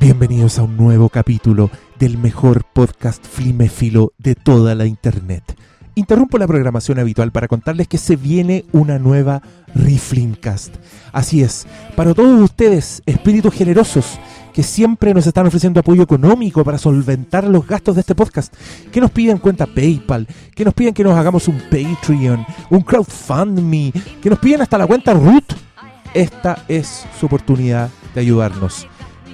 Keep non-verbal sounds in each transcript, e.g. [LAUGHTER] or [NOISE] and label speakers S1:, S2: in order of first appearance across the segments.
S1: Bienvenidos a un nuevo capítulo del mejor podcast fliméfilo de toda la internet. Interrumpo la programación habitual para contarles que se viene una nueva Reflimcast. Así es, para todos ustedes, espíritus generosos, que siempre nos están ofreciendo apoyo económico para solventar los gastos de este podcast, que nos piden cuenta PayPal, que nos piden que nos hagamos un Patreon, un crowdfundme, que nos piden hasta la cuenta Root. Esta es su oportunidad de ayudarnos.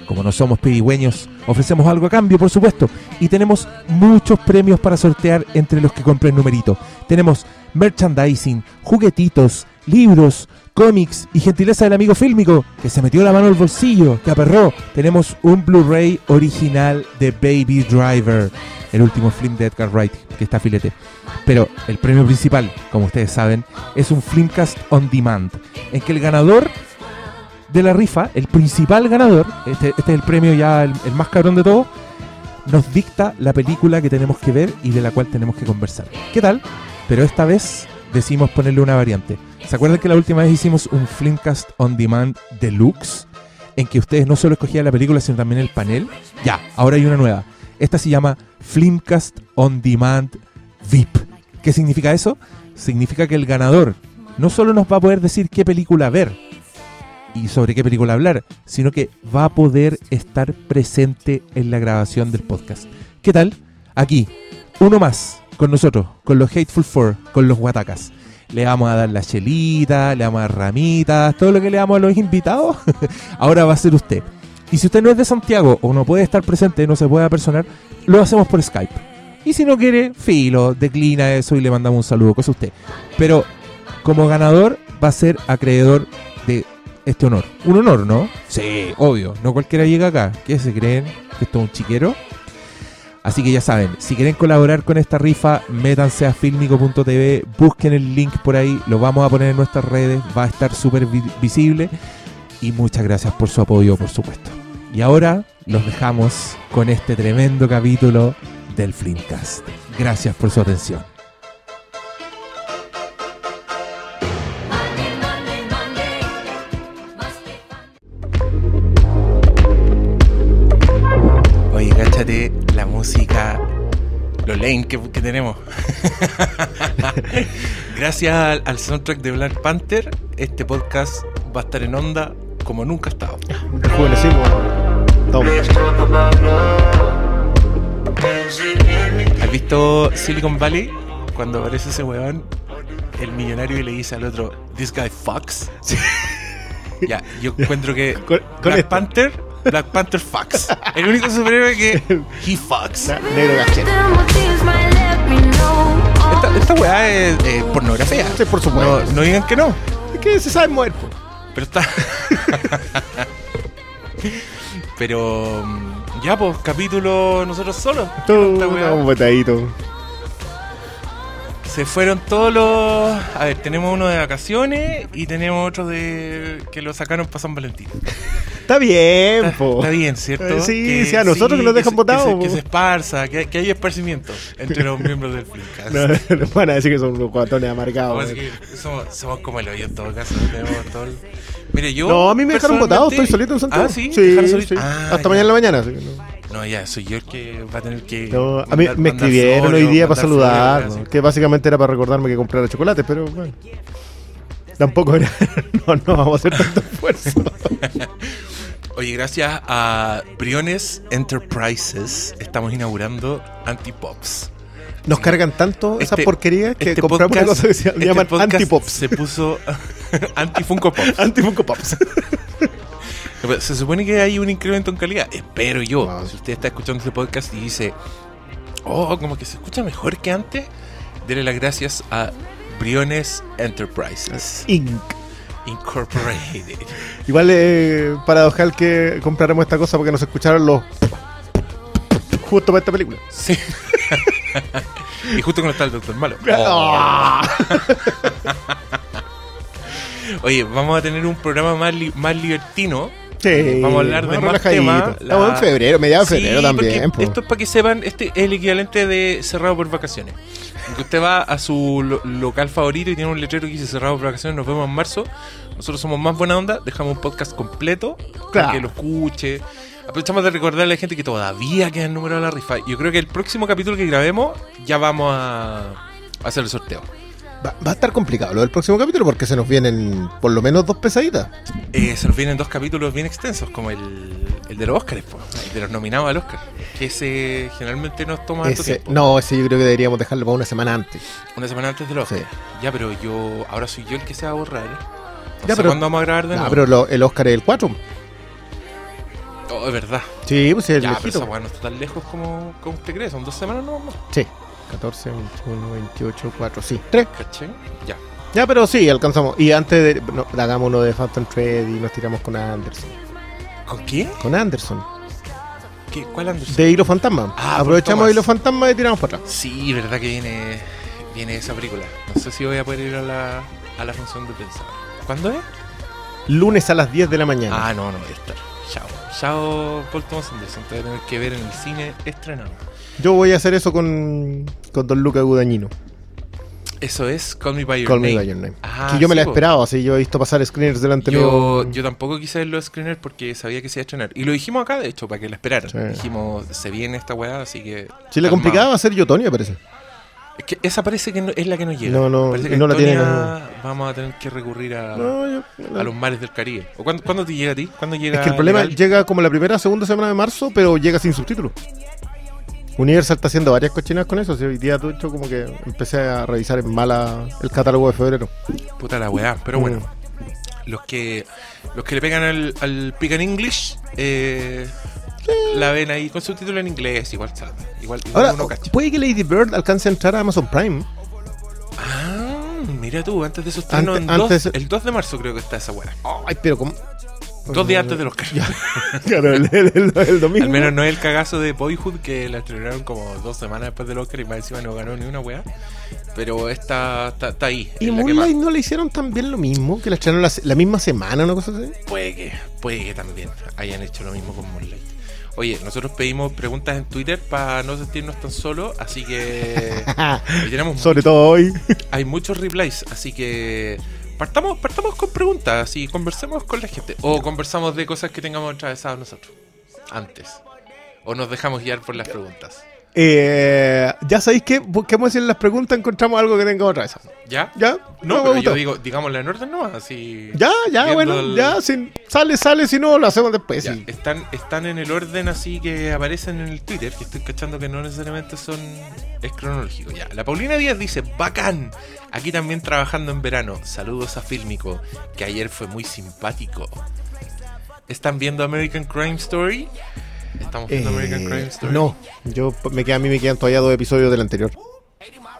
S1: Como no somos pedigüeños, ofrecemos algo a cambio, por supuesto. Y tenemos muchos premios para sortear entre los que compren numerito. Tenemos merchandising, juguetitos, libros, cómics y gentileza del amigo fílmico que se metió la mano al bolsillo, que aperró. Tenemos un Blu-ray original de Baby Driver, el último film de Edgar Wright, que está filete. Pero el premio principal, como ustedes saben, es un Filmcast on Demand, en que el ganador de la rifa, el principal ganador, este, este es el premio ya el, más cabrón de todo, nos dicta la película que tenemos que ver y de la cual tenemos que conversar. ¿Qué tal? Pero esta vez decimos ponerle una variante. ¿Se acuerdan que la última vez hicimos un Filmcast on Demand Deluxe? En que ustedes no solo escogían la película, sino también el panel. Ya, ahora hay una nueva. Esta se llama Filmcast on Demand VIP. ¿Qué significa eso? Significa que el ganador no solo nos va a poder decir qué película ver y sobre qué película hablar, sino que va a poder estar presente en la grabación del podcast. ¿Qué tal? Aquí, uno más con nosotros, con los Hateful Four, con los Guatacas. Le vamos a dar la chelita, le vamos a dar ramitas, todo lo que le damos a los invitados, [LAUGHS] ahora va a ser usted. Y si usted no es de Santiago o no puede estar presente, no se puede apersonar, lo hacemos por Skype. Y si no quiere, filo, declina eso y le mandamos un saludo, cosa usted. Pero como ganador va a ser acreedor de este honor. Un honor, ¿no? Sí, obvio. No cualquiera llega acá. ¿Qué se creen? ¿Que esto es un chiquero? Así que ya saben, si quieren colaborar con esta rifa, métanse a filmico.tv, busquen el link por ahí, lo vamos a poner en nuestras redes, va a estar súper vi visible. Y muchas gracias por su apoyo, por supuesto. Y ahora los dejamos con este tremendo capítulo del Flimcast. Gracias por su atención. La música, lo lame que, que tenemos. [LAUGHS] Gracias al, al soundtrack de Black Panther, este podcast va a estar en onda como nunca ha estado.
S2: Rejuvenecimos. Toma.
S1: ¿Has visto Silicon Valley? Cuando aparece ese weón, el millonario y le dice al otro, This guy fucks. ya, yo encuentro que
S2: Con- con
S1: Black
S2: esto.
S1: Panther, Black Panther fucks. El único superhéroe que he fucks.
S2: Negro gachete.
S1: Esta, esta weá es eh, pornografía.
S2: Sí, por supuesto.
S1: No, no digan que no.
S2: Es que se sabe mover. po.
S1: Pero está. Pero. Ya, pues, capítulo nosotros solos.
S2: Un botadito.
S1: Se fueron todos los. A ver, tenemos uno de vacaciones y tenemos otro de. que lo sacaron para San Valentín.
S2: Está bien,
S1: Está,
S2: po.
S1: está bien, ¿cierto?
S2: Eh, sí, sí, a nosotros que nos dejan botados,
S1: Que se, que esparza, que, que haya esparcimiento entre los miembros del Flickcast. [LAUGHS]
S2: No, van a decir que son unos guatones amargados.
S1: Que somos, somos como el hoyo en todo caso. todo el- Mire, yo.
S2: No, a mí me dejaron
S1: personalmente-
S2: estoy solito en Santiago.
S1: Ah, sí,
S2: sí, sí.
S1: Ah,
S2: Hasta
S1: ya.
S2: mañana en la mañana. así que no.
S1: No, ya, soy yo el que va a tener que.
S2: No, a mí me escribieron hoy día para saludar,
S1: flores,
S2: ¿no? que básicamente era para recordarme que comprara chocolates, pero bueno. Tampoco era. [LAUGHS] No, no vamos a hacer tanto esfuerzo. [LAUGHS]
S1: Oye, gracias a Briones Enterprises estamos inaugurando Antipops.
S2: Nos cargan tanto esas
S1: Este-
S2: porquerías que
S1: este
S2: compramos una
S1: podcast-
S2: cosa que se
S1: este
S2: llaman antipops.
S1: Se puso [LAUGHS] Anti-Funko Pops.
S2: Anti-Funko Pops.
S1: Se supone que hay un incremento en calidad. Espero yo.
S2: Wow.
S1: Si usted está escuchando este podcast y dice, oh, como que se escucha mejor que antes, dele las gracias a Briones Enterprises
S2: Inc.
S1: Incorporated. [LAUGHS]
S2: Igual eh, paradojal que compráramos esta cosa porque nos escucharon los justo para esta película.
S1: Sí. [LAUGHS] y justo cuando está el doctor malo. [LAUGHS]
S2: Ah.
S1: Oye, vamos a tener un programa más, li- más libertino.
S2: Sí,
S1: Vamos a hablar de más temas.
S2: Estamos en febrero, mediados de
S1: Sí,
S2: febrero también.
S1: Esto es para que sepan, este es el equivalente de cerrado por vacaciones. Usted va a su lo- local favorito y tiene un letrero que dice cerrado por vacaciones, nos vemos en marzo. Nosotros somos más buena onda, dejamos un podcast completo para que lo escuche. Aprovechamos de recordarle a la gente que todavía queda el número de la rifa. Yo creo que el próximo capítulo que grabemos ya vamos a hacer el sorteo.
S2: Va, va a estar complicado lo del próximo capítulo porque se nos vienen por lo menos dos pesaditas.
S1: Eh, se nos vienen dos capítulos bien extensos, como el, el de los Oscars, po, el de los nominados al Oscar. Que ese generalmente nos toma
S2: Ese,
S1: tiempo.
S2: no, ese yo creo que deberíamos dejarlo para una semana antes.
S1: Una semana antes de los
S2: Sí.
S1: Oscar. Ya, pero yo. Ahora soy yo el que se va a borrar. ¿eh?
S2: Ya, pero-
S1: cuándo vamos a grabar de
S2: Ah,
S1: nuevo.
S2: pero lo- el Oscar es el 4.
S1: Oh, es verdad.
S2: Sí, pues sí, es
S1: Ya, pero esa weá no está tan lejos como, como usted cree. Son dos semanas no más.
S2: Sí. 14, 21, 28, 4, sí. 3.
S1: ¿Caché? Ya.
S2: Ya, pero sí, alcanzamos. Y antes de. No, hagamos uno de Phantom Thread y nos tiramos con Anderson.
S1: ¿Con quién?
S2: Con Anderson.
S1: ¿Qué? ¿Cuál Anderson?
S2: De Hilo Fantasma.
S1: Ah,
S2: Aprovechamos Hilo. Fantasma y tiramos para atrás.
S1: Sí, verdad que viene, viene esa película. No sé si voy a poder ir a la, a la función de prensa. ¿Cuándo es?
S2: Lunes a las 10 de la mañana.
S1: Ah, no, no voy a estar. Chao. Chao, Paul Thomas Anderson. Te voy a tener que ver en el cine estrenado.
S2: Yo voy a hacer eso con, con Don Luca Gudañino.
S1: Eso es Call Me By Your
S2: Call Me. By Your Name.
S1: Ah,
S2: que yo me la
S1: po.
S2: esperado, así yo he visto pasar screeners delante
S1: Yo,
S2: mío.
S1: yo tampoco quise ver los screeners porque sabía que se iba a estrenar. Y lo dijimos acá, de hecho, para que la esperaran.
S2: Sí.
S1: Dijimos, se viene esta weá, así que.
S2: Sí, le
S1: calmado.
S2: complicaba hacer Yotonia, parece.
S1: Es que esa parece que no- es la que nos llega.
S2: No, no,
S1: parece
S2: y
S1: que
S2: no la tienen,
S1: vamos a tener que recurrir a,
S2: No, yo-
S1: a los mares del Caribe. ¿O cuándo, cuándo te llega a ti? ¿Cuándo llega
S2: Es que el problema
S1: legal?
S2: llega como la primera o segunda semana de marzo, pero llega sin subtítulos. Universal está haciendo varias cochinas con eso. Si hoy día, de hecho, como que empecé a revisar en mala el catálogo de febrero.
S1: Puta la weá. Pero
S2: Mm.
S1: bueno, los que los que le pegan al, al Pick and English eh, la ven ahí con subtítulos en inglés. Igual sabe. Igual, igual
S2: Ahora,
S1: uno cacha.
S2: puede que Lady Bird alcance a entrar a Amazon Prime.
S1: Ah, mira tú, antes de su estreno,
S2: Ante-
S1: en
S2: antes-
S1: dos- el 2 de marzo creo que está esa weá.
S2: Ay, pero como.
S1: Dos días antes de los Oscar. [LAUGHS]
S2: Claro, el, el- el- domingo.
S1: Al menos no es el cagazo de Boyhood que la estrenaron como dos semanas después del Oscar y más encima no ganó ni una weá. Pero esta está, está ahí.
S2: Y Moonlight no le hicieron también lo mismo, que la estrenaron la, la misma semana, una cosa así.
S1: Puede que, puede que también hayan hecho lo mismo con Moonlight. Oye, nosotros pedimos preguntas en Twitter para no sentirnos tan solos, así que [LAUGHS] tenemos
S2: Sobre todo hoy.
S1: hay muchos replies, así que partamos, partamos con preguntas y conversemos con la gente. O conversamos de cosas que tengamos atravesadas nosotros antes. O nos dejamos guiar por las preguntas.
S2: Eh, ya sabéis que busquemos en las preguntas, encontramos algo que tenga otra vez.
S1: ¿Ya?
S2: ¿Ya?
S1: No,
S2: me
S1: pero yo digo, digámosla en orden nomás, así.
S2: Ya, ya, bueno,
S1: el-
S2: ya, si sale, sale, si no, lo hacemos después.
S1: Ya,
S2: sí.
S1: están, están en el orden así que aparecen en el Twitter, que estoy cachando que no necesariamente son es cronológico. Ya, la Paulina Díaz dice, bacán, aquí también trabajando en verano. Saludos a Fílmico, que ayer fue muy simpático. ¿Están viendo American Crime Story? Estamos viendo American
S2: Eh,
S1: Crime Story.
S2: no, yo me queda, a mí me quedan todavía dos episodios del anterior.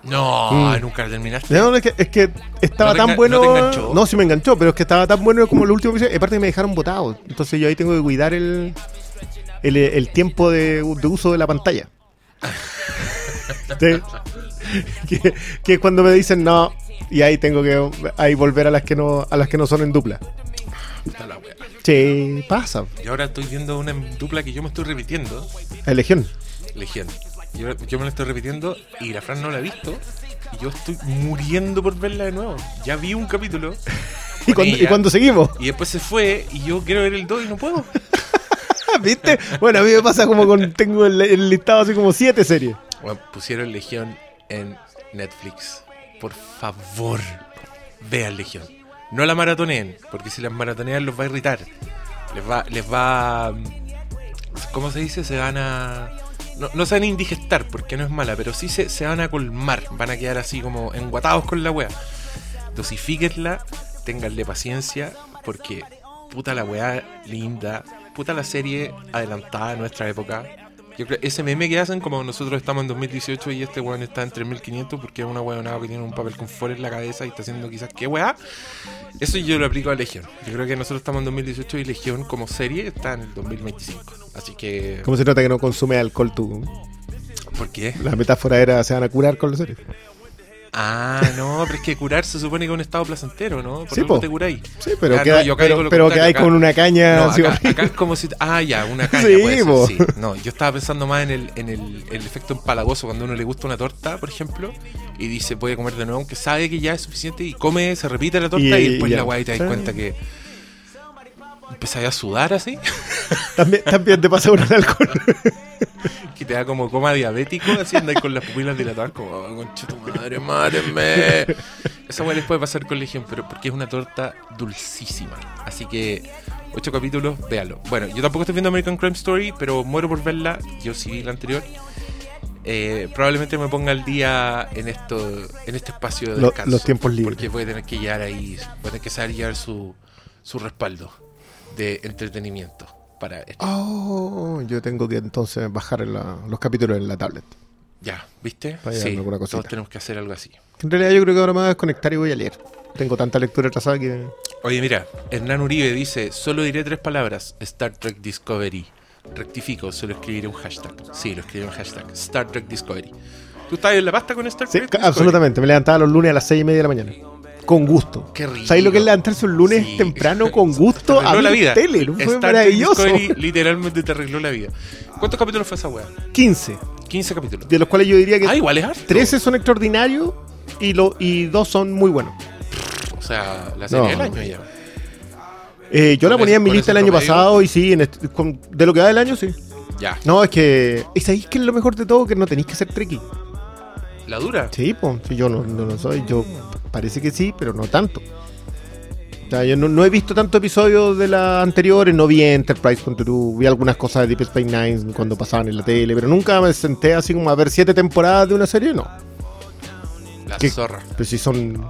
S1: No,
S2: Mm.
S1: nunca terminaste.
S2: No, es que, es que estaba
S1: ¿No te
S2: tan bueno.
S1: no?
S2: No, sí me enganchó, pero es que estaba tan bueno como los últimos episodios. Aparte que me dejaron botado. Entonces yo ahí tengo que cuidar el, el, el tiempo de, de uso de la pantalla. Sí. [LAUGHS] que, que es cuando me dicen no. Y ahí tengo que ahí volver a las que no, a las que no son en dupla.
S1: Puta la wea.
S2: Sí, pasa.
S1: Y ahora estoy viendo una dupla que yo me estoy repitiendo.
S2: La Legión.
S1: Legión. Yo, yo me la estoy repitiendo y la Fran no la ha visto. Y yo estoy muriendo por verla de nuevo. Ya vi un capítulo. [LAUGHS]
S2: ¿Y cuando, y cuando seguimos?
S1: y después se fue y yo quiero ver el 2 y no puedo. [LAUGHS]
S2: ¿Viste? Bueno, a mí me pasa como con. Tengo el, el listado así como siete series.
S1: Bueno, pusieron Legión en Netflix. Por favor, vean Legión. No la maratoneen, porque si la maratonean los va a irritar. Les va, les va. ¿Cómo se dice? Se van a. No, no se van a indigestar, porque no es mala, pero sí se, se van a colmar. Van a quedar así como enguatados con la wea. Dosifíquenla, ténganle paciencia, porque puta la weá linda, puta la serie adelantada a nuestra época. Yo creo ese meme que hacen como nosotros estamos en 2018 y este weón está en 3500 porque es una weonada que tiene un papel con fuera en la cabeza y está haciendo quizás qué weá. Eso yo lo aplico a Legión. Yo creo que nosotros estamos en 2018 y Legión como serie está en el 2025. Así que...
S2: ¿Cómo se nota que no consume alcohol tú?
S1: ¿Por qué?
S2: La metáfora era se van a curar con la serie.
S1: Ah, no, pero es que curar se supone que es un estado placentero, ¿no? Por
S2: Sí, po.
S1: te curáis.
S2: Sí, pero,
S1: Ah,
S2: queda- pero, pero
S1: contrario,
S2: que hay
S1: acá-
S2: con una caña.
S1: No, [LAUGHS] acá, es como si. Ah, ya, una caña.
S2: Sí,
S1: puede ser,
S2: po.
S1: sí. No, yo estaba pensando más en el, en el, el efecto empalagoso cuando uno le gusta una torta, por ejemplo, y dice voy a comer de nuevo, aunque sabe que ya es suficiente, y come, se repite la torta,
S2: Y-
S1: y, después
S2: ya.
S1: la guay te das cuenta que. Empezáis a sudar así, [LAUGHS]
S2: También, también te pasa con el alcohol. [LAUGHS]
S1: que te da como coma diabético, así andáis con las pupilas dilatadas, como, oh, concha tu madre, mátenme. Esa weá les puede pasar con Legión, pero porque es una torta dulcísima. Así que, ocho capítulos, véalo. Bueno, yo tampoco estoy viendo American Crime Story, pero muero por verla. Yo sí vi la anterior. Eh, probablemente me ponga al día en esto en este espacio de descanso.
S2: los tiempos libres.
S1: Porque voy a tener que llevar ahí, voy a tener que saber llevar su, su respaldo de entretenimiento para esto.
S2: Oh, yo tengo que entonces bajar en la- los capítulos en la tablet.
S1: Ya, ¿viste?
S2: Para
S1: Sí, todos tenemos que hacer algo así.
S2: En realidad yo creo que ahora me voy a desconectar y voy a leer. Tengo tanta lectura atrasada que...
S1: Oye, mira, Hernán Uribe dice, solo diré tres palabras, Star Trek Discovery. Rectifico, solo escribiré un hashtag. Sí, lo escribiré un hashtag, Star Trek Discovery. ¿Tú estás en la pasta con Star
S2: Sí,
S1: Trek?
S2: ca-
S1: Discovery?
S2: absolutamente. Me levantaba los lunes a las seis y media de la mañana. Con gusto.
S1: Qué rico.
S2: ¿Sabes lo que es levantarse un lunes
S1: Sí.
S2: temprano [LAUGHS] con gusto a
S1: la vida.
S2: tele? ¿no? Fue
S1: Star
S2: maravilloso.
S1: Discovery literalmente te arregló la vida. ¿Cuántos capítulos fue esa weá?
S2: 15.
S1: 15 capítulos.
S2: De los cuales yo diría que
S1: Ah, igual es harto.
S2: 13 son extraordinarios y, lo, y dos son muy buenos.
S1: O sea, la serie
S2: No.
S1: del año ya.
S2: Eh, yo la ponía en mi lista el año
S1: promedio.
S2: pasado y sí, en este- con- de lo que va del año, sí.
S1: Ya.
S2: No, es que. ¿Y sabéis que es lo mejor de todo? Que no tenéis que ser treki.
S1: La dura.
S2: Sí, pues, sí, yo no, no lo soy. Yo parece que sí, pero no tanto. O sea, yo no, no he visto tantos episodios de las anteriores, no vi Enterprise con vi algunas cosas de Deep Space Nine cuando pasaban en la tele, pero nunca me senté así como a ver siete temporadas de una serie, no.
S1: La
S2: ¿Qué?
S1: zorra.
S2: Pero si son.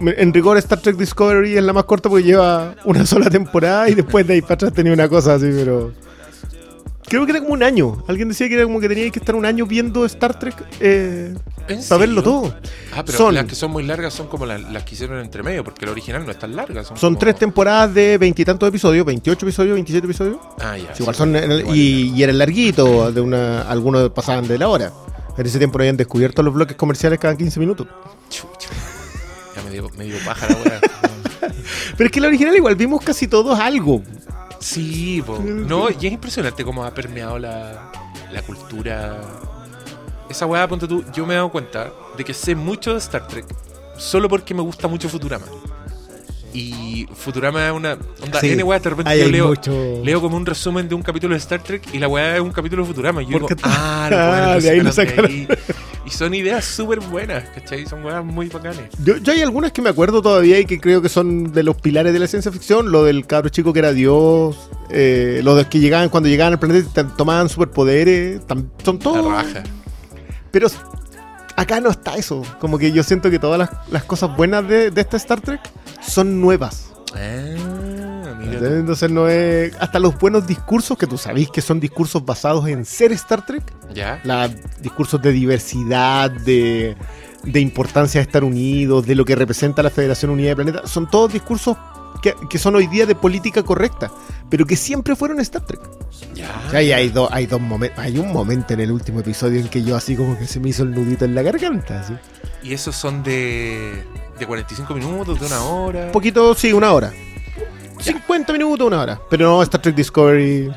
S2: En rigor, Star Trek Discovery es la más corta porque lleva una sola temporada y después de ahí para atrás tenía una cosa así, pero. Creo que era como un año. Alguien decía que era como que tenía que estar un año viendo Star Trek eh,
S1: ¿En
S2: para verlo todo.
S1: Ah, pero
S2: Son-
S1: las que son muy largas son como las, las que hicieron entre medio, porque la original no es tan larga. Son,
S2: Son
S1: como-
S2: tres temporadas de veintitantos episodios, 28 episodios, 27 episodios.
S1: Ah, ya.
S2: Sí, igual
S1: sí,
S2: son
S1: igual
S2: y, y eran larguitos, de una, algunos pasaban de la hora. En ese tiempo no habían descubierto los bloques comerciales cada 15 minutos.
S1: Chucha. Ya me dio, me dio paja la. [LAUGHS]
S2: Pero es que la original igual vimos casi todos algo.
S1: Sí, no, y es impresionante cómo ha permeado la, la cultura. Esa weá, ponte tú, yo me he dado cuenta de que sé mucho de Star Trek solo porque me gusta mucho Futurama. Y Futurama es una. Onda,
S2: Sí,
S1: N weá, de repente yo leo,
S2: mucho-
S1: leo como un resumen de un capítulo de Star Trek y la weá es un capítulo de Futurama. Y yo digo, ah, lo [LAUGHS]
S2: Ah, de ahí lo sacaron.
S1: ahí. Y son ideas súper buenas, ¿cachai? Son weas muy bacanes.
S2: Yo, yo hay algunas que me acuerdo todavía y que creo que son de los pilares de la ciencia ficción. Lo del cabro chico que era Dios. Eh, lo de que llegaban cuando llegaban al planeta tomaban superpoderes. tam- son
S1: La
S2: todos.
S1: raja.
S2: Pero acá no está eso. Como que yo siento que todas las, las cosas buenas de, de esta Star Trek son nuevas.
S1: Ah, mira.
S2: Entonces no es. Hasta los buenos discursos que tú sabéis que son discursos basados en ser Star Trek.
S1: Ya.
S2: La, discursos de diversidad, de, de importancia de estar unidos, de lo que representa la Federación Unida de Planetas. Son todos discursos que, que son hoy día de política correcta, pero que siempre fueron Star Trek.
S1: Ya.
S2: O sea, y hay, dos hay dos momentos. Hay un momento en el último episodio en que yo así como que se me hizo el nudito en la garganta. así.
S1: Y esos son de, de 45 minutos, de una hora.
S2: Un poquito, sí, una hora. 50 minutos, una hora. Pero no, Star Trek Discovery.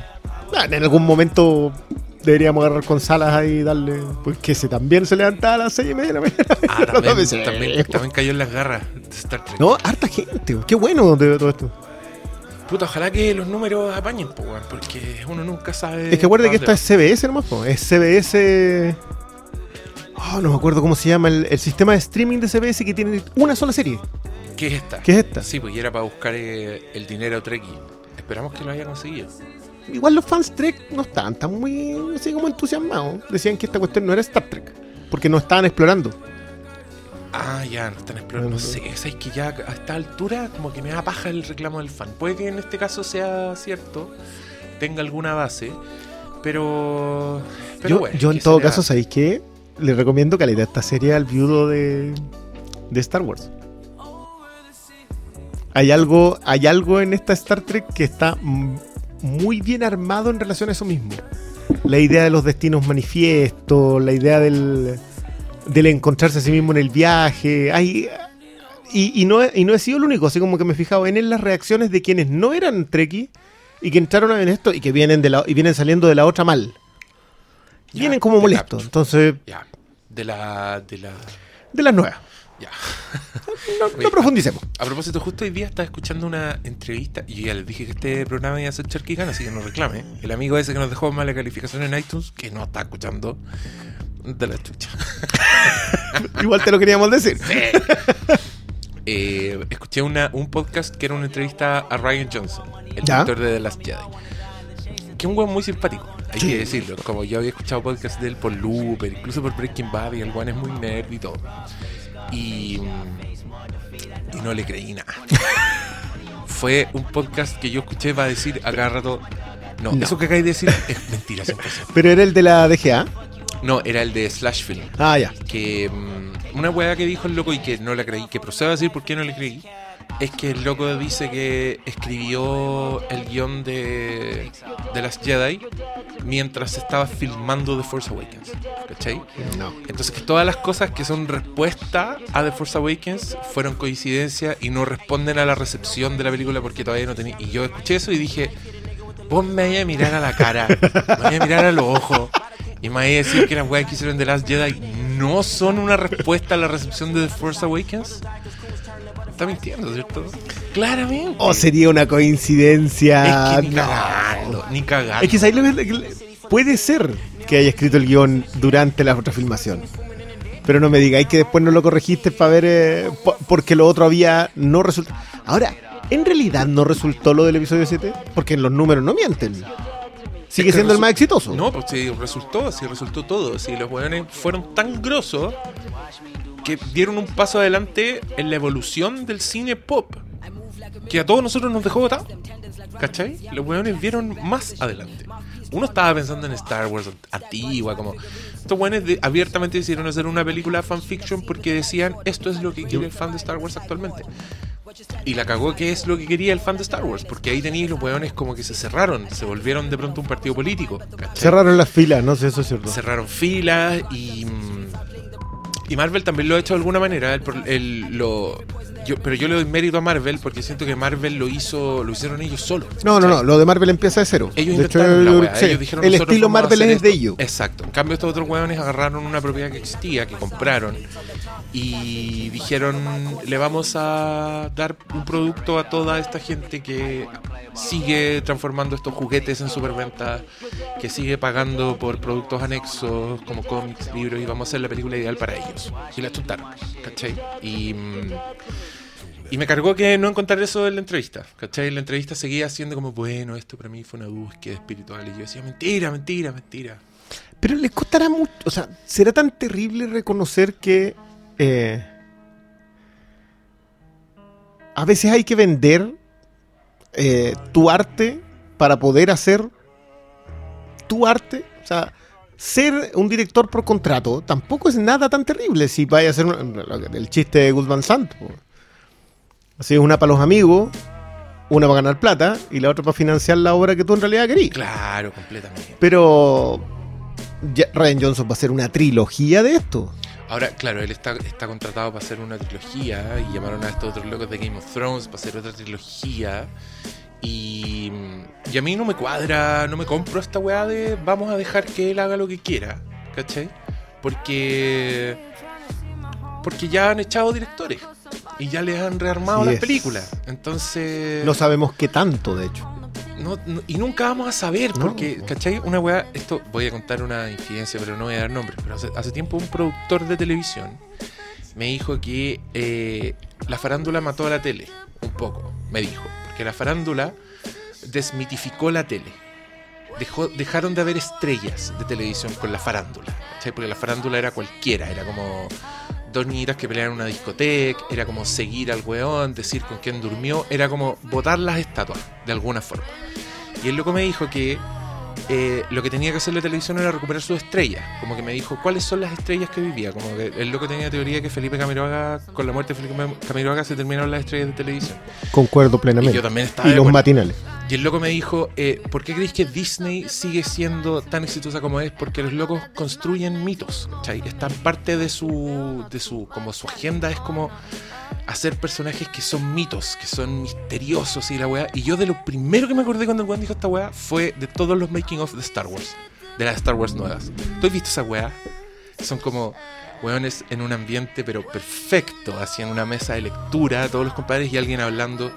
S2: ah, En algún momento deberíamos agarrar con salas ahí y darle. Porque ese también se levantaba a las 6 y media de la mañana.
S1: Ah, [LAUGHS] también, también, también cayó en las garras de Star Trek.
S2: No, harta gente. Qué bueno de todo esto.
S1: Puta, ojalá que los números apañen, po, porque uno nunca sabe.
S2: Es que acuérdate que esto es CBS nomás, po. es CBS. Oh, no me acuerdo cómo se llama el, el sistema de streaming de CBS que tiene una sola serie.
S1: ¿Qué es esta?
S2: ¿Qué es esta?
S1: Sí, pues y era para buscar eh, el dinero Trekkie. Esperamos que lo haya conseguido.
S2: Igual los fans Trek no estaban tan muy así como entusiasmados. Decían que esta cuestión no era Star Trek. Porque no estaban explorando.
S1: Ah, ya, no están explorando. No sé, es que ya a esta altura como que me da paja el reclamo del fan. Puede que en este caso sea cierto, tenga alguna base, pero... pero
S2: yo,
S1: bueno,
S2: yo en
S1: ¿qué
S2: todo caso? ¿sabéis qué? Le recomiendo que le esta serie al viudo de, de Star Wars. Hay algo, hay algo en esta Star Trek que está muy bien armado en relación a eso mismo. La idea de los destinos manifiestos, la idea del, del encontrarse a sí mismo en el viaje. Hay, y, y no, he- y no he sido el único, así como que me he fijado en, las reacciones de quienes no eran Trekkie y que entraron ver esto y que vienen de la, y vienen saliendo de la otra mal.
S1: Ya,
S2: Vienen como molestos. Entonces,
S1: Ya, de la... De la...
S2: de las nuevas.
S1: Ya.
S2: No,
S1: Oye,
S2: profundicemos.
S1: A propósito, justo hoy día estaba escuchando una entrevista y yo ya les dije que este programa iba a ser charquicán, así que no reclame. El amigo ese que nos dejó mala calificación en iTunes, que no está escuchando, de la chucha. [LAUGHS]
S2: Igual te lo queríamos decir.
S1: Eh, escuché una, un podcast que era una entrevista a Ryan Johnson, el
S2: Ya.
S1: director de The Last Jedi. Que es un weón muy simpático, hay
S2: Sí.
S1: que decirlo. Como yo había escuchado podcasts de él por Looper, incluso por Breaking Bad, y el weón es muy nerd y todo. Y, y no le creí nada. [LAUGHS] Fue un podcast que yo escuché para decir a cada rato. No,
S2: No.
S1: eso que acabáis de decir es mentira 100%.
S2: Pero era el de la DGA.
S1: No, era el de Slash Film
S2: Ah, ya.
S1: que mm, una weá que dijo el loco y que no la creí, que procedo a decir por qué no le creí, es que el loco dice que escribió el guion de, de las Jedi mientras estaba filmando The Force Awakens. ¿Cachai?
S2: No.
S1: Entonces que todas las cosas que son respuesta a The Force Awakens fueron coincidencia y no responden a la recepción de la película porque todavía no tenía... Y yo escuché eso y dije, vos me vayas a mirar a la cara, me vayas a mirar a los ojos y me vayas a decir que las weas que hicieron de Last Jedi no son una respuesta a la recepción de The Force Awakens. Está mintiendo, ¿cierto? Claramente.
S2: O sería una coincidencia.
S1: es que ni
S2: No.
S1: cagando, ni cagando.
S2: Es que ¿sabes lo que- puede ser que haya escrito el guion durante la otra filmación. Pero no me digáis que después no lo corregiste para ver eh, po- porque lo otro había no resultado. Ahora, ¿en realidad no resultó lo del episodio 7? Porque en los números no mienten. Sigue
S1: Es que
S2: siendo el más exitoso.
S1: No, pues sí, resultó, sí, resultó todo. Sí, los weones fueron tan grosos que dieron un paso adelante en la evolución del cine pop. Que a todos nosotros nos dejó votar. ¿Cachai? Los weones vieron más adelante. Uno estaba pensando en Star Wars antigua, como. Estos weones de- abiertamente decidieron hacer una película fanfiction porque decían esto es lo que quiere el fan de Star Wars actualmente. Y la cagó que es lo que quería el fan de Star Wars, porque ahí teníais los weones como que se cerraron, se volvieron de pronto un partido político. ¿cachai?
S2: Cerraron las filas, no sé, eso es cierto.
S1: cerraron filas y mm, y Marvel también lo ha hecho de alguna manera el el- lo yo- pero yo le doy mérito a Marvel porque siento que Marvel lo hizo lo hicieron ellos solos
S2: No, no, no, lo de Marvel empieza de cero.
S1: ellos
S2: de hecho,
S1: la
S2: sí,
S1: ellos dijeron
S2: el
S1: "Nosotros
S2: estilo Marvel es de
S1: esto".
S2: ellos.
S1: exacto en cambio estos otros hueones agarraron una propiedad que existía que compraron y dijeron le vamos a dar un producto a toda esta gente que sigue transformando estos juguetes en superventa que sigue pagando por productos anexos como cómics, libros y vamos a hacer la película ideal para ellos y la chutaron ¿cachai? y mm, y me cargó que no encontrar eso en la entrevista, ¿cachai? La entrevista seguía siendo como, bueno, esto para mí fue una búsqueda espiritual. Y yo decía, mentira, mentira, mentira.
S2: Pero les costará mucho, o sea, será tan terrible reconocer que eh, a veces hay que vender eh, tu arte para poder hacer tu arte. O sea, ser un director por contrato tampoco es nada tan terrible si vaya a ser un- el chiste de Guzmán Sant. Así es una para los amigos, una para ganar plata y la otra para financiar la obra que tú en realidad querías.
S1: Claro, completamente.
S2: Pero ya- Ryan Johnson va a hacer una trilogía de esto.
S1: Ahora, claro, él está, está contratado para hacer una trilogía y llamaron a estos otros locos de Game of Thrones para hacer otra trilogía. Y, y a mí no me cuadra, no me compro esta weá de vamos a dejar que él haga lo que quiera, ¿cachai? Porque, porque ya han echado directores y ya les han rearmado
S2: Sí es.
S1: películas. Entonces...
S2: No sabemos qué tanto, de hecho.
S1: No, no- y nunca vamos a saber,
S2: No.
S1: porque, ¿cachai? Una weá, esto voy a contar una infidencia, pero no voy a dar nombres, pero hace, hace tiempo un productor de televisión me dijo que eh, la farándula mató a la tele, un poco, me dijo, porque la farándula desmitificó la tele. Dejó, dejaron de haber estrellas de televisión con la farándula, ¿cachai? Porque la farándula era cualquiera, era como dos niñitas que peleaban en una discoteca, era como seguir al weón, decir con quién durmió, era como botar las estatuas, de alguna forma. Y el loco me dijo que eh, lo que tenía que hacer la televisión era recuperar sus estrellas. Como que me dijo, ¿cuáles son las estrellas que vivía? Como que el loco tenía la teoría que Felipe Camiroaga, con la muerte de Felipe Camiroaga se terminaron las estrellas de televisión.
S2: Concuerdo
S1: Y
S2: plenamente.
S1: yo también estaba
S2: Y los matinales.
S1: Y el loco me dijo, eh, ¿por qué creéis que Disney sigue siendo tan exitosa como es? Porque los locos construyen mitos, ¿cachai? Están parte de su, de su, como su agenda es como hacer personajes que son mitos, que son misteriosos y la weá. Y yo de lo primero que me acordé cuando el weón dijo esta weá fue de todos los making of de Star Wars, de las Star Wars nuevas. ¿Tú has visto esa weá? Son como weones en un ambiente pero perfecto, así una mesa de lectura, todos los compadres y alguien hablando.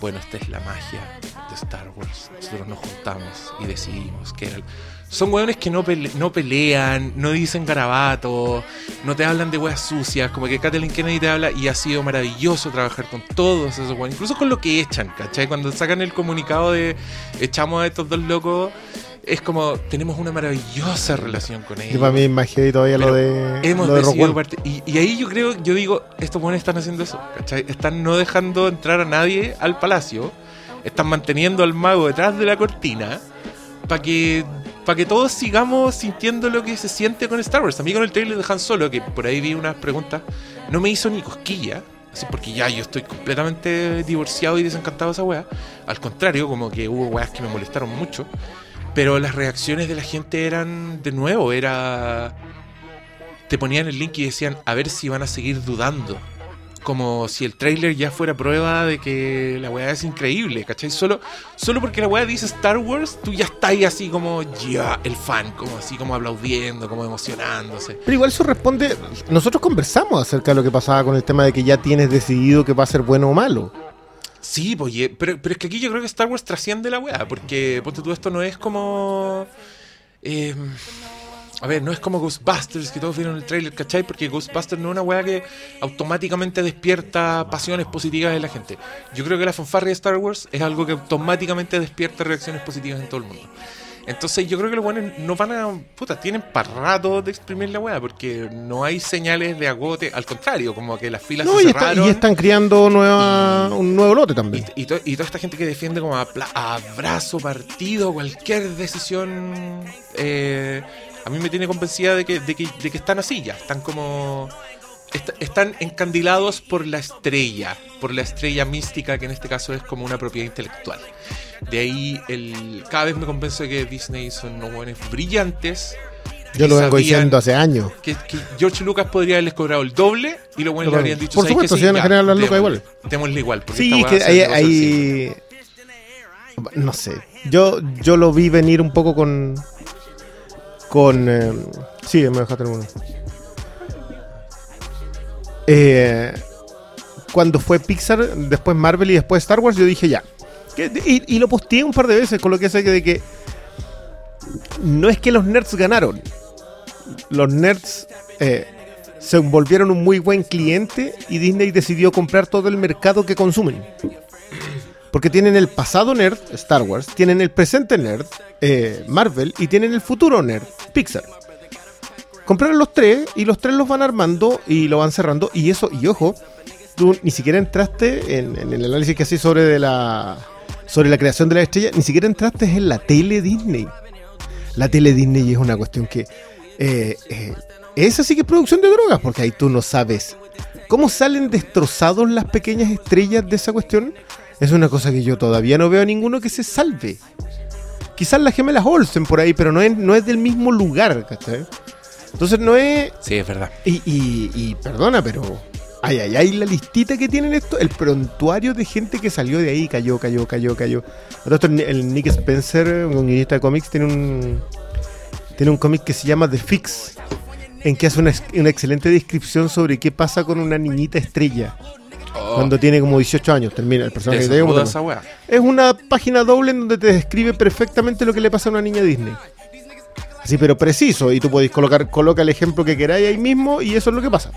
S1: Bueno, esta es la magia de Star Wars. Nosotros nos juntamos y decidimos que era el- Son weones que no, pele- no pelean, no dicen garabatos, no te hablan de weas sucias, como que Kathleen Kennedy te habla y ha sido maravilloso trabajar con todos esos weones, incluso con lo que echan, ¿cachai? Cuando sacan el comunicado de echamos a estos dos locos, es como tenemos una maravillosa relación con ellos.
S2: Yo para mí imaginé todavía lo de,
S1: Hemos
S2: lo de
S1: decidido
S2: One.
S1: parte- y, y ahí yo creo, yo digo, estos buenos están haciendo eso, ¿cachai? Están no dejando entrar a nadie al palacio, están manteniendo al mago detrás de la cortina para que para que todos sigamos sintiendo lo que se siente con Star Wars. A mí con el trailer de Han Solo, que por ahí vi unas preguntas, no me hizo ni cosquilla. Así porque ya yo estoy completamente divorciado y desencantado de esa wea. Al contrario, como que hubo weas que me molestaron mucho. Pero las reacciones de la gente eran, de nuevo, era... Te ponían el link y decían, a ver si van a seguir dudando. Como si el trailer ya fuera prueba de que la weá es increíble, ¿cachai? Solo, solo porque la weá dice Star Wars, tú ya estás ahí así como, ya, el fan, como así como aplaudiendo, como emocionándose.
S2: Pero igual eso responde. Nosotros conversamos acerca de lo que pasaba con el tema de que ya tienes decidido que va a ser bueno o malo.
S1: Sí, pues, pero, pero es que aquí yo creo que Star Wars trasciende la weá, porque ponte tú, esto no es como. eh, a ver, no es como Ghostbusters, que todos vieron el trailer, ¿cachai? Porque Ghostbusters no es una weá que automáticamente despierta pasiones positivas en la gente. Yo creo que la fanfarria de Star Wars es algo que automáticamente despierta reacciones positivas en todo el mundo. Entonces yo creo que los buenos no van a... Puta, tienen para rato de exprimir la weá, porque no hay señales de agote, al contrario, como que las filas
S2: No,
S1: se
S2: y, está-
S1: cerraron.
S2: y están criando nueva, un nuevo lote también.
S1: Y, y to- y toda esta gente que defiende como a, partido, cualquier decisión, eh, a mí me tiene convencida de que, de, que, de que están así ya, están como... est- están encandilados por la estrella, por la estrella mística que en este caso es como una propiedad intelectual. De ahí el, cada vez me convenzo de que Disney son unos buenos brillantes.
S2: Yo lo vengo diciendo hace años.
S1: Que, que George Lucas podría haberles cobrado el doble y los buenos le habrían dicho
S2: Por
S1: "¿Sabes
S2: supuesto, si van a generar las lucas igual".
S1: Démosle igual. porque
S2: Sí, que hay- No sé. Yo, yo lo vi venir un poco con. Con. eh, sí, me dejaste uno. Eh, cuando fue Pixar, después Marvel y después Star Wars, yo dije ya. Y, lo posteé un par de veces con lo que hace de que. No es que los nerds ganaron. Los nerds eh, se volvieron un muy buen cliente y Disney decidió comprar todo el mercado que consumen. Porque tienen el pasado nerd, Star Wars, tienen el presente nerd, eh, Marvel, y tienen el futuro nerd, Pixar. Compraron los tres y los tres los van armando y lo van cerrando. Y eso, y ojo, tú ni siquiera entraste en, el análisis que hacía sobre, la, sobre la creación de la estrella, ni siquiera entraste en la tele Disney. La tele Disney es una cuestión que... eh, eh, esa sí que es producción de drogas, porque ahí tú no sabes cómo salen destrozados las pequeñas estrellas de esa cuestión. Es una cosa que yo todavía no veo a ninguno que se salve. Quizás las gemelas Olsen por ahí, pero no es, no es del mismo lugar, ¿cachai? Entonces no es...
S1: Sí, es verdad.
S2: Y, y- y perdona, pero... Ay, ay, ay, la listita que tienen esto, el prontuario de gente que salió de ahí, cayó, cayó, cayó, cayó. Esto, el Nick Spencer, un guionista de cómics, tiene un... Tiene un cómic que se llama The Fix, en que hace una, una excelente descripción sobre qué pasa con una niñita estrella cuando tiene como 18 años. Termina el personaje
S1: esa weá.
S2: es una página doble en donde te describe perfectamente lo que le pasa a una niña Disney. Así, pero preciso. Y tú podéis colocar, coloca el ejemplo que queráis ahí mismo y eso es lo que pasa.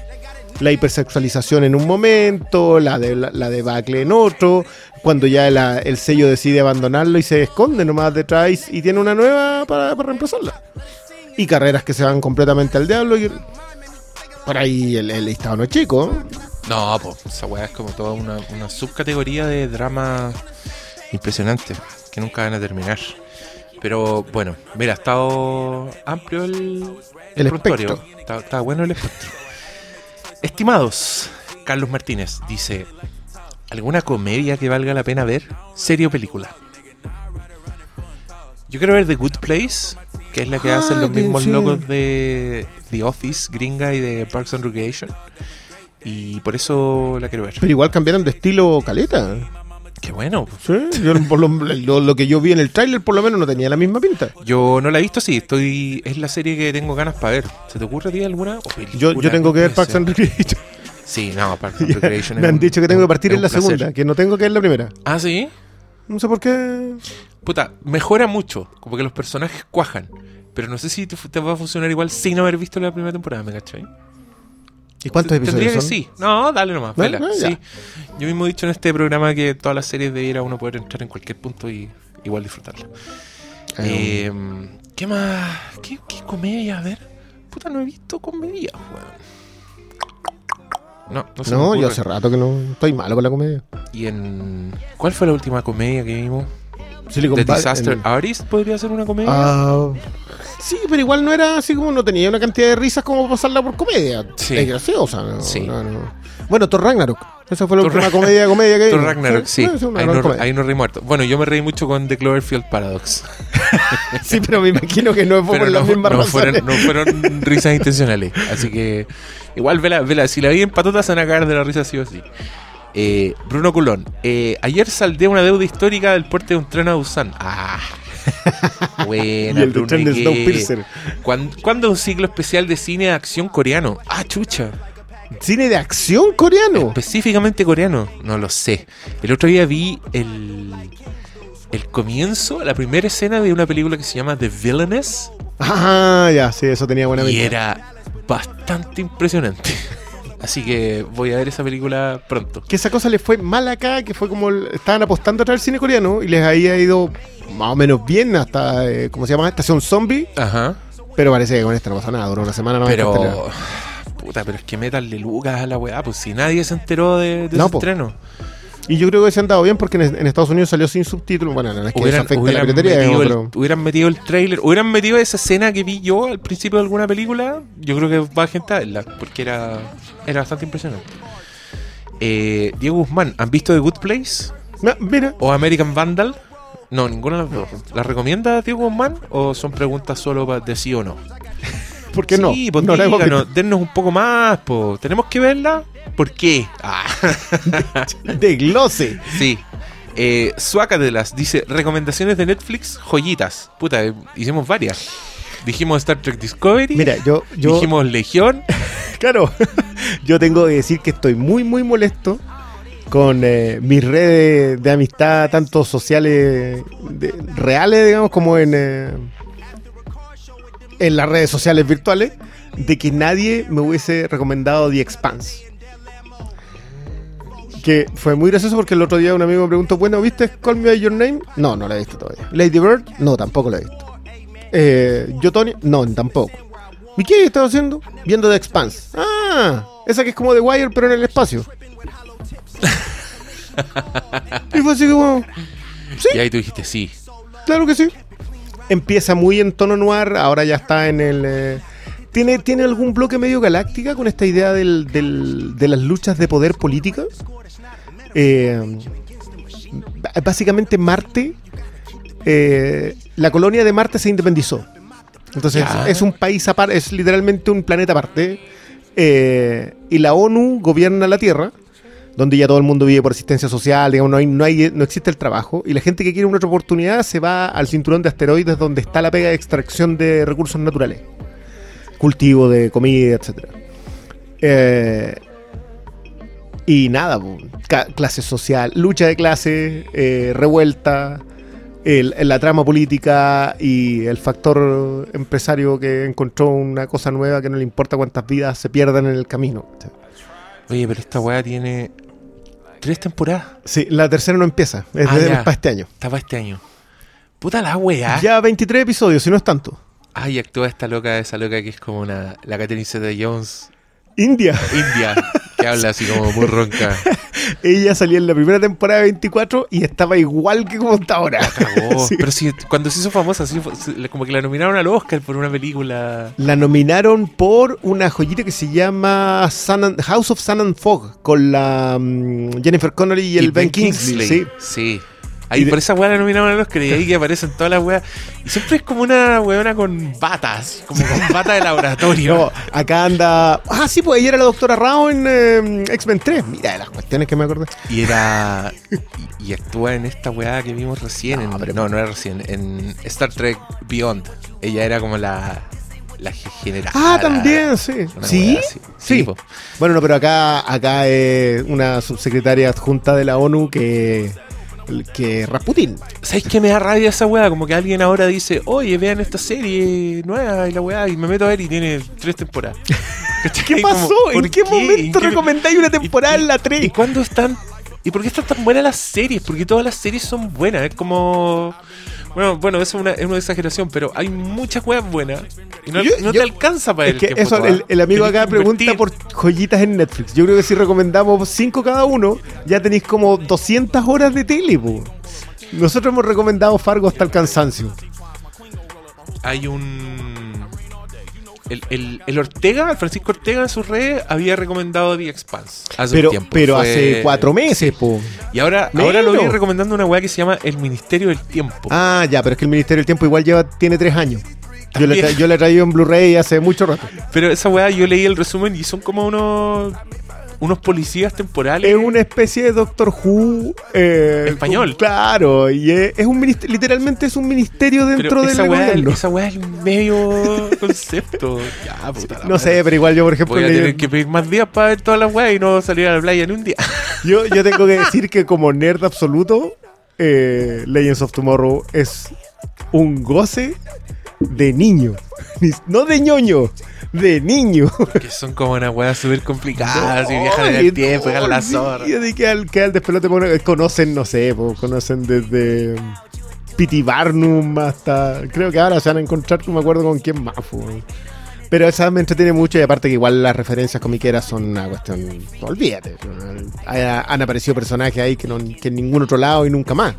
S2: La hipersexualización en un momento, la, de, la, la debacle en otro, cuando ya la- el sello decide abandonarlo y se esconde nomás detrás y tiene una nueva para, para reemplazarla. Y carreras que se van completamente al diablo. Y, por ahí el, el listado no es chico. ¿eh?
S1: No, pues esa weá es como toda una, una subcategoría de drama impresionante que nunca van a terminar. Pero bueno, mira, ha estado amplio el,
S2: El
S1: prontuario.
S2: espectro.
S1: Está, está bueno el espectro. Estimados, Carlos Martínez dice: ¿Alguna comedia que valga la pena ver? ¿Serie o película? Yo quiero ver The Good Place, que es la que
S2: Ah,
S1: hacen los mismos locos de The Office, gringa y de Parks and Recreation. Y por eso la quiero ver.
S2: Pero igual cambiaron de estilo caleta.
S1: Qué bueno.
S2: Sí, yo por lo, lo- lo que yo vi en el tráiler por lo menos no tenía la misma pinta.
S1: Yo no la he visto, sí, estoy es la serie que tengo ganas para ver. ¿Se te ocurre a ti alguna?
S2: Yo, yo tengo que ver Parks and Recreation.
S1: Sí, no, Parks and [LAUGHS] Recreation.
S2: Me han
S1: un-
S2: dicho que tengo que partir en la
S1: placer.
S2: segunda, que no tengo que ver la primera.
S1: Ah, sí.
S2: No sé por qué.
S1: Puta, mejora mucho, como que los personajes cuajan. Pero no sé si te, te va a funcionar igual sin haber visto la primera temporada, ¿me cachai?
S2: ¿Y cuántos
S1: Tendría
S2: episodios
S1: que
S2: son?
S1: sí. No, dale nomás, vela.
S2: Ah,
S1: sí. Yo mismo he dicho en este programa que todas las series debiera uno poder entrar en cualquier punto y igual disfrutarla.
S2: Eh,
S1: Eh, ¿Qué más? ¿Qué, qué comedia? A ver. Puta, no he visto comedia, weón. No, no se
S2: no, yo hace rato que no estoy malo con la comedia.
S1: ¿Y en. ¿Cuál fue la última comedia que vimos?
S2: Silicon
S1: The
S2: Valley-
S1: Disaster
S2: en-
S1: Artist podría ser una comedia.
S2: Ah, sí, pero igual no era así como no tenía una cantidad de risas como pasarla por comedia.
S1: Sí.
S2: Es graciosa. No,
S1: Sí.
S2: no, no. Bueno, Thor Ragnarok. Esa fue la
S1: Thor
S2: última comedia comedia que
S1: Thor
S2: vimos.
S1: Ragnarok, sí.
S2: es una
S1: ahí,
S2: gran
S1: no,
S2: comedia.
S1: ahí no reí muerto. Bueno, yo me reí mucho con The Cloverfield Paradox. [LAUGHS]
S2: Sí, pero me imagino que no fue
S1: Pero
S2: por
S1: no,
S2: las mismas
S1: no
S2: razones.
S1: fueron, no fueron risas intencionales. Así que, igual, vela, vela. Si la vi en patotas, se van a cagar de la risa, sí o sí. Eh, Bruno Culón. eh, ayer saldé una deuda histórica del puerto de un tren a Busan. Ah. [LAUGHS] Buena,
S2: y el tren de. Snowpiercer.
S1: ¿Cuán- ¿Cuándo un ciclo especial de cine de acción coreano? Ah, chucha.
S2: Cine de acción coreano.
S1: Específicamente coreano, no lo sé. El otro día vi el, el comienzo, la primera escena de una película que se llama The Villainess
S2: Ah, ya, sí, eso tenía buena
S1: y era bastante impresionante. [LAUGHS] Así que voy a ver esa película pronto.
S2: Que esa cosa les fue mal acá, que fue como estaban apostando a traer cine coreano y les había ido más o menos bien hasta, eh, ¿cómo se llama? Estación Zombie.
S1: Ajá.
S2: Pero parece que con esta no pasa nada, duró una semana no
S1: Pero. Puta, pero es que métanle lucas a la weá, pues si nadie se enteró de, de
S2: No,
S1: ese estreno.
S2: Y yo creo que se han dado bien porque en, en Estados Unidos salió sin subtítulos. Bueno, no es que eso
S1: Hubieran,
S2: la
S1: hubieran
S2: piratería,
S1: metido
S2: digamos,
S1: el,
S2: pero...
S1: hubieran metido el trailer, hubieran metido esa escena que vi yo al principio de alguna película, yo creo que va a gente a verla, porque era, era bastante impresionante. Eh, Diego Guzmán, ¿han visto The Good Place?
S2: No, mira,
S1: ¿O American Vandal? No, ninguna de las dos. ¿Las recomienda Diego Guzmán? ¿O son preguntas solo para de sí o no?
S2: ¿Por qué no?
S1: Sí, pues
S2: no la hemos
S1: díganos, dennos un poco más, po. ¿Tenemos que verla? ¿Por qué? Ah. [LAUGHS]
S2: De glose.
S1: sí. Eh, Suácatelas dice, recomendaciones de Netflix, joyitas. Puta, eh, hicimos varias. Dijimos Star Trek Discovery.
S2: Mira, yo, yo
S1: Dijimos Legión. [LAUGHS]
S2: claro, [LAUGHS] yo tengo que decir que estoy muy, muy molesto con eh, mis redes de amistad, tanto sociales, de- reales, digamos, como en, eh, en las redes sociales virtuales, de que nadie me hubiese recomendado The Expanse. Que fue muy gracioso porque el otro día un amigo me preguntó, bueno, ¿viste Call Me By Your Name? No, no la he visto todavía. Lady Bird? No, tampoco la he visto. Eh, ¿Yo, Tony? No, tampoco. ¿Y qué estaba haciendo? Viendo The Expanse. Ah, esa que es como The Wire, pero en el espacio. [LAUGHS] y fue así como,
S1: Y ahí tú dijiste sí.
S2: claro que sí. Empieza muy en tono noir, ahora ya está en el... eh, ¿tiene, ¿Tiene algún bloque medio galáctica con esta idea del- del- de las luchas de poder política? Eh, básicamente Marte, eh, la colonia de Marte se independizó. Entonces es un país aparte, es literalmente un planeta aparte. eh, y la ONU gobierna la Tierra, donde ya todo el mundo vive por asistencia social, digamos, no, hay, no, hay, no existe el trabajo. Y la gente que quiere una otra oportunidad se va al cinturón de asteroides donde está la pega de extracción de recursos naturales. Cultivo de comida, etc. y nada, clase social, lucha de clase, eh, revuelta, el- la trama política y el factor empresario que encontró una cosa nueva que no le importa cuántas vidas se pierdan en el camino.
S1: Oye, pero esta weá tiene tres temporadas.
S2: Sí, la tercera no empieza, es
S1: Ah,
S2: de-
S1: ya.
S2: para este año.
S1: Está para este año. Puta la weá.
S2: Ya 23 episodios, si no es tanto.
S1: Ay, actúa esta loca, esa loca que es como una. La Catherine Zeta Jones
S2: India,
S1: India, [LAUGHS] que habla así como muy ronca. [LAUGHS]
S2: ella salía en la primera temporada de 24 y estaba igual que como está ahora. [LAUGHS] Sí.
S1: Pero sí, cuando se hizo famosa, sí, como que la nominaron al Oscar por una película.
S2: La nominaron por una joyita que se llama Sun and- House of Sun and Fog con la mm, Jennifer Connelly y el Ben, Kingsley. Sí.
S1: Sí. Ahí por esa weá la nominaron a los y ahí que aparecen todas las weas. Y siempre es como una weona con batas, como con batas de laboratorio. [LAUGHS]
S2: No, acá anda. Ah, sí, pues ella era la doctora Rao en eh, X-Men 3. Mira de las cuestiones que me acordé.
S1: Y era. Y, y actúa en esta weá que vimos recién.
S2: No,
S1: en-
S2: pero-
S1: no, no era recién. En Star Trek Beyond. Ella era como la. La general.
S2: Ah, también, sí. ¿Sí? Sí.
S1: po.
S2: Bueno, no, pero acá, acá es una subsecretaria adjunta de la ONU que. Que Rasputin.
S1: ¿Sabes qué me da rabia esa weá? Como que alguien ahora dice, oye, vean esta serie nueva y la weá, y me meto a ver y tiene tres temporadas. [LAUGHS]
S2: ¿Qué
S1: Como,
S2: pasó? ¿En
S1: ¿por
S2: qué, momento
S1: ¿En qué-
S2: recomendáis una temporada
S1: y-
S2: en la
S1: ¿Y
S2: 3?
S1: cuándo están? ¿Y por qué están tan buenas las series? Porque todas las series son buenas. Es como. Bueno, bueno, eso es una, es una exageración, pero hay muchas weas buenas. Y no,
S2: Yo-
S1: no
S2: yo-
S1: te alcanza para
S2: Es
S1: el
S2: que
S1: tiempo
S2: eso, el, el amigo acá pregunta
S1: invertir.
S2: por joyitas en Netflix. Yo creo que si recomendamos 5 cada uno, ya tenéis como 200 horas de tele, po. Nosotros hemos recomendado Fargo hasta el cansancio.
S1: Hay un. El, el- el Ortega, el Francisco Ortega en sus redes había recomendado The Expanse hace
S2: Pero,
S1: un tiempo.
S2: pero
S1: Fue-
S2: hace cuatro meses, po.
S1: Y ahora,
S2: Menos.
S1: ahora lo voy recomendando una weá que se llama El Ministerio del Tiempo.
S2: Ah, ya, pero es que el Ministerio del Tiempo igual lleva, tiene tres años. Yo le, yo le he traído en Blu-ray hace mucho rato.
S1: Pero esa weá yo leí el resumen y son como unos. Unos policías temporales.
S2: Es una especie de Doctor Who. eh,
S1: Español.
S2: claro, y es, es un literalmente es un ministerio dentro del gobierno.
S1: esa weá es el medio [LAUGHS] concepto. Ya, puta la
S2: No sé, pero igual yo, por ejemplo,
S1: Voy a tener que pedir más días para ver todas las weas y no salir a la playa en un día. [LAUGHS]
S2: yo, yo tengo que decir que como nerd absoluto, eh, Legends of Tomorrow es un goce de niño. Ni- [LAUGHS] No de ñoño, de niño.
S1: que son como unas weas súper complicadas y
S2: No,
S1: viajan en
S2: y
S1: el tiempo,
S2: no,
S1: la zorra.
S2: olvídate que al, que al despelote bueno, conocen, no sé, po, conocen desde um, Pity Barnum hasta. Creo que ahora se van a encontrar, no me acuerdo con quién más. po. Pero esa me entretiene mucho y aparte que igual las referencias comiqueras son una cuestión. Olvídate. Hay- Han aparecido personajes ahí que, no, que en ningún otro lado y nunca más.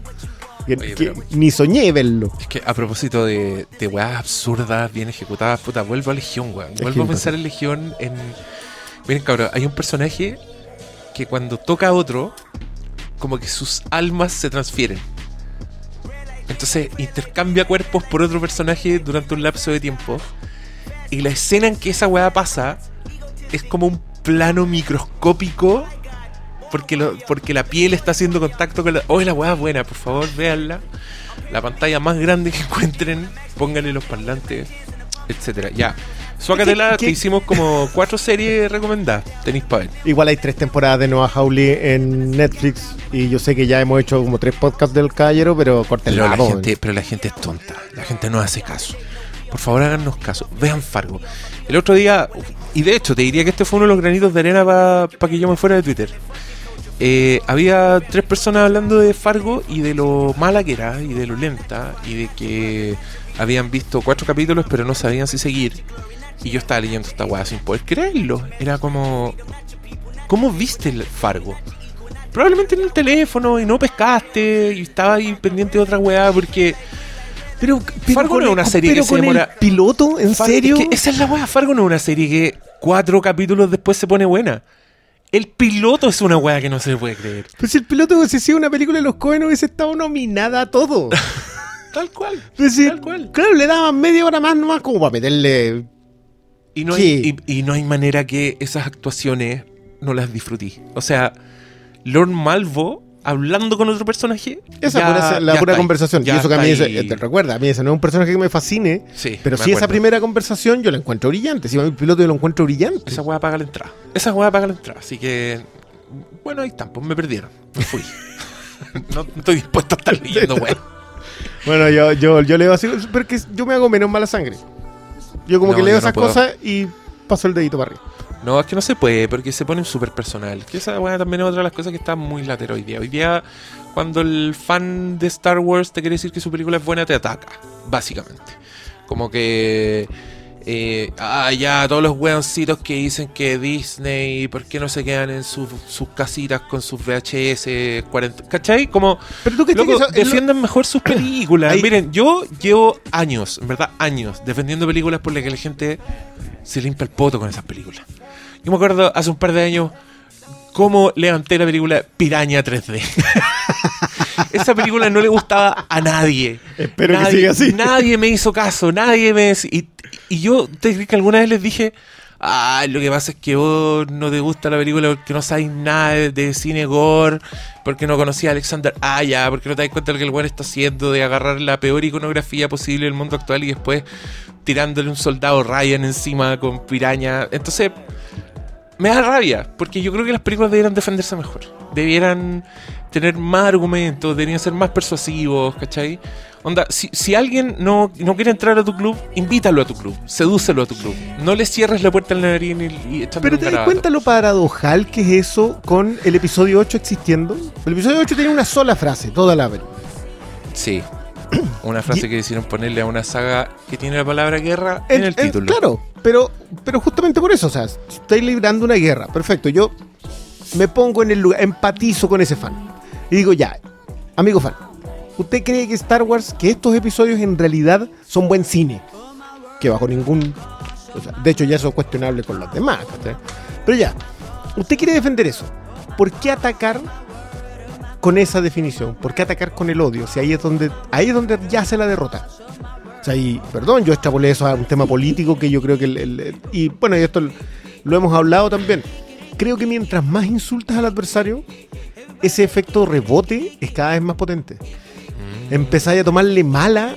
S2: Que,
S1: Oye,
S2: que
S1: pero-
S2: ni soñé verlo.
S1: Es que a propósito de, de weas absurdas, bien ejecutadas, puta, vuelvo a Legión, weón. Vuelvo a pensar en Legión en. Miren, cabrón, hay un personaje que cuando toca a otro, como que sus almas se transfieren. Entonces intercambia cuerpos por otro personaje durante un lapso de tiempo. Y la escena en que esa weá pasa es como un plano microscópico. Porque, lo- porque la piel está haciendo contacto con la. ¡Oh, la es buena! Por favor, véanla. La pantalla más grande que [LAUGHS] encuentren. Pónganle los parlantes, etcétera. Ya. Suácatela,
S2: ¿Qué- qué-
S1: que hicimos como cuatro series recomendadas. Tenéis para ver.
S2: Igual hay tres temporadas de Noah Hawley en Netflix y yo sé que ya hemos hecho como tres podcasts del caballero, pero corten
S1: Pero
S2: la
S1: la, gente, pero la gente es tonta. La gente no hace caso. Por favor, háganos caso. Vean Fargo. El otro día, y de hecho, te diría que este fue uno de los granitos de arena para que yo me fuera de Twitter. Eh, había tres personas hablando de Fargo y de lo mala que era y de lo lenta y de que habían visto cuatro capítulos pero no sabían si seguir. Y yo estaba leyendo esta weá sin poder creerlo. Era como. ¿Cómo viste el Fargo? Probablemente en el teléfono y no pescaste y estaba ahí pendiente de otra weá porque.
S2: Pero,
S1: Fargo no es una serie que se
S2: el
S1: demora-
S2: piloto? ¿En serio?
S1: es que esa es la weá. Fargo no es una serie que cuatro capítulos después se pone buena. El piloto es una weá que no se puede creer.
S2: Pues si el piloto hubiese sido una película de los Cohen hubiese estado nominada a todo. [LAUGHS]
S1: Tal cual. Tal cual.
S2: Claro, le daban media hora más nomás como para meterle...
S1: Y no,
S2: ¿Qué?
S1: hay, y, y no hay manera que esas actuaciones no las disfrutí. O sea, Lord Malvo hablando con otro personaje.
S2: Esa
S1: ya-
S2: pura- la
S1: ya
S2: pura conversación.
S1: Ya
S2: y eso que a mí, ese-
S1: ahí.
S2: te recuerda, a mí ese no es un personaje que me fascine,
S1: Sí,
S2: pero sí esa primera conversación yo la encuentro brillante. Si a mi piloto yo lo encuentro brillante.
S1: Esa weá paga la entrada. Esa weá paga la entrada. Así que. Bueno, ahí están, pues me perdieron. Me fui. [LAUGHS] no, no estoy dispuesto a estar leyendo, weón. [LAUGHS]
S2: Bueno, yo, yo, yo leo así, pero que yo me hago menos mala sangre. Yo como
S1: No,
S2: que leo
S1: no
S2: esas cosas y paso el dedito para arriba.
S1: No, es que no se puede, porque se ponen súper personal. Que esa weá también es otra de las cosas que está muy latero hoy día. Hoy día, cuando el fan de Star Wars te quiere decir que su película es buena, te ataca, básicamente. Como que. Eh, ah, ya, todos los weoncitos que dicen que Disney, ¿por qué no se quedan en sus, sus casitas con sus VHS 40? ¿Cachai? Como.
S2: Pero tú que
S1: Loco,
S2: lo-
S1: defiendan mejor sus películas.
S2: Ahí-
S1: Miren, yo llevo años, en verdad, años, defendiendo películas por las que la gente se limpia el poto con esas películas. Yo me acuerdo hace un par de años cómo levanté la película Piraña 3D. [LAUGHS] esa película no le gustaba a nadie.
S2: Espero
S1: nadie,
S2: que siga así.
S1: Nadie me hizo caso, nadie me... Y, y yo, te que alguna vez les dije, ah, lo que pasa es que vos no te gusta la película porque no sabes nada de, de cine gore, porque no conocías a Alexander Aya, porque no te das cuenta de lo que el weón está haciendo, de agarrar la peor iconografía posible del mundo actual y después tirándole un soldado Ryan encima con piraña. Entonces, me da rabia, porque yo creo que las películas debieran defenderse mejor. Debieran tener más argumentos, deberían ser más persuasivos, ¿cachai? Onda, si, si alguien no, no quiere entrar a tu club, invítalo a tu club, sedúcelo a tu club. No le cierres la puerta al nariz y, y
S2: Pero te das cuenta lo paradojal que es eso con el episodio 8 existiendo. El episodio 8 tiene una sola frase, toda la película.
S1: Sí. Una frase que decidieron ponerle a una saga que tiene la palabra guerra en, el
S2: En-
S1: título.
S2: claro, pero, pero justamente por eso, o sea, estáis librando una guerra. Perfecto, yo me pongo en el lugar, empatizo con ese fan. Y digo, ya, amigo fan, ¿usted cree que Star Wars, que estos episodios en realidad son buen cine? Que bajo ningún... o sea, de hecho ya eso es cuestionable con los demás. Pero ya, ¿usted quiere defender eso? ¿Por qué atacar con esa definición? ¿Por qué atacar con el odio? Si ahí es donde, ahí es donde yace la derrota. O sea, y perdón, yo extrapolé eso a un tema político que yo creo que... el- y bueno, y esto lo hemos hablado también. Creo que mientras más insultas al adversario, ese efecto rebote es cada vez más potente.
S1: Mm.
S2: Empezáis a tomarle mala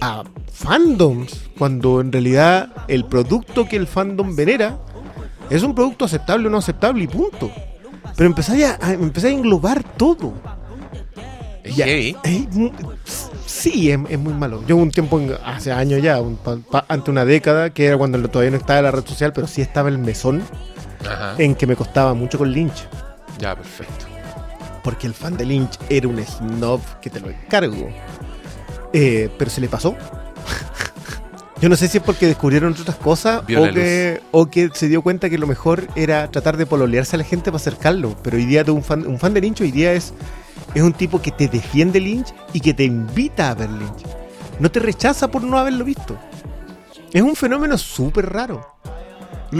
S2: a fandoms, cuando en realidad el producto que el fandom venera es un producto aceptable o no aceptable y punto. Pero empezáis a, a- englobar todo.
S1: Es
S2: Ya,
S1: heavy.
S2: es mu- sí, es, es muy malo. Yo un tiempo, en- hace años ya, un pa- pa- ante una década, que era cuando todavía no estaba la red social, pero sí estaba el mesón,
S1: Ajá.
S2: en que me costaba mucho con Lynch.
S1: Ya, perfecto.
S2: Porque el fan de Lynch era un snob que te lo encargo. Eh, pero se le pasó. [LAUGHS] Yo no sé si es porque descubrieron otras cosas o que, o que se dio cuenta que lo mejor era tratar de pololearse a la gente para acercarlo. Pero hoy día un fan, un fan de Lynch hoy día es, es un tipo que te defiende Lynch y que te invita a ver Lynch. No te rechaza por no haberlo visto. Es un fenómeno súper raro.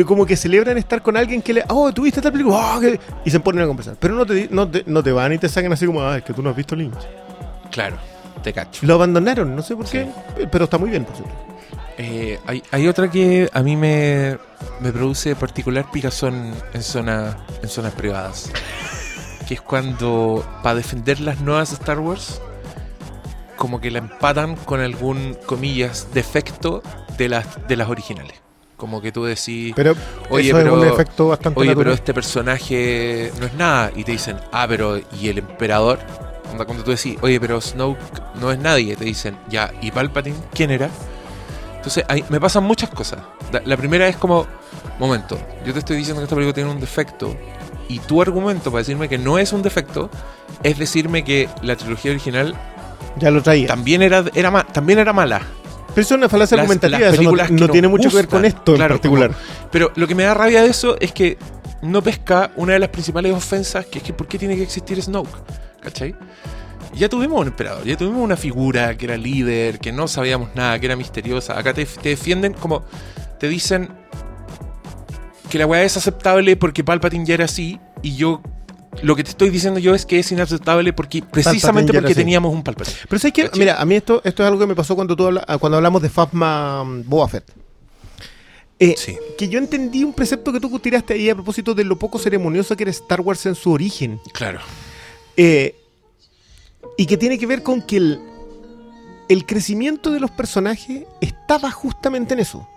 S2: Como que celebran estar con alguien que le. Oh, ¿tuviste tal película? Oh, que-". Y se ponen a conversar. Pero no te, no, te, no te van y te sacan así como, ah, es que tú no has visto Lynch.
S1: Claro, te cacho.
S2: Lo abandonaron, no sé por
S1: Sí.
S2: qué. Pero está muy bien, por cierto.
S1: Eh, hay, hay otra que a mí me, me produce particular picazón en, zona, en zonas privadas. [LAUGHS] Que es cuando, para defender las nuevas Star Wars, como que la empatan con algún, comillas, defecto de las, de las originales. Como que tú decís,
S2: Pero
S1: Oye,
S2: eso
S1: pero-
S2: es un efecto bastante
S1: oye, pero este personaje no es nada. Y te dicen, ah, pero ¿y el emperador? Cuando tú decís, oye, pero Snoke no es nadie, te dicen, ya, ¿y Palpatine quién era? Entonces, ahí me pasan muchas cosas. La, primera es como, momento, yo te estoy diciendo que esta película tiene un defecto. Y tu argumento para decirme que no es un defecto es decirme que la trilogía original
S2: Ya lo traía.
S1: también era, era, también era mala.
S2: Pero eso es una falacia
S1: Las-
S2: argumentativa.
S1: las
S2: eso no,
S1: películas
S2: no
S1: nos
S2: tiene mucho que ver con esto
S1: claro,
S2: en particular.
S1: Pero lo que me da rabia de eso es que no pesca una de las principales ofensas, que es que ¿por qué tiene que existir Snoke? ¿Cachai? Ya tuvimos un emperador, ya tuvimos una figura que era líder, que no sabíamos nada, que era misteriosa. Acá te, te defienden como. Te dicen que la weá es aceptable porque Palpatine ya era así, y yo. Lo que te estoy diciendo yo es que es inaceptable porque precisamente porque
S2: así.
S1: teníamos un Palpatine.
S2: Pero sabes que, mira, a mí esto, esto es algo que me pasó cuando, tú habla- cuando hablamos de Fasma um, Boba Fett. Eh,
S1: Sí.
S2: Que yo entendí un precepto que tú tiraste ahí a propósito de lo poco ceremonioso que era Star Wars en su origen.
S1: Claro.
S2: Eh, y que tiene que ver con que el, el crecimiento de los personajes estaba justamente en eso.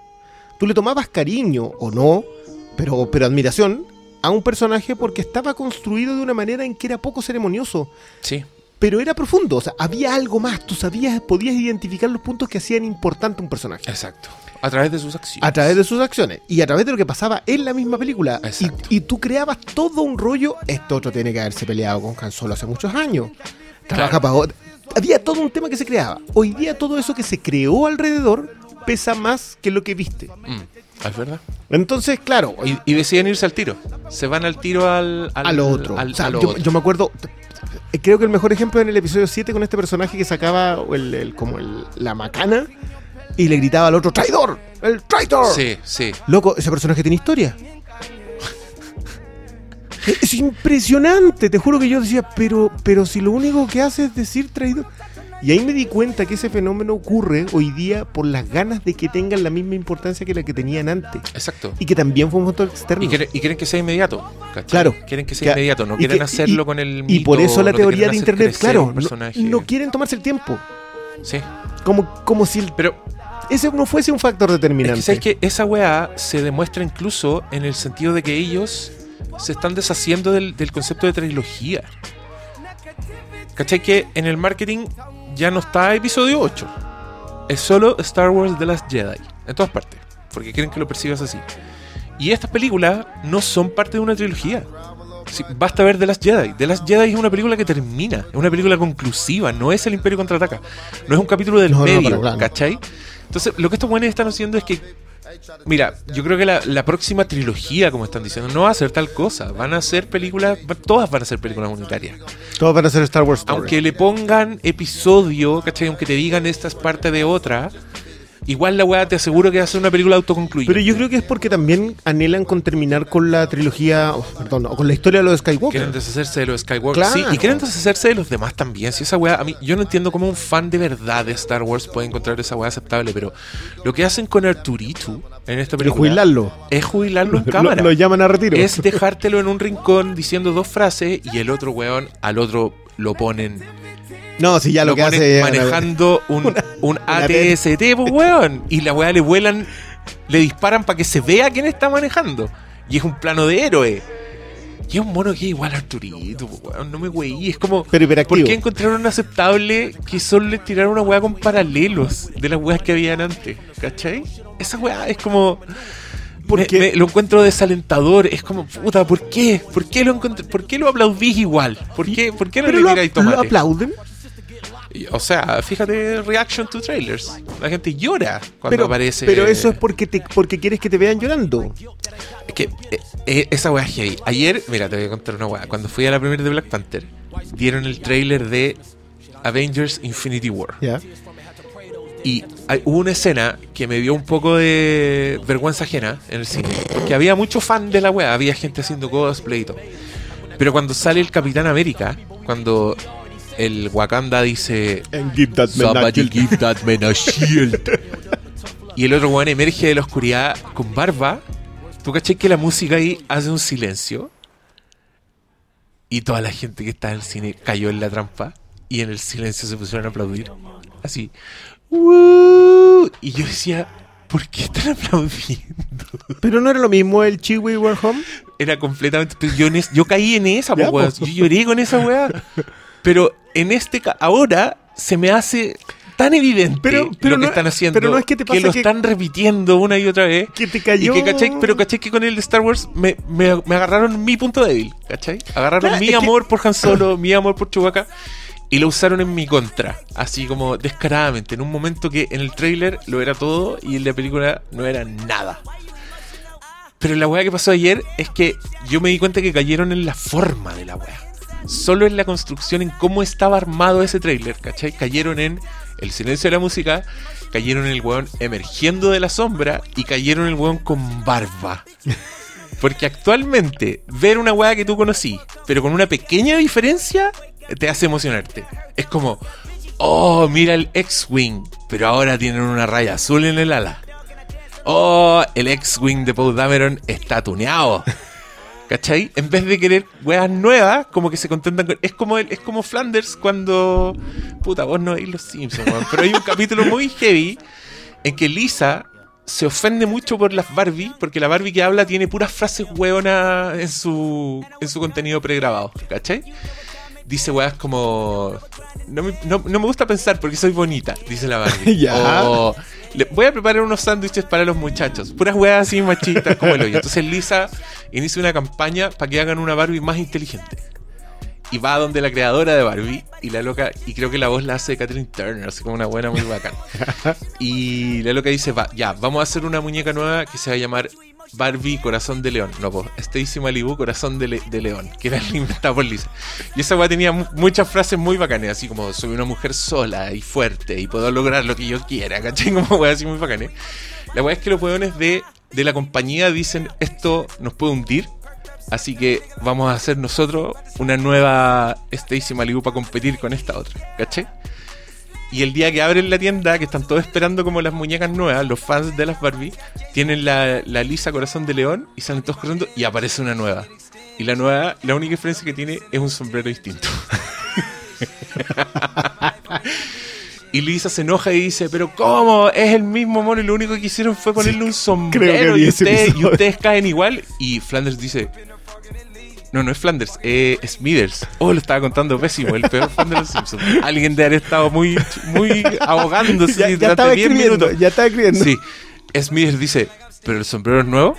S2: Tú le tomabas cariño o no, pero, pero admiración a un personaje porque estaba construido de una manera en que era poco ceremonioso,
S1: Sí.
S2: pero era profundo. O sea, había algo más. Tú sabías, podías identificar los puntos que hacían importante un personaje.
S1: Exacto. A través de sus acciones.
S2: A través de sus acciones y a través de lo que pasaba en la misma película. Y,
S1: Exacto.
S2: y tú creabas todo un rollo. Esto otro tiene que haberse peleado con Han Solo hace muchos años. Trabaja para otro. Había todo un tema que se creaba. Hoy día todo eso que se creó alrededor pesa más que lo que viste.
S1: Mm, es verdad.
S2: Entonces, claro,
S1: Y, y deciden irse al tiro. Se van al tiro al, al,
S2: a lo otro.
S1: al-
S2: O sea,
S1: a lo
S2: yo,
S1: otro.
S2: yo me acuerdo. eh, Creo que el mejor ejemplo en el episodio 7 con este personaje que sacaba el, el- como el- la macana y le gritaba al otro ¡Traidor! ¡El traidor!
S1: Sí, sí.
S2: Loco, ese personaje tiene historia. Es impresionante, te juro que yo decía, pero, pero si lo único que hace es decir traidor. Y ahí me di cuenta que ese fenómeno ocurre hoy día por las ganas de que tengan la misma importancia que la que tenían antes.
S1: Exacto.
S2: Y que también fue un factor externo.
S1: Y quieren, y quieren que sea inmediato. ¿cachai?
S2: Claro.
S1: Quieren que sea
S2: Que-
S1: inmediato, no quieren
S2: que-
S1: hacerlo
S2: y-
S1: con el
S2: Y por
S1: mito,
S2: eso la
S1: no
S2: teoría de internet, claro, no, no quieren tomarse el tiempo.
S1: Sí.
S2: Como, como si el-
S1: Pero
S2: ese no fuese un factor
S1: es
S2: determinante.
S1: que, ¿sabes que Esa weá se demuestra incluso en el sentido de que ellos se están deshaciendo del, del concepto de trilogía. ¿Cachai? Que en el marketing ya no está episodio 8. Es solo Star Wars The Last Jedi. En todas partes. Porque quieren que lo percibas así. Y estas películas no son parte de una trilogía. Sí, basta ver The Last Jedi. The Last Jedi es una película que termina. Es una película conclusiva. No es el Imperio contraataca. No es un capítulo del
S2: No, no,
S1: medio.
S2: claro.
S1: ¿Cachai? Entonces, lo que estos buenos están haciendo es que Mira, yo creo que la, la próxima trilogía, como están diciendo, no va a ser tal cosa. Van a ser películas, todas van a ser películas unitarias.
S2: Todos van a ser Star Wars Story.
S1: Aunque le pongan episodio, ¿cachai? Aunque te digan esta es parte de otra, igual la weá te aseguro que va a ser una película autoconcluyente.
S2: Pero yo creo que es porque también anhelan con terminar con la trilogía, oh, perdón, o con la historia de los Skywalker.
S1: Quieren deshacerse de los Skywalker. Sí,
S2: Claro.
S1: y quieren deshacerse de los demás también. Si esa weá, a mí, yo no entiendo cómo un fan de verdad de Star Wars puede encontrar esa weá aceptable, pero lo que hacen con Arturito en esta película
S2: jubilarlo.
S1: es jubilarlo en [LAUGHS]
S2: Lo,
S1: cámara.
S2: lo llaman a retiro.
S1: es dejártelo en un rincón diciendo dos frases y el otro weón al otro lo ponen,
S2: no, si ya lo,
S1: lo
S2: que hace.
S1: manejando un, [LAUGHS] un
S2: una
S1: ATST, pues weón. Y la weá le vuelan, le disparan para que se vea quién está manejando. Y es un plano de héroe. Y es un mono que es igual a Arturito, pues, weón. No me weí. Es como.
S2: Pero hiperactivo.
S1: ¿Por qué encontraron aceptable que solo le tiraron una weá con paralelos de las weas que habían antes? ¿Cachai? Esa weá es como.
S2: Porque-
S1: me- me- lo encuentro desalentador. Es como, puta, ¿por qué? ¿Por qué lo, encontré- ¿por qué lo aplaudís igual? ¿Por qué, ¿por qué no le
S2: lo,
S1: tiráis
S2: lo
S1: tomate?
S2: aplauden.
S1: O sea, fíjate, reaction to trailers. La gente llora cuando
S2: Pero,
S1: aparece.
S2: pero eso es porque, te, porque quieres que te vean llorando.
S1: Es que eh, eh, esa weá es heavy. Ayer, mira, te voy a contar una weá. Cuando fui a la primera de Black Panther, dieron el trailer de Avengers Infinity War. Y hay- hubo una escena que me dio un poco de vergüenza ajena en el cine. Porque había mucho fan de la weá, había gente haciendo cosplay y todo. Pero cuando sale el Capitán América, cuando el Wakanda dice
S2: And give that man a
S1: Somebody
S2: shield.
S1: give that man a shield. y el otro weón emerge de la oscuridad con barba. ¿Tú caché que la música ahí hace un silencio? Y toda la gente que está en el cine cayó en la trampa. Y en el silencio se pusieron a aplaudir. Así. "Woo". Y yo decía, ¿por qué están aplaudiendo?
S2: Pero no era lo mismo el Chiwi Were Home.
S1: Era completamente. Yo, en es- yo caí en esa, po. Yo lloré con esa weá. Pero en este. Ahora se me hace tan evidente
S2: Pero- pero
S1: lo que
S2: no-
S1: están haciendo.
S2: pero no es que te pasa
S1: lo
S2: que-
S1: están repitiendo una y otra vez.
S2: Que te cayó.
S1: Y que, ¿cachai? Pero caché que con el de Star Wars me, me- me agarraron mi punto débil, ¿cachai? Agarraron
S2: Claro,
S1: mi
S2: que-
S1: amor por Han [COUGHS] Solo, mi amor por Chewbacca y lo usaron en mi contra, así como descaradamente, en un momento que en el tráiler lo era todo y en la película no era nada. Pero la weá que pasó ayer es que yo me di cuenta que cayeron en la forma de la weá. Solo en la construcción, en cómo estaba armado ese tráiler, ¿cachai? Cayeron en el silencio de la música, cayeron en el weón emergiendo de la sombra y cayeron en el weón con barba. [LAUGHS] Porque actualmente, ver una weá que tú conocí, pero con una pequeña diferencia, te hace emocionarte. Es como, oh, mira el X-Wing, pero ahora tienen una raya azul en el ala. Oh, el X-Wing de Poe Dameron está tuneado. [LAUGHS] ¿Cachai? En vez de querer weas nuevas, como que se contentan con. Es como, es como Flanders cuando. Puta, vos no veis los Simpsons. Pero hay un capítulo muy heavy en que Lisa se ofende mucho por las Barbie, porque la Barbie que habla tiene puras frases hueonas en su, en su contenido pregrabado, ¿cachai? Dice weas como. No me, no- no me gusta pensar porque soy bonita, dice la Barbie. [LAUGHS]
S2: Ya.
S1: O, "Le- voy a preparar unos sándwiches para los muchachos. Puras weas así machistas como el hoyo. Entonces Lisa inicia una campaña para que hagan una Barbie más inteligente. Y va donde la creadora de Barbie y la loca, y creo que la voz la hace Catherine Turner, así como una buena muy bacán. [LAUGHS] Y la loca dice, va, ya, vamos a hacer una muñeca nueva que se va a llamar Barbie Corazón de León. No, pues, Stacy Malibu Corazón de, Le- de León, que era [LAUGHS] inventada por Lisa. Y esa weá tenía mu- muchas frases muy bacanas, así como soy una mujer sola y fuerte y puedo lograr lo que yo quiera, ¿cachai? [LAUGHS] Como weá así muy bacanes. La weá es que los weones de, de la compañía dicen, esto nos puede hundir, Así que vamos a hacer nosotros una nueva Stacy Malibu para competir con esta otra. ¿Caché? Y el día que abren la tienda, que están todos esperando como las muñecas nuevas, los fans de las Barbie, tienen la, la lisa corazón de león y salen todos corriendo y aparece una nueva. Y la nueva, la única diferencia que tiene es un sombrero distinto. [LAUGHS] y Lisa se enoja y dice, pero ¿cómo? Es el mismo mono y lo único que hicieron fue ponerle un sombrero y,
S2: ese
S1: ustedes, y ustedes caen igual. Y Flanders dice, no, no es Flanders, eh, es Smithers. Oh, lo estaba contando pésimo, el peor fan de los Simpsons. Alguien de haber estado muy, muy ahogándose
S2: Ya, ya estaba
S1: 10
S2: escribiendo, ya estaba escribiendo.
S1: Sí. Smithers dice, ¿pero el sombrero es nuevo?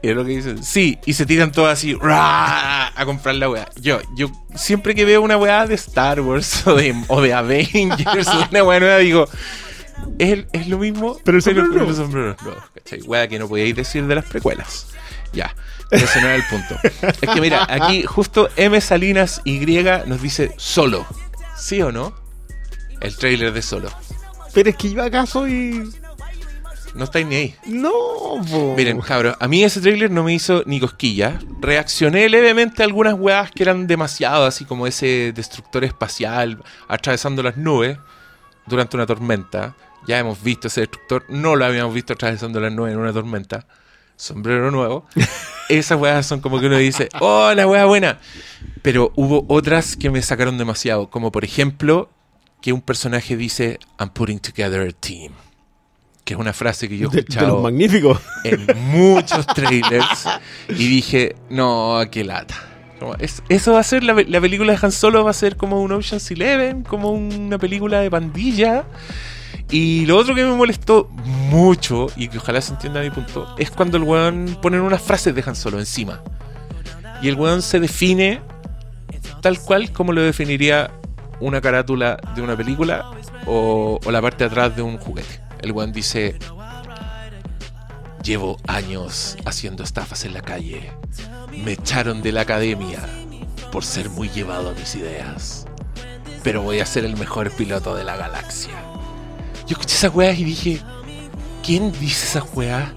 S1: Y es lo que dicen, sí, y se tiran todos así ¡ra! a comprar la weá. Yo, yo siempre que veo una weá de Star Wars [LAUGHS] o de, o de Avengers o [LAUGHS] una weá nueva, digo, es, es lo mismo,
S2: Pero el sombrero
S1: pero el sombrero nuevo, ¿cachai? Weá que no podíais decir de las precuelas. Ya, ese no era el punto. Es que mira, aquí justo M Salinas Y nos dice solo. ¿Sí o no? El trailer de solo.
S2: Pero es que yo acá soy.
S1: No estáis ni ahí.
S2: No, po.
S1: Miren, cabros, a mí ese tráiler no me hizo ni cosquillas. Reaccioné levemente a algunas weas que eran demasiado, así como ese destructor espacial atravesando las nubes durante una tormenta. Ya hemos visto ese destructor, no lo habíamos visto atravesando las nubes en una tormenta. Sombrero nuevo. [LAUGHS] Esas weas son como que uno dice, oh, la wea buena. Pero hubo otras que me sacaron demasiado, como por ejemplo que un personaje dice, I'm putting together a team. Que es una frase que yo he
S2: de, de
S1: escuchado
S2: los magníficos.
S1: en muchos trailers y dije, no, qué lata. Como, es- eso va a ser, la, la película de Han Solo va a ser como un Ocean's Eleven, como una película de pandilla. Y lo otro que me molestó mucho, y que ojalá se entienda mi punto, es cuando el weón pone unas frases de Han Solo encima. Y el weón se define tal cual como lo definiría una carátula de una película o, o la parte de atrás de un juguete. El weón dice, Llevo años haciendo estafas en la calle. Me echaron de la academia por ser muy llevado a mis ideas. Pero voy a ser el mejor piloto de la galaxia. Yo escuché esa weá y dije, ¿quién dice esa weá?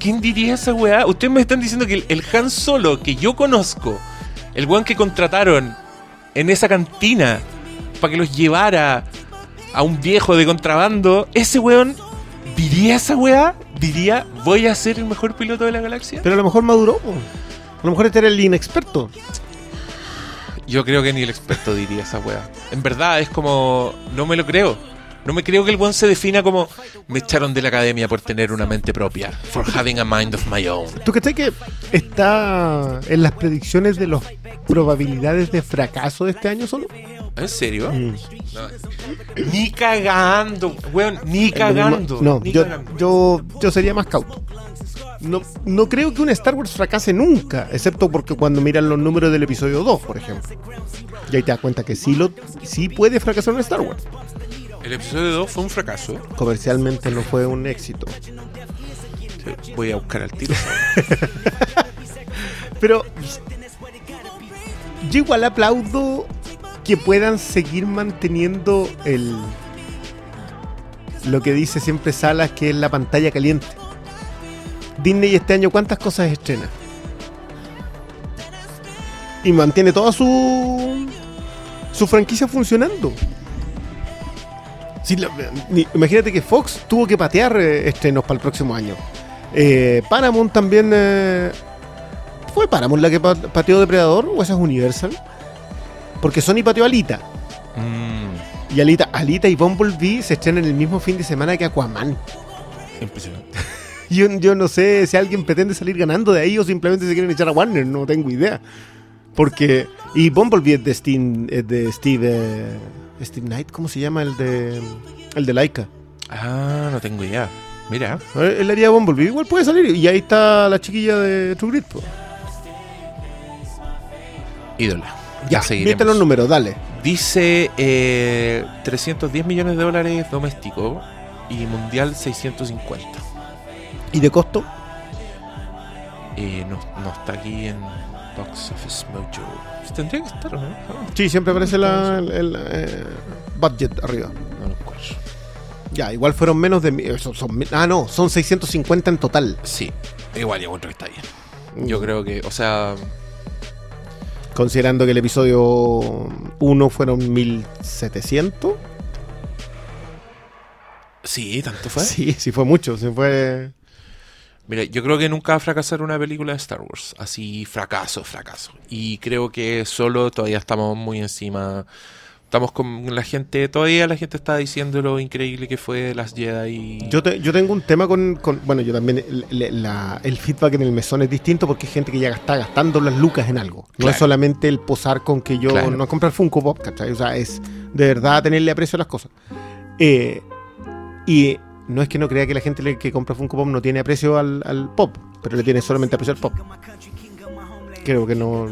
S1: ¿Quién diría esa weá? Ustedes me están diciendo que el, el Han Solo que yo conozco, el weón que contrataron en esa cantina para que los llevara a un viejo de contrabando, ese weón diría esa weá, diría, voy a ser el mejor piloto de la galaxia.
S2: Pero a lo mejor maduró. A lo mejor este era el inexperto.
S1: Yo creo que ni el experto diría esa weá. En verdad es como, no me lo creo. No me creo que el weón se defina como, me echaron de la academia por tener una mente propia, for having a mind of my own.
S2: ¿Tú crees que está en las predicciones de las probabilidades de fracaso de este año solo?
S1: ¿En serio?
S2: Mm.
S1: No. Ni cagando, weón, ni cagando.
S2: No,
S1: ni
S2: yo,
S1: cagando.
S2: yo, yo sería más cauto. No, no creo que un Star Wars fracase nunca, excepto porque cuando miran los números del episodio 2, por ejemplo. Y ahí te das cuenta que sí, lo, sí puede fracasar un Star Wars.
S1: El episodio 2 fue un fracaso.
S2: Comercialmente no fue un éxito.
S1: Sí, Voy a buscar al tiro. [LAUGHS]
S2: Pero yo igual aplaudo que puedan seguir manteniendo el lo que dice siempre Salas que es la pantalla caliente. Disney este año cuántas cosas estrena. Y mantiene toda su su franquicia funcionando. Si la- ni- imagínate que Fox tuvo que patear eh, estrenos para el próximo año. Eh, Paramount también eh, ¿Fue Paramount la que pa- pateó Depredador o esa es Universal? Porque Sony pateó Alita.
S1: Mm,
S2: Y Alita, Alita y Bumblebee se estrenan el mismo fin de semana que Aquaman.
S1: impresionante. [LAUGHS]
S2: Yo, yo no sé si alguien pretende salir ganando de ahí o simplemente se quieren echar a Warner, no tengo idea. Porque. Y Bumblebee es de Steve. es de Steve. eh, Steve Knight, ¿cómo se llama el de. el de Laika?
S1: Ah, no tengo idea. Mira.
S2: Ver, Él haría Bumblebee, igual puede salir. Y ahí está la chiquilla de True Grit. po.
S1: Ídola.
S2: Ya, viste los números, dale.
S1: Dice eh, 310 millones de dólares doméstico y mundial 650.
S2: ¿Y de costo?
S1: Eh, no, no está aquí en Box Office Mojo. Tendría que estar, ¿o ¿no? Ah,
S2: Sí, siempre aparece la, el, el, eh, budget arriba.
S1: no lo encuentro.
S2: Ya, igual fueron menos de... son, mi- ah, no, son 650 en total.
S1: Sí, igual yo encuentro que está bien. Yo creo que, o sea,
S2: Considerando que el episodio 1 fueron 1700.
S1: Sí, tanto fue.
S2: Sí, sí fue mucho. Se fue.
S1: Mira, yo creo que nunca va a fracasar una película de Star Wars. Así, fracaso, fracaso. Y creo que solo todavía estamos muy encima. Estamos con la gente, todavía la gente está diciendo lo increíble que fue las Jedi.
S2: Yo, te- yo tengo un tema con, con- bueno, yo también, el- la- el feedback en el mesón es distinto porque hay gente que ya está gastando las lucas en algo. No
S1: Claro.
S2: es solamente el posar con que yo
S1: Claro.
S2: no es comprar Funko Pop, ¿cachai? O sea, es de verdad tenerle aprecio a las cosas. Eh, y no es que no crea que la gente que compra Funko Pop no tiene aprecio al, al pop, pero le tiene solamente aprecio al pop. Creo que no...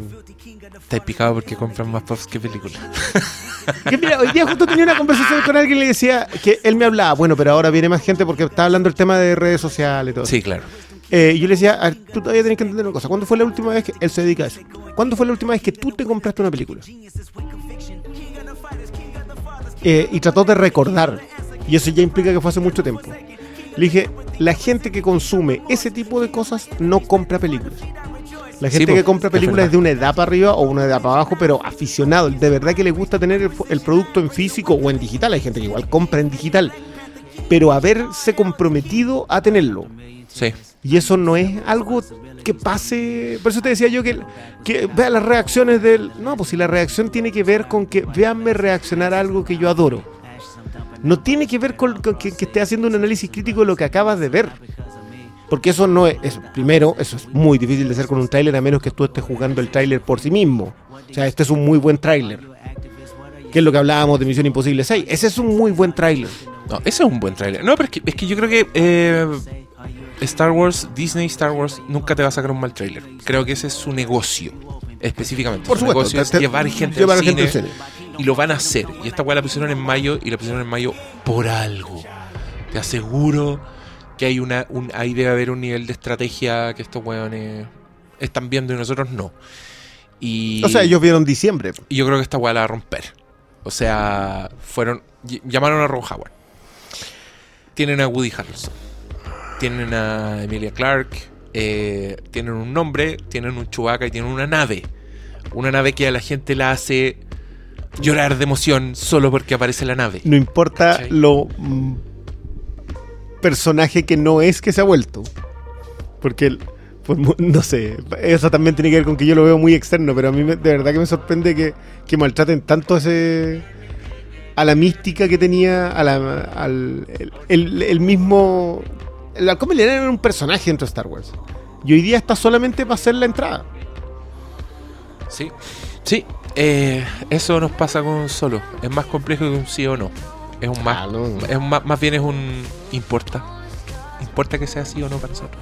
S1: Estáis picado porque compran más pops que películas. [LAUGHS]
S2: Que mira, hoy día justo tenía una conversación con alguien y le decía que él me hablaba, bueno, pero ahora viene más gente porque está hablando el tema de redes sociales y todo.
S1: Sí, claro.
S2: Eh, y yo le decía, a ver, tú todavía tienes que entender una cosa. ¿Cuándo fue la última vez que él se dedica a eso? ¿Cuándo fue la última vez que tú te compraste una película? Eh, y trató de recordar. Y eso ya implica que fue hace mucho tiempo. Le dije, la gente que consume ese tipo de cosas no compra películas. La gente que compra películas es de una edad para arriba o una edad para abajo, pero aficionado. De verdad que le gusta tener el, el producto en físico o en digital. Hay gente que igual compra en digital. Pero haberse comprometido a tenerlo.
S1: Sí.
S2: Y eso no es algo que pase. Por eso te decía yo que, que vea las reacciones del. No, pues si la reacción tiene que ver con que véanme reaccionar a algo que yo adoro. No tiene que ver con, con que, que esté haciendo un análisis crítico de lo que acabas de ver. Porque eso no es, es- Primero, eso es muy difícil de hacer con un tráiler a menos que tú estés jugando el tráiler por sí mismo. O sea, este es un muy buen tráiler. Que es lo que hablábamos de Misión Imposible 6. Ese es un muy buen tráiler.
S1: No, ese es un buen tráiler. No, pero es que, es que yo creo que eh, Star Wars, Disney Star Wars, nunca te va a sacar un mal tráiler. Creo que ese es su negocio, específicamente.
S2: Por
S1: su
S2: supuesto,
S1: negocio
S2: te-
S1: llevar gente
S2: llevar
S1: al
S2: gente al cine.
S1: Y lo van a hacer. Y esta weá la pusieron en mayo y la pusieron en mayo por algo. Te aseguro que hay una, un, ahí debe haber un nivel de estrategia que estos weones están viendo y nosotros no. Y,
S2: O sea, ellos vieron diciembre.
S1: y yo creo que esta weá la va a romper. O sea, fueron. ll- Llamaron a Ron Howard. Tienen a Woody Harrelson. Tienen a Emilia Clarke. eh, tienen un nombre. Tienen un Chewbacca y tienen una nave. Una nave que a la gente la hace llorar de emoción solo porque aparece la nave.
S2: No importa
S1: ¿Cachai?
S2: lo mm, personaje que no es que se ha vuelto. Porque, el- pues, no sé, eso también tiene que ver con que yo lo veo muy externo, pero a mí me- de verdad que me sorprende que, que maltraten tanto ese a la mística que tenía, a la, al el, el- el mismo... Halcón milenario era un personaje dentro de Star Wars. Y hoy día está solamente para hacer la entrada.
S1: Sí. Sí. Eh, eso nos pasa con solo. Es más complejo que un sí o no. Es un más.
S2: Ah, no.
S1: Es un más, más bien es un. Importa. Importa que sea sí o no para nosotros.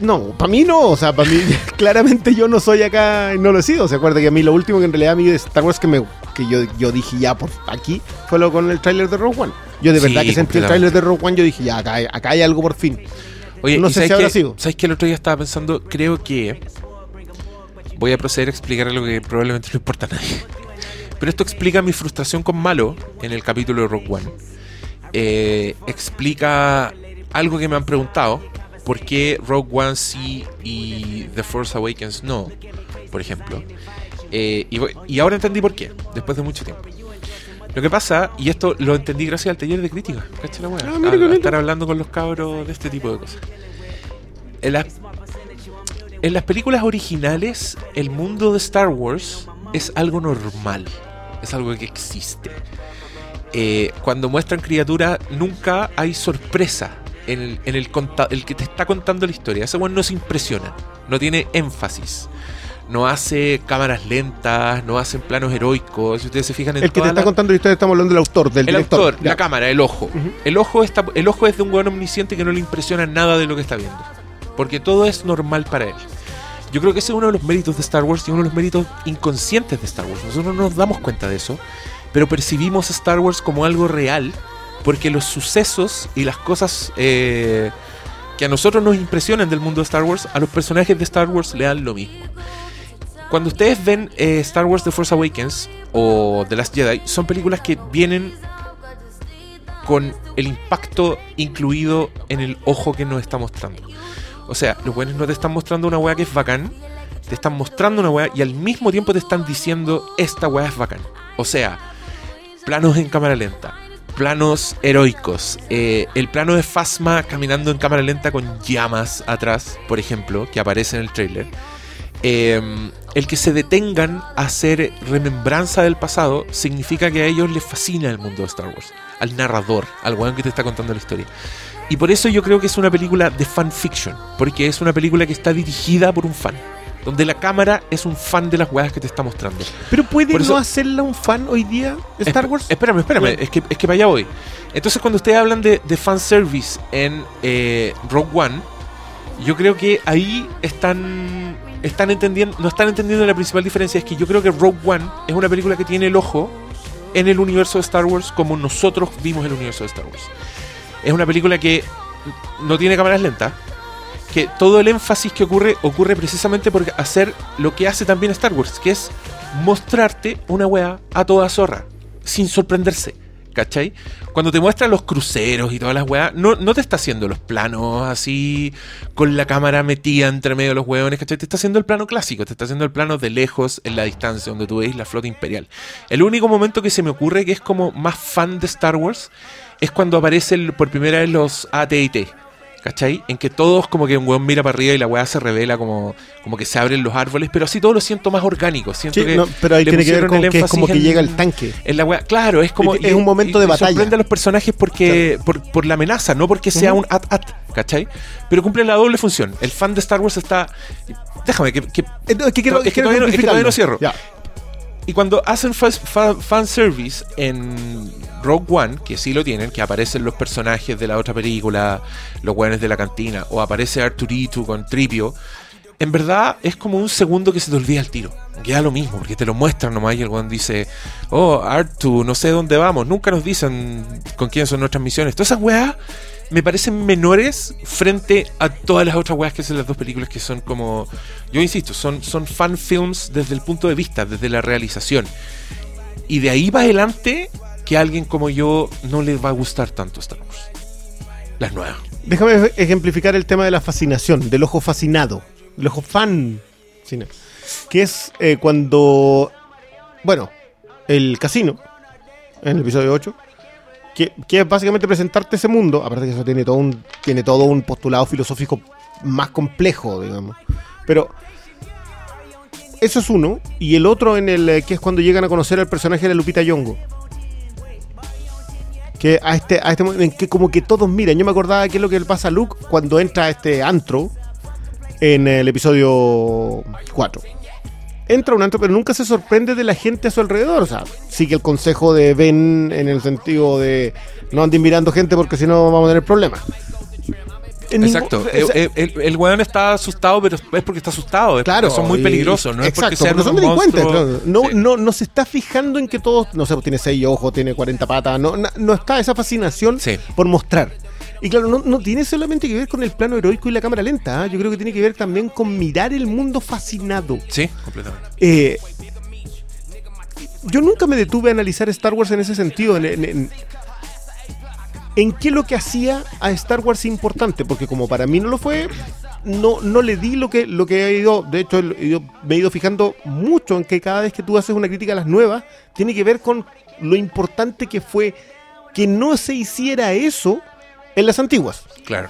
S2: No, para mí no, o sea, para mí [LAUGHS] claramente yo no soy acá, no lo he sido. Se acuerda que a mí lo último que en realidad a mí de Star Wars que me que yo, yo dije ya por aquí fue lo con el tráiler de Rogue One. Yo de
S1: Sí,
S2: verdad que sentí el tráiler de Rogue One, yo dije ya acá hay, acá hay algo por fin.
S1: Oye,
S2: No
S1: ¿y
S2: sé si habrá sido.
S1: ¿Sabes que el otro día estaba pensando? Creo que. Voy a proceder a explicar algo que probablemente no importa a nadie. Pero esto explica mi frustración con Malo en el capítulo de Rogue One. Eh, explica algo que me han preguntado. ¿Por qué Rogue One sí y The Force Awakens no? Por ejemplo. Eh, y, y ahora entendí por qué, después de mucho tiempo. Lo que pasa, y esto lo entendí gracias al taller de crítica, ¿cachai la wea?
S2: Ah,
S1: A- a estar hablando con los cabros de este tipo de cosas. En las películas originales, el mundo de Star Wars es algo normal, es algo que existe. Eh, cuando muestran criaturas, nunca hay sorpresa en el, en el, el que te está contando la historia. Ese one no se impresiona, no tiene énfasis. No hace cámaras lentas, no hacen planos heroicos. Si ustedes se fijan en
S2: El que te está
S1: las-
S2: contando la historia estamos hablando del autor, del
S1: el
S2: director.
S1: autor,
S2: Ya.
S1: la cámara, el ojo.
S2: Ujú.
S1: el, ojo está, el ojo es de un weón omnisciente que no le impresiona nada de lo que está viendo. Porque todo es normal para él. Yo creo que ese es uno de los méritos de Star Wars y uno de los méritos inconscientes de Star Wars. Nosotros no nos damos cuenta de eso, pero percibimos a Star Wars como algo real porque los sucesos y las cosas eh, que a nosotros nos impresionan del mundo de Star Wars, a los personajes de Star Wars le dan lo mismo. Cuando ustedes ven eh, Star Wars The Force Awakens o The Last Jedi, son películas que vienen con el impacto incluido en el ojo que nos está mostrando. O sea, los buenos no te están mostrando una weá que es bacán, te están mostrando una weá y al mismo tiempo te están diciendo esta weá es bacán. O sea, planos en cámara lenta, planos heroicos, eh, el plano de Fasma caminando en cámara lenta con llamas atrás, por ejemplo, que aparece en el trailer. Eh, el que se detengan a hacer remembranza del pasado significa que a ellos les fascina el mundo de Star Wars, al narrador, al weón que te está contando la historia. Y por eso yo creo que es una película de fanfiction, porque es una película que está dirigida por un fan, donde la cámara es un fan de las weas que te está mostrando.
S2: Pero puede
S1: eso-
S2: no hacerla un fan hoy día, Star Wars.
S1: Espérame, espérame, es que, es que para allá voy. Entonces, cuando ustedes hablan de, de fanservice en eh, Rogue One, yo creo que ahí están, están entendiendo, no están entendiendo la principal diferencia. Es que yo creo que Rogue One es una película que tiene el ojo en el universo de Star Wars como nosotros vimos el universo de Star Wars. Es una película que no tiene cámaras lentas, que todo el énfasis que ocurre ocurre precisamente por hacer lo que hace también Star Wars, que es mostrarte una weá a toda zorra, sin sorprenderse. ¿Cachai? Cuando te muestra los cruceros y todas las weas, no, no te está haciendo los planos así, con la cámara metida entre medio de los hueones, ¿cachai? Te está haciendo el plano clásico, te está haciendo el plano de lejos, en la distancia, donde tú veis la flota imperial. El único momento que se me ocurre que es como más fan de Star Wars es cuando aparecen por primera vez los AT&T. ¿Cachai? En que todos como que un weón mira para arriba y la weá se revela como, como que se abren los árboles, pero así todo lo siento más orgánico. Siento
S2: Sí,
S1: que
S2: no, pero ahí
S1: le
S2: tiene que ver con
S1: el
S2: que es como que llega el tanque.
S1: en la weá, claro, es como.
S2: Es- un momento de batalla.
S1: Sorprende a los personajes porque por, por la amenaza, no porque sea un at-at, ¿cachai? Pero cumple la doble función. El fan de Star Wars está. Déjame, que. que-
S2: no, es que quiero,
S1: es que
S2: quiero
S1: todavía no- es que todavía no cierro.
S2: Ya.
S1: Y cuando hacen fa- fa- fanservice en Rogue One, que sí lo tienen, que aparecen los personajes de la otra película, los weones de la cantina, o aparece Arturito con Tripio. En verdad es como un segundo que se te olvida el tiro. Queda lo mismo, porque te lo muestran nomás y el weón dice, oh, Artu, no sé dónde vamos. Nunca nos dicen con quién son nuestras misiones. Todas esas weas me parecen menores frente a todas las otras weas que hacen las dos películas que son como, yo insisto, son, son fan films desde el punto de vista, desde la realización. Y de ahí va adelante que a alguien como yo no le va a gustar tanto Star Wars. Las nuevas.
S2: Déjame ejemplificar el tema de la fascinación, del ojo fascinado, el ojo fan. Que es eh, cuando, bueno, el casino, en el episodio 8, que, que es básicamente presentarte ese mundo, aparte que eso tiene todo un, tiene todo un postulado filosófico más complejo, digamos. Pero eso es uno, y el otro en el eh, que es cuando llegan a conocer al personaje de Lupita Yongo. Que a este, a este momento en que como que todos miran. Yo me acordaba qué es lo que le pasa a Luke cuando entra a este antro en el episodio 4. Entra a un antro, pero nunca se sorprende de la gente a su alrededor. O sea, sigue el consejo de Ben en el sentido de no anden mirando gente porque si no vamos a tener problemas. Ningún-
S1: Exacto. El, el, el weón está asustado, pero es porque está asustado. es
S2: Claro,
S1: porque son muy
S2: y-
S1: peligrosos, no
S2: exacto,
S1: es porque sean
S2: son delincuentes. claro. No,
S1: Sí.
S2: no, no se está fijando en que todos, no sé, tiene seis ojos, tiene 40 patas, no, no está esa fascinación
S1: Sí.
S2: por mostrar. Y claro, no, no tiene solamente que ver con el plano heroico y la cámara lenta, ¿ah? yo creo que tiene que ver también con mirar el mundo fascinado.
S1: Sí, completamente.
S2: Eh, yo nunca me detuve a analizar Star Wars en ese sentido. En, en- en- en qué lo que hacía a Star Wars importante, porque como para mí no lo fue, no, no le di lo que, lo que he ido. De hecho, me he ido fijando mucho en que cada vez que tú haces una crítica a las nuevas, tiene que ver con lo importante que fue que no se hiciera eso en las antiguas.
S1: Claro.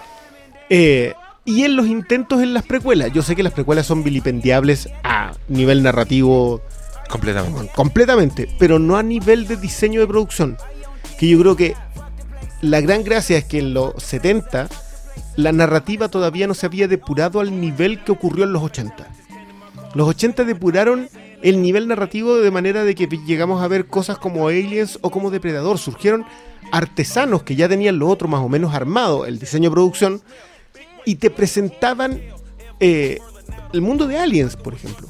S2: Eh, y en los intentos en las precuelas. Yo sé que las precuelas son vilipendiables a nivel narrativo
S1: Completamente.
S2: completamente, pero no a nivel de diseño de producción. Que yo creo que la gran gracia es que en los 70 la narrativa todavía no se había depurado al nivel que ocurrió en los 80. Los 80 depuraron el nivel narrativo de manera de que llegamos a ver cosas como Aliens o como Depredador. Surgieron artesanos que ya tenían lo otro más o menos armado, el diseño de producción, y te presentaban eh, el mundo de Aliens, por ejemplo.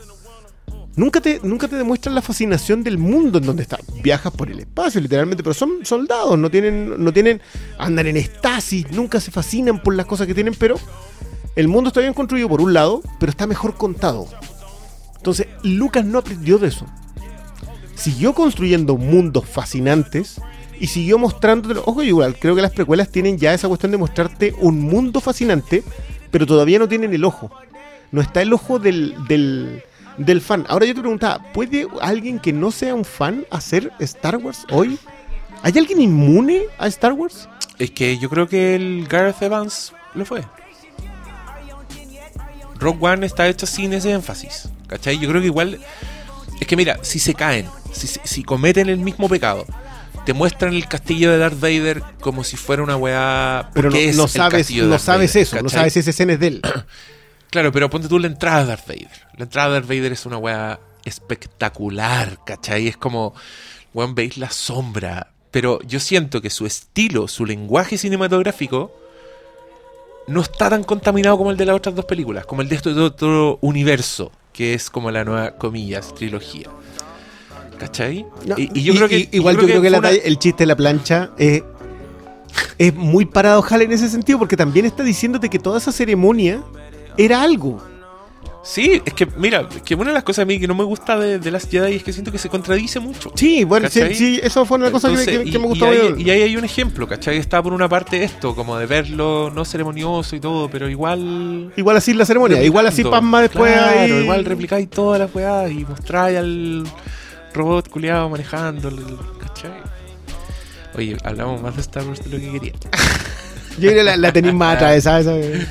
S2: Nunca te, nunca te demuestran la fascinación del mundo en donde estás. Viajas por el espacio, literalmente, pero son soldados, no tienen, no tienen, andan en estasis, nunca se fascinan por las cosas que tienen, pero el mundo está bien construido por un lado, pero está mejor contado. Entonces, Lucas no aprendió de eso. Siguió construyendo mundos fascinantes y siguió mostrándote. Ojo, igual, creo que las precuelas tienen ya esa cuestión de mostrarte un mundo fascinante, pero todavía no tienen el ojo. no está el ojo del, del, del fan. Ahora yo te preguntaba, ¿puede alguien que no sea un fan hacer Star Wars hoy? ¿Hay alguien inmune a Star Wars?
S1: Es que yo creo que el Gareth Evans lo fue. Rock One está hecho sin ese énfasis. ¿Cachai? Yo creo que igual. Es que mira, si se caen, si, si cometen el mismo pecado, te muestran el castillo de Darth Vader como si fuera una weá.
S2: Pero no,
S1: es
S2: no sabes, no
S1: Darth
S2: sabes
S1: Vader,
S2: eso, no sabes esa escena es de él. [CLEARS THROAT]
S1: Claro, pero ponte tú la entrada de Darth Vader. La entrada de Darth Vader es una weá espectacular, ¿cachai? Es como, weón, veis la sombra. Pero yo siento que su estilo, su lenguaje cinematográfico, no está tan contaminado como el de las otras dos películas, como el de este otro universo, que es como la nueva, comillas, trilogía. ¿Cachai?
S2: No,
S1: y, y yo creo que.
S2: igual yo creo que, la
S1: una-
S2: el chiste de la plancha es, es muy paradojal en ese sentido, porque también está diciéndote que toda esa ceremonia era algo.
S1: Sí, es que, mira, es que una de las cosas a mí que no me gusta de, de las Jedi es que siento que se contradice mucho.
S2: Sí, bueno, sí, eso fue una cosa que me-
S1: Entonces,
S2: que, que
S1: y-
S2: me
S1: y
S2: gustó.
S1: ahí-
S2: mucho.
S1: Y ahí hay un ejemplo, ¿cachai? Está por una parte esto, como de verlo no ceremonioso y todo, pero igual.
S2: Igual así la ceremonia, igual así pasma después
S1: Claro,
S2: ahí.
S1: igual replicáis todas las weas y mostráis al robot culiado manejando, ¿cachai? Oye, hablamos más de Star Wars de lo que quería. [LAUGHS]
S2: Yo creo que la, la tenéis más atravesada esa.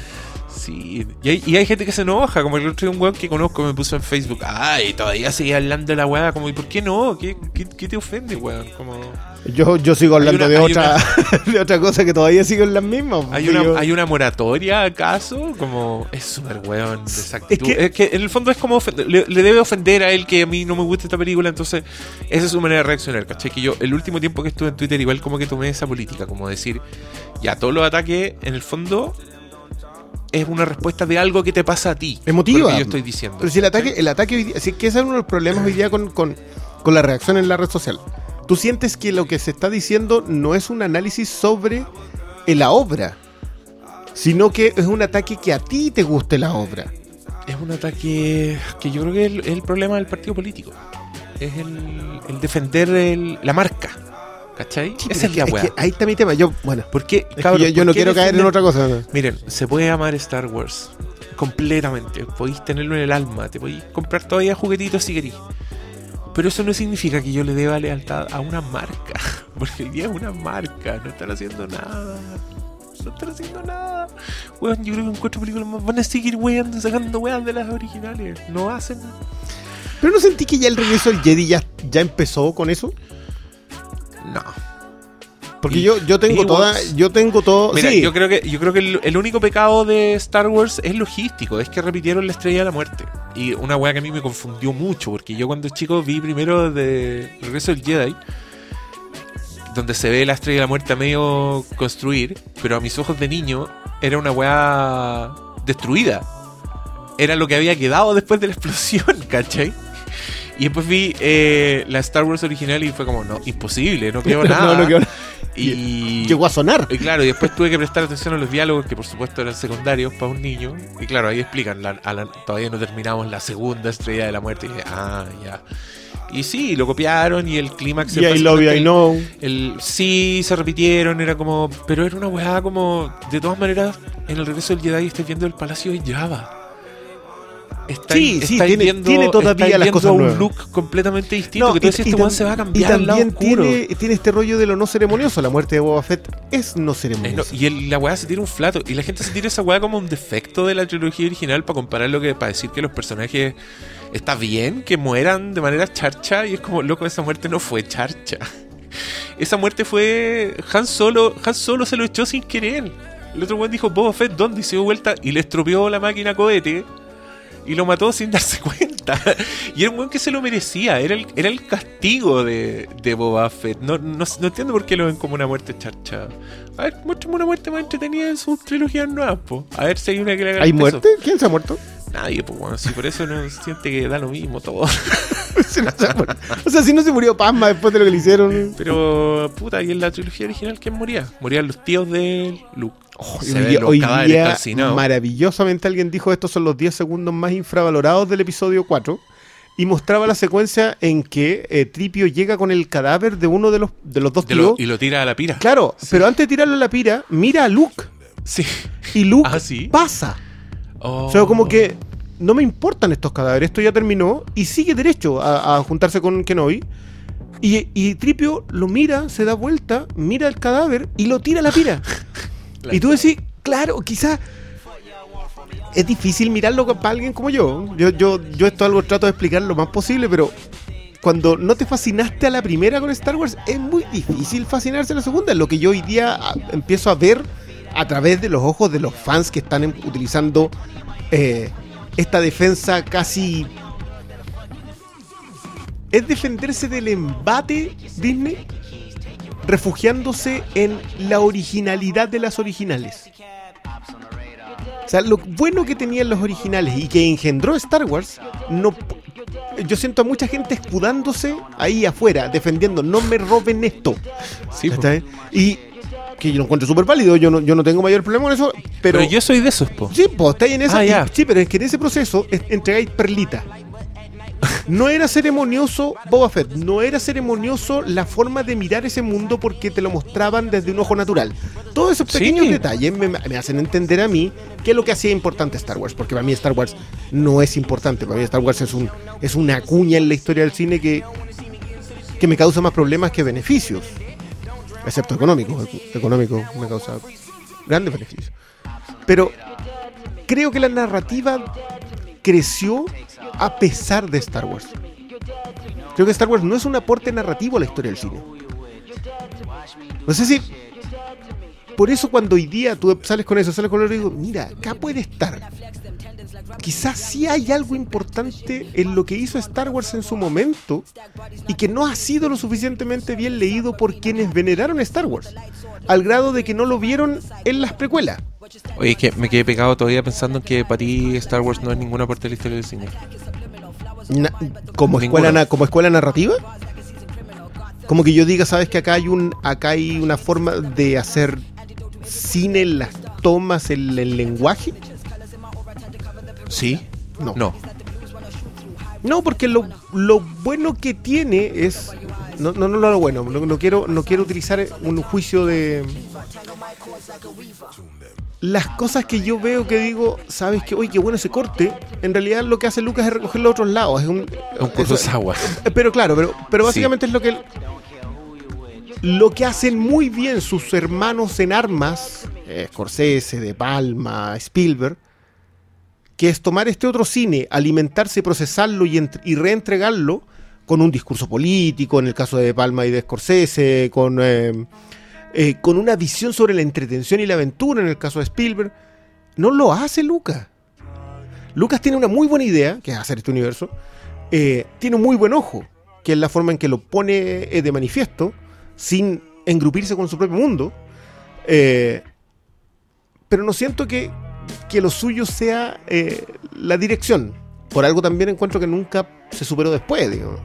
S1: Sí, y hay, y hay gente que se enoja, como el otro día un weón que conozco me puso en Facebook, ay, todavía sigue hablando de la weá, como, ¿y por qué no? ¿Qué, qué, qué te ofende, weón? Como...
S2: Yo, yo sigo hablando
S1: Hay
S2: de,
S1: una-
S2: otra, [LAUGHS] de otra cosa que todavía sigo en las mismas.
S1: ¿Hay
S2: porque
S1: una, ¿Hay una moratoria acaso? Como es súper weón actitud.
S2: que-
S1: Es que, en el fondo es como le, le debe ofender a él que a mí no me gusta esta película, entonces esa es su manera de reaccionar, ¿cachai? Que yo el último tiempo que estuve en Twitter igual como que tomé esa política, como decir, ya todos los ataques en el fondo es una respuesta de algo que te pasa a ti.
S2: Emotiva.
S1: yo estoy diciendo.
S2: Pero si el ataque, el ataque hoy día, si es que ese es uno de los problemas hoy día con, con, con la reacción en la red social. Tú sientes que lo que se está diciendo no es un análisis sobre eh, la obra, sino que es un ataque que a ti te guste la obra.
S1: Es un ataque que yo creo que es el, es el problema del partido político. Es el, el defender el- la marca. ¿Cachai?
S2: Sí,
S1: Esa es la
S2: que ahí está mi tema. Yo, bueno,
S1: ¿Por qué,
S2: es que
S1: cabros,
S2: yo, yo
S1: por
S2: no quiero caer en otra cosa. ¿no?
S1: Miren, se puede amar Star Wars completamente. Podéis tenerlo en el alma. Te podéis comprar todavía juguetitos si queréis. Pero eso no significa que yo le deba lealtad a una marca. [LAUGHS] Porque el día es una marca. No están haciendo nada. No están haciendo nada. Weón, yo creo que en cuatro películas más van a seguir weando, sacando weas de las originales. No hacen.
S2: Pero no sentí que ya el regreso del Jedi ya, ya empezó con eso.
S1: No.
S2: Porque
S1: Y-
S2: yo, yo tengo toda, yo tengo todo.
S1: Mira,
S2: sí,
S1: yo creo que, yo creo que el, el único pecado de Star Wars es logístico, es que repitieron la estrella de la muerte. Y una weá que a mí me confundió mucho, porque yo cuando chico vi primero de Regreso del Jedi, donde se ve la estrella de la muerte a medio construir, pero a mis ojos de niño era una weá destruida. Era lo que había quedado después de la explosión, [LAUGHS] ¿cachai? Y después vi eh, la Star Wars original y fue como, no, imposible, no quedó [LAUGHS]
S2: No,
S1: nada.
S2: no quedó
S1: y [LAUGHS]
S2: llegó a sonar.
S1: y claro, y después tuve que prestar atención a los diálogos, que por supuesto eran secundarios para un niño. Y claro, ahí explican, la- a la- todavía no terminamos la segunda estrella de la muerte. Y dije, ah, ya. Y sí, lo copiaron y el clímax...
S2: Y I love you, I know.
S1: el sí se repitieron, era como. Pero era una weá como. De todas maneras, en el regreso del Jedi estáis viendo el palacio de Java. Estáis-
S2: Sí, tiene-
S1: viendo,
S2: tiene todavía las cosas
S1: un
S2: nuevas.
S1: look completamente distinto.
S2: No,
S1: que tú
S2: y-
S1: decís,
S2: y
S1: este weón
S2: tam-
S1: se va a
S2: Y
S1: cambiar al lado
S2: también tiene, tiene este rollo de lo no ceremonioso. La muerte de Boba Fett es no
S1: no,
S2: ceremoniosa.
S1: y el- la weá se tira un flato. Y la gente se tira esa weá como un defecto de la trilogía original para comparar lo que. para decir que los personajes. Está bien que mueran de manera charcha. Y es como, loco, esa muerte no fue charcha. [LAUGHS] Esa muerte fue. Han Solo. Han Solo se lo echó sin querer. El otro weón dijo, Boba Fett, ¿dónde? Y se dio vuelta y le estropeó la máquina cohete. Y lo mató sin [LAUGHS] darse cuenta. Y era un weón que se lo merecía. Era el, era el castigo de, de Boba Fett. No, no, no entiendo por qué lo ven como una muerte charcha. A ver, muéstrame una muerte más entretenida en sus trilogías nuevas, po. A ver si hay una que le haga
S2: ¿Hay
S1: peso.
S2: muerte? ¿Quién se ha muerto?
S1: Nadie, pues bueno, si por eso no siente que da lo mismo todo. [LAUGHS]
S2: O sea, si no se murió Pasma después de lo que le hicieron.
S1: Pero, puta, y en la trilogía original, ¿quién moría? Morían los tíos de Luke. Se
S2: hoy día, hoy día, maravillosamente alguien dijo estos son los 10 segundos más infravalorados del episodio 4 y mostraba la secuencia en que eh, Tripio llega con el cadáver de uno de los, de los dos
S1: De
S2: tíos.
S1: lo- y lo tira a la pira.
S2: Claro, pero antes de tirarlo a la pira, mira a Luke
S1: Sí.
S2: y Luke
S1: Ah, ¿sí?
S2: pasa.
S1: Oh.
S2: O sea, como que no me importan estos cadáveres, esto ya terminó, y sigue derecho a, a juntarse con Kenobi. Y, y Tripio lo mira, se da vuelta, mira el cadáver y lo tira a la pira. [LAUGHS] y tú decís, claro, quizás es difícil mirarlo para alguien como yo. Yo, yo, yo esto algo trato de explicar lo más posible, pero cuando no te fascinaste a la primera con Star Wars, es muy difícil fascinarse a la segunda. Lo que yo hoy día empiezo a ver a través de los ojos de los fans que están em- utilizando eh, esta defensa casi... Es defenderse del embate Disney refugiándose en la originalidad de las originales. O sea, lo bueno que tenían los originales y que engendró Star Wars, no, yo siento a mucha gente escudándose ahí afuera, defendiendo, no me roben esto.
S1: Sí.
S2: Y que yo lo encuentro súper válido, yo no, yo no tengo mayor problema con eso, pero...
S1: Pero, yo soy de esos, po.
S2: Sí, pues estáis en esa.
S1: Ah,
S2: y-
S1: ya.
S2: sí, pero es que en ese proceso es- entregáis perlita. No era ceremonioso Boba Fett, no era ceremonioso la forma de mirar ese mundo porque te lo mostraban desde un ojo natural. Todos esos
S1: Sí.
S2: pequeños detalles me, me hacen entender a mí qué es lo que hacía importante Star Wars, porque para mí Star Wars no es importante, para mí Star Wars es, un, es una cuña en la historia del cine que, que me causa más problemas que beneficios, excepto económicos. Económico me causa grandes beneficios. Pero creo que la narrativa creció a pesar de Star Wars. Creo que Star Wars no es un aporte narrativo a la historia del cine. No sé si. Por eso cuando hoy día tú sales con eso, sales con eso y digo, mira, acá puede estar. Quizás sí hay algo importante en lo que hizo Star Wars en su momento y que no ha sido lo suficientemente bien leído por quienes veneraron Star Wars, al grado de que no lo vieron en las precuelas.
S1: Oye, es que me quedé pegado todavía pensando en que para ti Star Wars no es ninguna parte de la historia del cine.
S2: Na- como escuela na- como escuela narrativa como que yo diga sabes que acá hay un acá hay una forma de hacer cine en las tomas en el lenguaje
S1: ¿Sí?
S2: no
S1: No.
S2: No, porque lo, lo bueno que tiene es no no no lo bueno no, no quiero no quiero utilizar un juicio de las cosas que yo veo que digo sabes que oye qué bueno ese corte en realidad lo que hace Lucas es recoger los otros lados es un
S1: Es un curso
S2: eso-
S1: agua.
S2: Eh, [LAUGHS] Pero claro, pero, pero básicamente es lo que lo que hacen muy bien sus hermanos en armas, eh, Scorsese, De Palma, Spielberg, que es tomar este otro cine, alimentarse, procesarlo y, entre- y reentregarlo con un discurso político, en el caso de Palma y de Scorsese, con, eh, eh, con una visión sobre la entretención y la aventura, en el caso de Spielberg. No lo hace Lucas. Lucas tiene una muy buena idea, que es hacer este universo, eh, tiene un muy buen ojo, que es la forma en que lo pone de manifiesto, sin engrupirse con su propio mundo. Pero no siento que, que lo suyo sea eh, la dirección. Por algo también encuentro que nunca se superó después, digamos.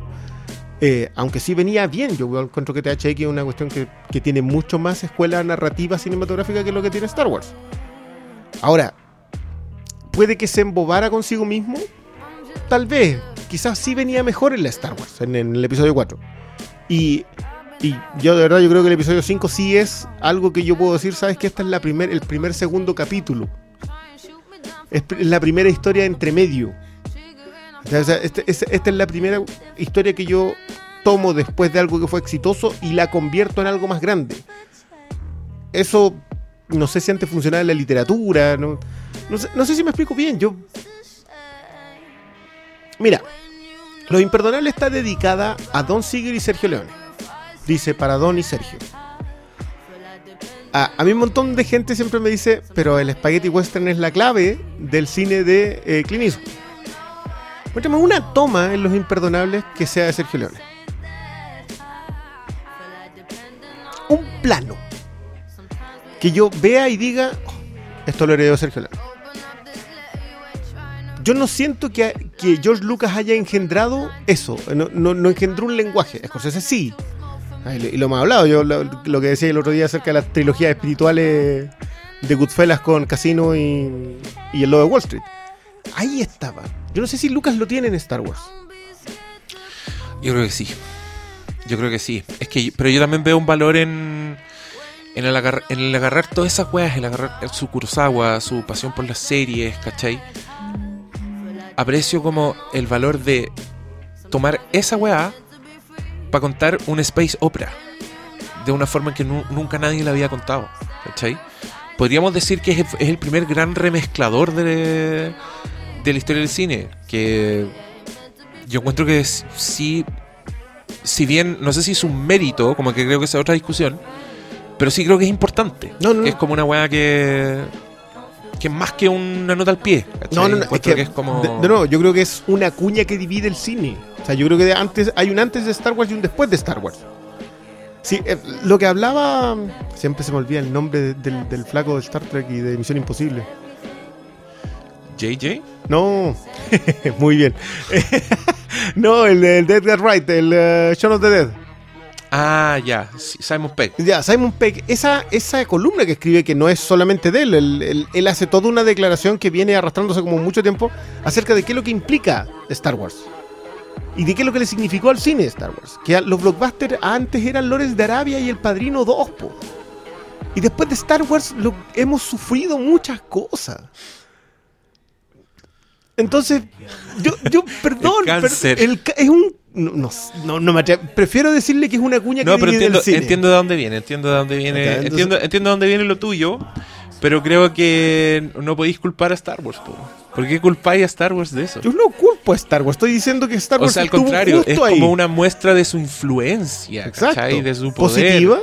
S2: Eh, aunque sí venía bien, yo encuentro que THX es una cuestión que, que tiene mucho más escuela narrativa cinematográfica que lo que tiene Star Wars. Ahora, puede que se embobara consigo mismo, tal vez, quizás sí venía mejor en la Star Wars, en, el episodio 4. Y, yo de verdad yo creo que el episodio 5 sí es algo que yo puedo decir, sabes que esta es la primer, el primer segundo capítulo. Es la primera historia entre medio. Este- esta es la primera historia que yo tomo después de algo que fue exitoso y la convierto en algo más grande. Eso no sé si antes funcionaba en la literatura, no, no sé, si me explico bien. Yo. Mira, Lo Imperdonable está dedicada a Don Siegel y Sergio Leone. Dice para Don y Sergio. A, mí un montón de gente siempre me dice, pero el spaghetti western es la clave del cine de eh, Clint Eastwood. Muéstrame una toma en Los Imperdonables que sea de Sergio Leone. Un plano. Que yo vea y diga, "Oh, esto lo heredó Sergio Leone. Yo no siento que, que George Lucas haya engendrado eso. No, no, no engendró un lenguaje. Scorsese sí. Ah, Y lo, hemos hablado. Yo lo, que decía el otro día acerca de las trilogías espirituales de Goodfellas con Casino y, y el Lobo de Wall Street. Ahí estaba. Yo no sé si Lucas lo tiene en Star Wars.
S1: Yo creo que sí. Yo creo que sí. Es que, pero yo también veo un valor en, en, el, agarrar, todas esas weas, el agarrar su Kurosawa, su pasión por las series, ¿cachai? aprecio como el valor de tomar esa weá para contar un space opera de una forma que nu- nunca nadie la había contado. ¿Cachai? Podríamos decir que es, es el primer gran remezclador de, de la historia del cine. Que yo encuentro que sí, si bien no sé si es un mérito, como que creo que es otra discusión, pero sí creo que es importante.
S2: No, no,
S1: Que
S2: no.
S1: es como una weá que. Que es más que una nota al pie. ¿cachai?
S2: No, no, no. Es que,
S1: es como.
S2: de, de nuevo, yo creo que es una cuña que divide el cine. O sea, yo creo que de antes hay un antes de Star Wars y un después de Star Wars. Sí, eh, lo que hablaba. Siempre se me olvida el nombre de- del, del flaco de Star Trek y de Misión Imposible.
S1: JJ.
S2: No, [LAUGHS] muy bien. [LAUGHS] no, el de el de Edgar Wright, el eh, Shaun of the Dead.
S1: Ah, ya. Simon Peck.
S2: Ya, Simon Peck, esa, esa columna que escribe, que no es solamente de él, él, él- él hace toda una declaración que viene arrastrándose como mucho tiempo acerca de qué es lo que implica Star Wars. Y de qué es lo que le significó al cine Star Wars. Que los blockbusters antes eran Lores de Arabia y El Padrino 2, po. Y después de Star Wars lo, hemos sufrido muchas cosas. Entonces, yo, yo perdón,
S1: El cáncer.
S2: per- el es un... No, no, no, no me. Prefiero decirle que es una cuña
S1: No,
S2: que
S1: pero
S2: divide el
S1: entiendo,
S2: cine.
S1: entiendo de dónde viene, entiendo de dónde viene,
S2: entonces-
S1: entiendo, entiendo de dónde viene lo tuyo, pero creo que no podéis culpar a Star Wars, po. ¿Por qué culpáis a Star Wars de eso?
S2: Yo no culpo a Star Wars, estoy diciendo que Star
S1: O
S2: Wars
S1: sea, al contrario,
S2: justo
S1: es
S2: ahí.
S1: como una muestra de su influencia,
S2: Exacto.
S1: ¿cachai? De su poder.
S2: positiva.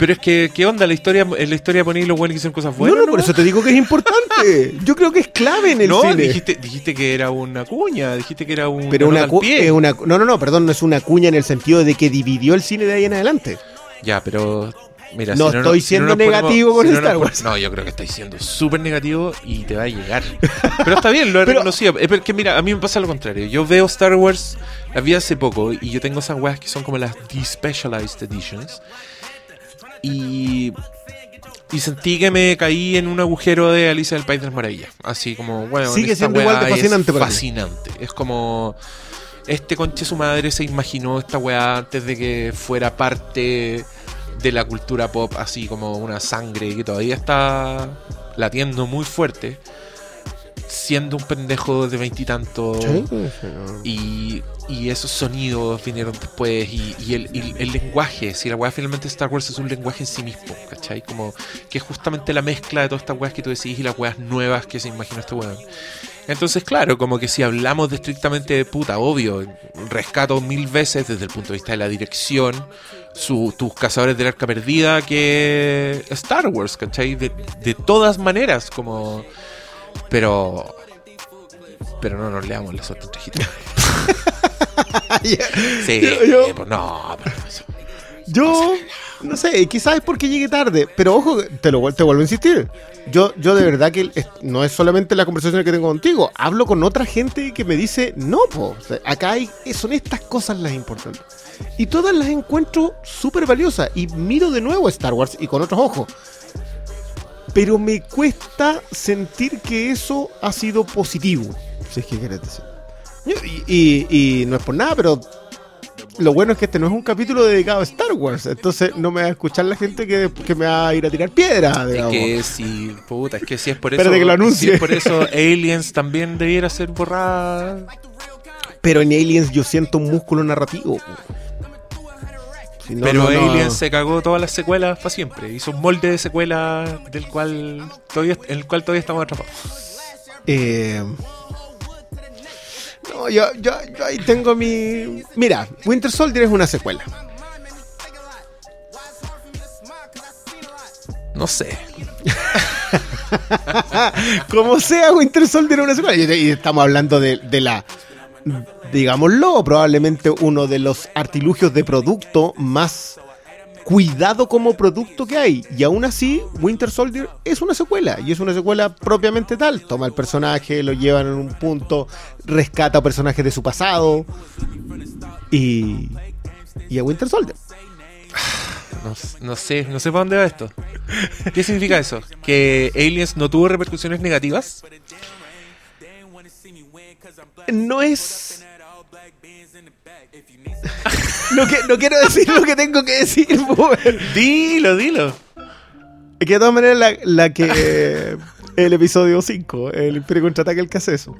S1: Pero es que, ¿qué onda? La historia, en la historia ponéis los buenos que hicieron cosas
S2: No,
S1: buenas.
S2: no, por eso te digo que es importante. [LAUGHS] Yo creo que es clave en el
S1: No,
S2: cine.
S1: dijiste, dijiste que era una cuña, dijiste que era un.
S2: pero una,
S1: nota al
S2: cu-
S1: pie.
S2: es una no, no, no, perdón, no es una cuña en el sentido de que dividió el cine de ahí en adelante.
S1: Ya, pero. Mira,
S2: No
S1: si
S2: estoy
S1: si
S2: siendo
S1: nos
S2: negativo con
S1: si
S2: Star Wars.
S1: No, yo creo que estáis siendo súper negativo y te va a llegar. Pero está bien, lo he [LAUGHS]
S2: Pero-
S1: reconocido. Es porque, mira, a mí me pasa lo contrario. Yo veo Star Wars, las vi hace poco, y yo tengo esas weas que son como las Despecialized Editions. Y. Y sentí que me caí en un agujero de Alicia del País de las Maravillas. Así como, bueno,
S2: Sigue siendo igual de
S1: es
S2: fascinante para ti.
S1: fascinante. Es como. Este conche su madre se imaginó esta weá antes de que fuera parte de la cultura pop, así como una sangre que todavía está latiendo muy fuerte, siendo un pendejo de veintitantos. Y, y esos sonidos vinieron después y, y el, y el lenguaje, si la weá finalmente Star Wars es un lenguaje en sí mismo, ¿cachai? Como que es justamente la mezcla de todas estas weas que tú decís y las weas nuevas que se imaginó este weón. Entonces, claro, como que si hablamos de estrictamente de puta, obvio, rescato mil veces desde el punto de vista de la dirección, su, tus cazadores del arca perdida que Star Wars, ¿cachai? De, de todas maneras, como... Pero... Pero no nos leamos las otras trajitas. [LAUGHS] Sí,
S2: Yo- yo-
S1: pues no, pero eso-
S2: Yo no sé, quizás es porque llegué tarde, pero ojo, te lo te vuelvo a insistir. Yo, yo de verdad que es- no es solamente la conversación que tengo contigo, hablo con otra gente que me dice, no, po, o sea, acá hay, son estas cosas las importantes. Y todas las encuentro súper valiosas y miro de nuevo Star Wars y con otros ojos. Pero me cuesta sentir que eso ha sido positivo, si es que quieres decir. Y, y- y no es por nada, pero lo bueno es que este no es un capítulo dedicado a Star Wars. Entonces no me va a escuchar la gente que, que me va a ir a tirar piedra.
S1: Es
S2: digamos.
S1: que si, puta, es que si es por eso.
S2: Espérate que lo
S1: Si
S2: anuncie.
S1: es por eso, Aliens también debiera ser borrada.
S2: Pero en Aliens yo siento un músculo narrativo. Si no,
S1: Pero
S2: no, no.
S1: Aliens se cagó todas las secuelas para siempre. Hizo un molde de secuela del cual todavía, en el cual todavía estamos atrapados.
S2: Eh, no, yo, yo, yo ahí tengo mi. Mira, Winter Soldier es una secuela.
S1: No sé. [LAUGHS]
S2: Como sea, Winter Soldier es una secuela. Y, y estamos hablando de, de la. Digámoslo, probablemente uno de los artilugios de producto más cuidado como producto que hay. Y aún así, Winter Soldier es una secuela. Y es una secuela propiamente tal. Toma el personaje, lo llevan en un punto, rescata personajes de su pasado. Y. Y a Winter Soldier. [SIGHS]
S1: No, no sé, no sé para dónde va esto. ¿Qué significa eso? ¿Que Aliens no tuvo repercusiones negativas?
S2: No es. no, que- no quiero decir lo que tengo que decir, Boomer. [LAUGHS]
S1: Dilo, dilo.
S2: Que de todas maneras la, la que [LAUGHS] el episodio 5, el Imperio Contraataque, el que hace eso.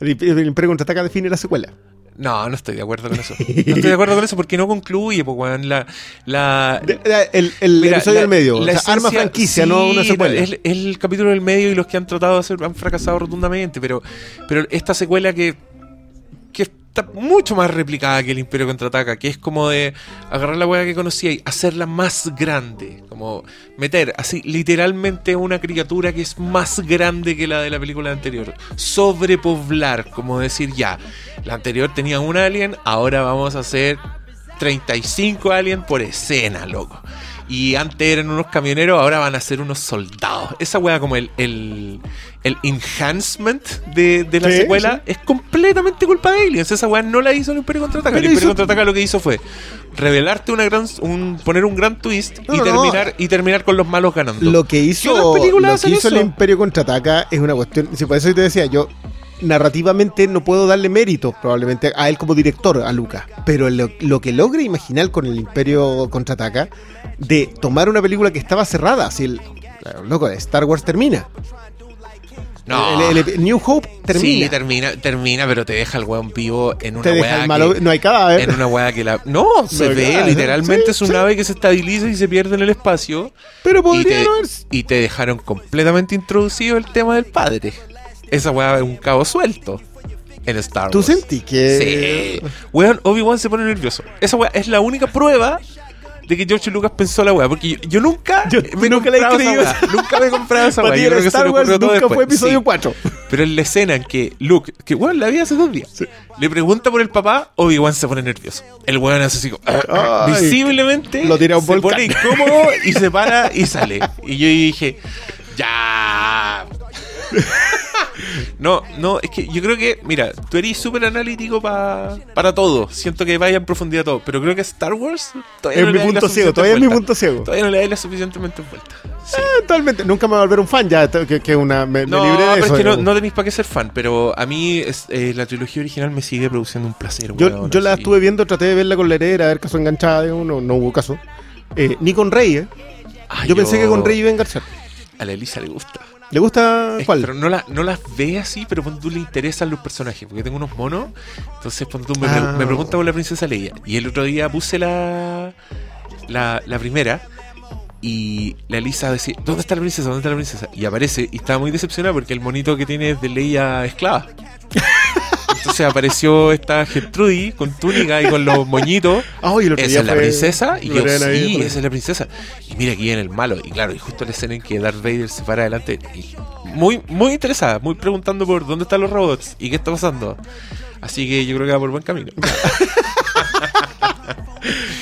S2: El, el Imperio Contraataca define la secuela.
S1: No, no estoy de acuerdo con eso. No estoy de acuerdo con eso porque no concluye, pues, weón. La, la,
S2: De- de- el el
S1: Mira,
S2: episodio
S1: la-
S2: del medio.
S1: la
S2: o sea, arma franquicia,
S1: sí,
S2: no una secuela.
S1: Es, es el capítulo del medio y los que han tratado de hacer han fracasado rotundamente, pero, pero esta secuela que mucho más replicada que el Imperio Contraataca, que es como de agarrar la weá que conocía hacerla más grande, como meter así literalmente una criatura que es más grande que la de la película anterior, sobrepoblar, como decir ya, la anterior tenía un alien, ahora vamos a hacer 35 aliens por escena, loco. Y antes eran unos camioneros, ahora van a ser unos soldados. Esa weá como el, el, el enhancement de, de la
S2: Sí,
S1: secuela es completamente culpa de Aliens. Esa weá no la hizo el Imperio Contraataca. El Imperio
S2: hizo-
S1: Contraataca lo que hizo fue revelarte una gran, un, poner un gran twist
S2: No,
S1: y,
S2: no, no.
S1: terminar, y terminar con los malos ganando.
S2: Lo que
S1: ¿Qué
S2: hizo, lo que hizo el? Imperio Contraataca es una cuestión. Si por eso te decía, yo narrativamente no puedo darle mérito probablemente a él como director, a Lucas. Pero lo, lo que logra imaginar con el Imperio Contraataca de tomar una película que estaba cerrada, así el. Loco, Star Wars termina.
S1: no.
S2: El, el- New Hope termina.
S1: Sí, termina, termina, pero te deja el weón vivo en una
S2: te deja
S1: weá
S2: el malo.
S1: que-
S2: No hay cadáver.
S1: en una weá que la. No, se
S2: No,
S1: ve, literalmente
S2: sí,
S1: es una
S2: sí.
S1: nave que se estabiliza y se pierde en el espacio.
S2: Pero
S1: Y
S2: podría
S1: te,
S2: no haber.
S1: y te dejaron completamente introducido el tema del padre. Esa weá es un cabo suelto en Star
S2: ¿Tú
S1: Wars.
S2: sentí que.?
S1: Sí. Weón, Obi-Wan se pone nervioso. Esa weá es la única prueba de que George Lucas pensó la weá. Porque yo, yo nunca
S2: Yo
S1: me
S2: nunca la he creído.
S1: Nunca me he comprado esa [LAUGHS] weá. Yo
S2: era
S1: creo que
S2: Star Wars nunca fue episodio
S1: Sí.
S2: 4.
S1: Pero en la escena en que Luke, que weón la vi hace dos días, le pregunta por el papá, Obi-Wan se pone nervioso. El weón hace así como,
S2: Ay, [LAUGHS]
S1: visiblemente
S2: lo tira a un
S1: se
S2: volcán.
S1: pone incómodo y se [LAUGHS] para y sale. Y yo dije, ya. No, no, es que yo creo que, mira, tú eres súper analítico pa- para todo. Siento que vaya en profundidad todo. Pero creo que Star Wars todavía
S2: Es
S1: no
S2: mi
S1: le dais la
S2: punto ciego. Todavía es mi
S1: vuelta.
S2: punto ciego.
S1: Todavía no le dais la suficientemente vuelta. Sí.
S2: Totalmente. Nunca me voy a volver un fan ya. Que, que una, me, me
S1: No,
S2: libré de
S1: pero
S2: eso.
S1: es que no, no tenéis para qué ser fan, pero a mí es- eh, la trilogía original me sigue produciendo un placer.
S2: Yo, yo la estuve viendo, traté de verla con la heredera, a ver caso enganchada, no, no hubo caso. Eh, ni con Rey, ¿eh?
S1: Ah,
S2: Yo, pensé que con Rey iba a enganchar.
S1: A la Elisa le gusta.
S2: ¿Le gusta
S1: Es-
S2: cuál?
S1: Pero no, la, no las ve así, pero cuando tú le interesan los personajes. Porque tengo unos monos. Entonces, cuando tú me,
S2: Ah.
S1: me preguntas por la princesa Leia. Y el otro día puse la, la, la primera. Y la Elisa decía: ¿Dónde está la princesa? ¿Dónde está la princesa? Y aparece. Y estaba muy decepcionada porque el monito que tiene es de Leia esclava. [LAUGHS] Entonces apareció esta Gertrudis con túnica y con los moñitos.
S2: Otro
S1: Esa es la princesa. Y yo, sí,
S2: por-
S1: esa es la princesa. Y mira aquí en el malo. Y claro, y justo la escena en que Darth Vader se para adelante. Y muy, muy interesada, muy preguntando por dónde están los robots y qué está pasando. Así que yo creo que va por buen camino. [LAUGHS]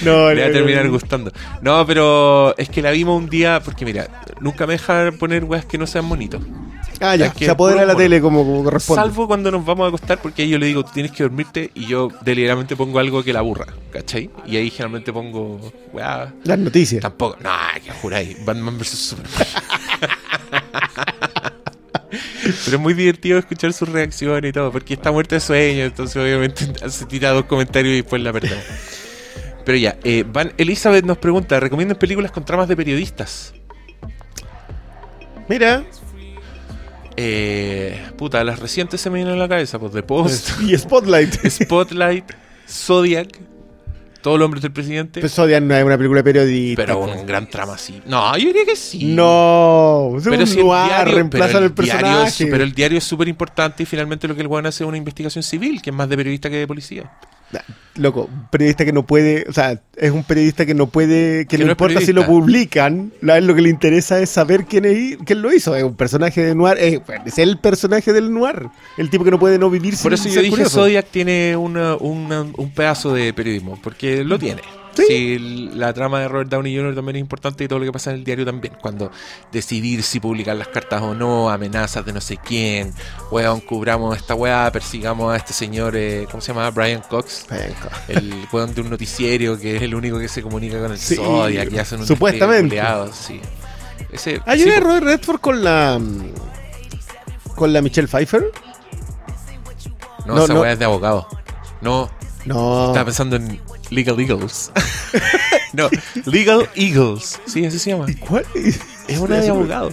S2: No, [LAUGHS]
S1: Le va a terminar gustando. No, pero es que la vimos un día. Porque mira, nunca me dejan poner weas que no sean bonitos.
S2: Ah, ya. Se apodera la tele como, como corresponde.
S1: Salvo cuando nos vamos a acostar, porque ahí yo le digo, tú tienes que dormirte, y yo deliberadamente pongo algo que la aburra, ¿cachai? Y ahí generalmente pongo, weá,
S2: Las noticias.
S1: tampoco, no, que juráis, Batman vs Superman. [LAUGHS] Pero es muy divertido escuchar sus reacciones y todo, porque está muerto de sueño, entonces obviamente se tira dos comentarios y después la perdemos. Pero ya, eh, Van Elizabeth nos pregunta, ¿recomiendan películas con tramas de periodistas?
S2: Mira.
S1: Eh, puta, las recientes se me vienen a la cabeza, pues The Post. [LAUGHS]
S2: Y Spotlight. [LAUGHS]
S1: Spotlight, Zodiac, Todos los hombres del presidente.
S2: Pues Zodiac no es una película periodista.
S1: pero
S2: pues.
S1: un gran trama así. No, yo diría que sí.
S2: No, es
S1: pero
S2: un
S1: si el
S2: noir,
S1: diario,
S2: reemplazan
S1: el diario
S2: personaje.
S1: es- pero el diario es súper importante y finalmente lo que el weón hace es una investigación civil, que es más de periodista que de policía.
S2: Loco, un periodista que no puede, o sea, es un periodista que no puede, que,
S1: Que
S2: no, importa si lo publican, la- lo que le interesa es saber quién, es, quién lo hizo. Es un personaje de noir, es, es el personaje del noir, el tipo que no puede no vivir sin
S1: Por eso yo dije
S2: curioso.
S1: Zodiac tiene una- una- un pedazo de periodismo, porque lo tiene.
S2: Sí.
S1: La trama de Robert Downey Jr. también es importante y todo lo que pasa en el diario también. Cuando decidir si publicar las cartas o no, amenazas de no sé quién, weón, cubramos esta weá, persigamos a este señor, eh, ¿cómo se llama? Brian Cox.
S2: Venga.
S1: El weón de un noticiero que es el único que se comunica con el
S2: Sí,
S1: Zodiac y hacen un
S2: supuestamente.
S1: sí. Ese,
S2: Hay
S1: sí,
S2: una de Robert Redford con la con la Michelle Pfeiffer.
S1: no,
S2: no,
S1: esa
S2: no.
S1: weá es de abogado. No,
S2: No.
S1: Estaba pensando en Legal Eagles. [LAUGHS] no, Legal Eagles. Sí, así se llama.
S2: ¿Cuál?
S1: Es una de abogado.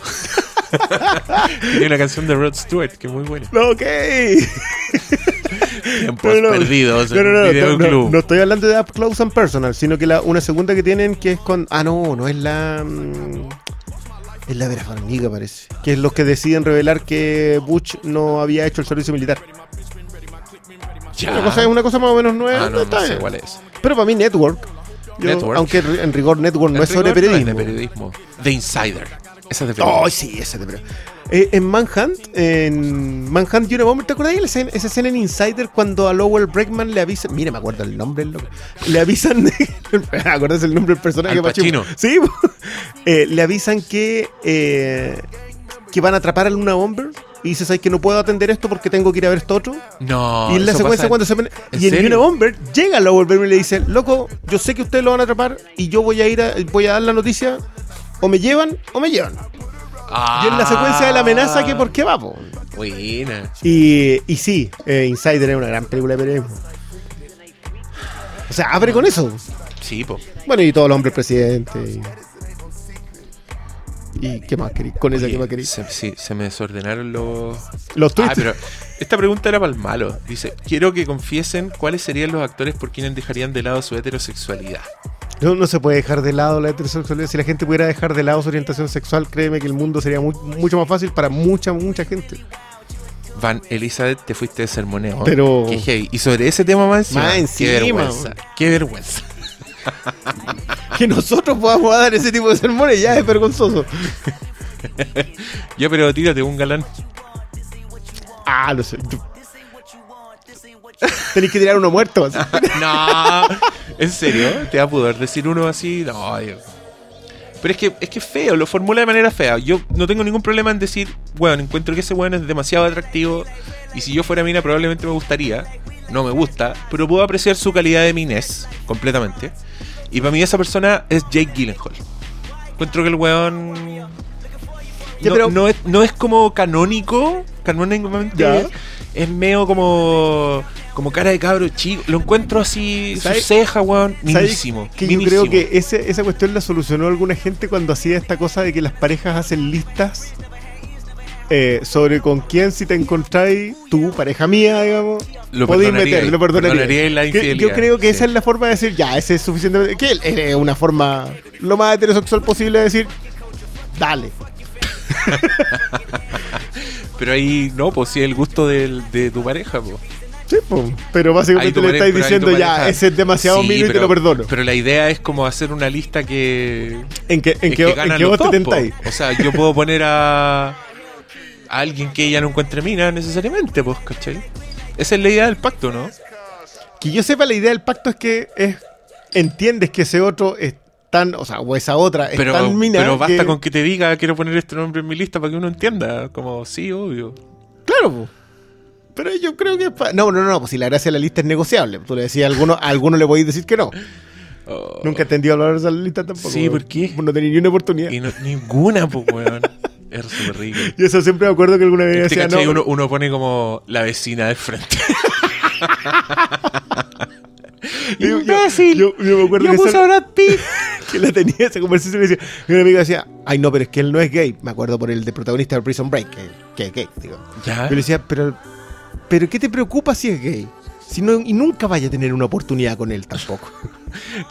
S1: [LAUGHS] Tiene una canción de Rod Stewart que es muy buena.
S2: Ok.
S1: Tiempos
S2: No, no,
S1: perdidos en
S2: estoy hablando de Up Close and Personal, sino que la, una segunda que tienen que es con. Ah, no, no es la. mm, Es la Vera Farmiga, parece. Que es los que deciden revelar que Butch no había hecho el servicio militar.
S1: Ya.
S2: Una cosa, es una cosa más o menos nueva.
S1: Ah, no,
S2: está
S1: sé
S2: bien.
S1: cuál es.
S2: Pero para mí, Network. yo-
S1: Network.
S2: Aunque en rigor, Network no
S1: En
S2: es sobre
S1: rigor, no
S2: periodismo.
S1: de periodismo. The Insider. Esa es de periodismo.
S2: Oh, sí, ese de periodismo. Eh, en Manhunt, en Manhunt Unabomber, ¿te acuerdas de escena- esa escena en Insider cuando a Lowell Breckman le avisan? Mira, me acuerdo el nombre, loco. Le avisan. [LAUGHS] ¿Acuerdas el nombre del personaje?
S1: Al Pacino.
S2: Sí, [LAUGHS] Eh, le avisan que. eh, que van a atrapar al Luna Bomber. Y dice, ¿sabes que no puedo atender esto porque tengo que ir a ver esto otro?
S1: No.
S2: y en la secuencia cuando se ven-
S1: ¿En
S2: Y en? Luna Bomber llega Lowell Breckman y le dice, loco, yo sé que ustedes lo van a atrapar y yo voy a ir a, voy a dar la noticia. O me llevan o me llevan. Y en la secuencia de la amenaza, que por qué va, po?
S1: Buena.
S2: Y, y sí, eh, Insider es una gran película de periodismo. O sea, abre con eso.
S1: Sí, po.
S2: Bueno, y todos los hombres presidentes. Y, ¿Y qué más queréis? Con esa,
S1: Oye,
S2: ¿qué más queréis?
S1: se, sí, se me desordenaron los.
S2: Los tweets.
S1: Ah, pero esta pregunta era para el malo. Dice: Quiero que confiesen cuáles serían los actores por quienes dejarían de lado su heterosexualidad.
S2: No, no se puede dejar de lado la heterosexualidad. Si la gente pudiera dejar de lado su orientación sexual, créeme que el mundo sería mu- mucho más fácil para mucha, mucha gente.
S1: Van, Elizabeth, te fuiste de sermoneo.
S2: Pero-
S1: Qué heavy. Y sobre ese tema más encima.
S2: Más
S1: Qué
S2: encima,
S1: vergüenza.
S2: weón.
S1: Qué vergüenza. [LAUGHS]
S2: Que nosotros podamos dar ese tipo de sermones ya es vergonzoso. [LAUGHS]
S1: Ya, pero tírate un galán.
S2: Ah, no sé. Tenéis que tirar uno muerto. así. [LAUGHS]
S1: no. ¿En serio? ¿Te va a poder decir uno así? No, Pero es que es que es feo, lo formula de manera fea. Yo no tengo ningún problema en decir, bueno, encuentro que ese weón es demasiado atractivo. Y si yo fuera mina, probablemente me gustaría. No me gusta, pero puedo apreciar su calidad de minés completamente. Y para mí, esa persona es Jake Gyllenhaal. Encuentro que el weón. No,
S2: pero-
S1: no es, no es como canónico, canónicamente. Es medio como. Como cara de cabro chico. Lo encuentro así, su
S2: ¿Sabes-
S1: ceja, weón.
S2: ¿Sabes
S1: Minísimo.
S2: Que yo creo que ese, esa cuestión la solucionó alguna gente cuando hacía esta cosa de que las parejas hacen listas eh, sobre con quién si te encontráis, tú, pareja mía, digamos,
S1: Lo
S2: podéis meter, lo perdonaría.
S1: la
S2: Que-. Yo creo que
S1: sí.
S2: esa es la forma de decir, ya, ese es suficiente. Que es una forma lo más heterosexual posible de decir, dale. [LAUGHS]
S1: Pero ahí no, pues sí, el gusto de tu pareja, pues.
S2: Sí, po. pero básicamente le estáis diciendo, ya, ese es demasiado
S1: Sí,
S2: mío y te lo perdono.
S1: Pero la idea es como hacer una lista que.
S2: en que, en que, en que
S1: los
S2: vos te tentáis.
S1: O sea, yo puedo poner a. a alguien que ella no encuentre mina necesariamente, pues, ¿cachai? Esa es la idea del pacto, ¿no?
S2: Que yo sepa, la idea del pacto es que es, entiendes que ese otro es tan, o sea, o esa otra es
S1: Pero,
S2: tan mina.
S1: pero basta
S2: que-
S1: con que te diga quiero poner este nombre en mi lista para que uno entienda. Como, sí, obvio.
S2: Claro, po. pero yo creo que. pa- No, no, no, pues si la gracia de la lista es negociable. Tú le decías a alguno, a alguno le podéis decir que no.
S1: Oh.
S2: Nunca he entendido hablar de esa lista tampoco.
S1: Sí, ¿por qué?
S2: No tenía ni una oportunidad.
S1: Y no- ninguna, pues, weón. [LAUGHS] Es súper rico. [LAUGHS]
S2: Y eso siempre me acuerdo que alguna vez
S1: Este,
S2: decía, no.
S1: uno, uno pone como la vecina del frente. [LAUGHS]
S2: yo, yo-
S1: ¡Imbécil!
S2: Yo, yo me acuerdo
S1: Yo
S2: que,
S1: puse
S2: esa-
S1: a Brad Pitt. [LAUGHS]
S2: que la tenía esa conversación y decía, y una amiga decía, ay no, pero es que él no es gay. Me acuerdo por el de protagonista de Prison Break, que, que es gay, digo.
S1: Ya.
S2: Yo le decía, pero, pero ¿qué te preocupa si es gay? Si no, y nunca vaya a tener una oportunidad con él tampoco.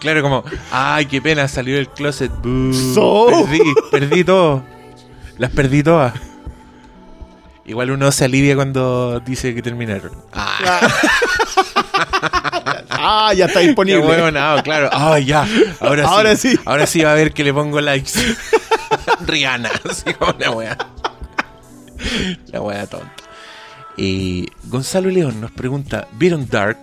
S1: Claro, como, ay, qué pena, salió del closet. Boo.
S2: So.
S1: Perdí, perdí todo. Las perdí todas. Igual uno se alivia cuando dice que terminaron. Ah,
S2: ah, ya está
S1: qué
S2: disponible.
S1: huevonao, claro. Ah, ya. Ahora sí.
S2: Ahora sí.
S1: Ahora sí va a ver que le pongo likes. [LAUGHS] Rihanna, así como una wea. La wea tonta. Y Gonzalo León nos pregunta: ¿Vieron Dark?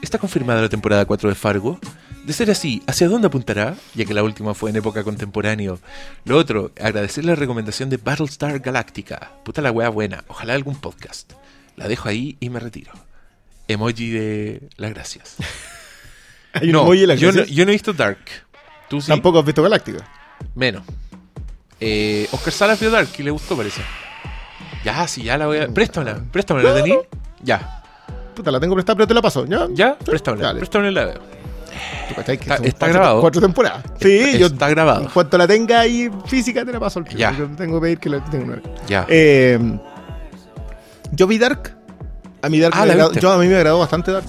S1: ¿Está confirmada la temporada 4 de Fargo? De ser así, ¿hacia dónde apuntará? Ya que la última fue en época contemporánea. Lo otro, agradecer la recomendación de Battlestar Galactica. Puta la wea buena. Ojalá algún podcast. La dejo ahí y me retiro. Emoji de las gracias. [LAUGHS]
S2: Hay un
S1: No,
S2: emoji
S1: yo no, yo no he visto Dark. ¿Tú sí?
S2: Tampoco has visto Galáctica.
S1: Menos. Eh, Oscar Salas vio Dark y le gustó, parece. Ya, sí, ya la voy a. Préstamela, préstamela, ¿la tení? Ya,
S2: Puta, la tengo prestada, pero te la paso. ¿Ya?
S1: ya,
S2: Sí,
S1: préstamela,
S2: dale.
S1: préstamela la veo.
S2: ¿Tú cachai que
S1: Está-
S2: son
S1: está
S2: cuatro-
S1: grabado.
S2: Cuatro temporadas. Sí,
S1: Está-
S2: yo.
S1: está grabado.
S2: En cuanto la tenga ahí física, te la paso al tiro.
S1: Ya.
S2: Yo tengo que pedir que la tenga.
S1: Ya.
S2: Eh, yo vi Dark. A mí Dark
S1: Ah,
S2: me
S1: ¿la
S2: agradó- yo a mí me agradó bastante Dark.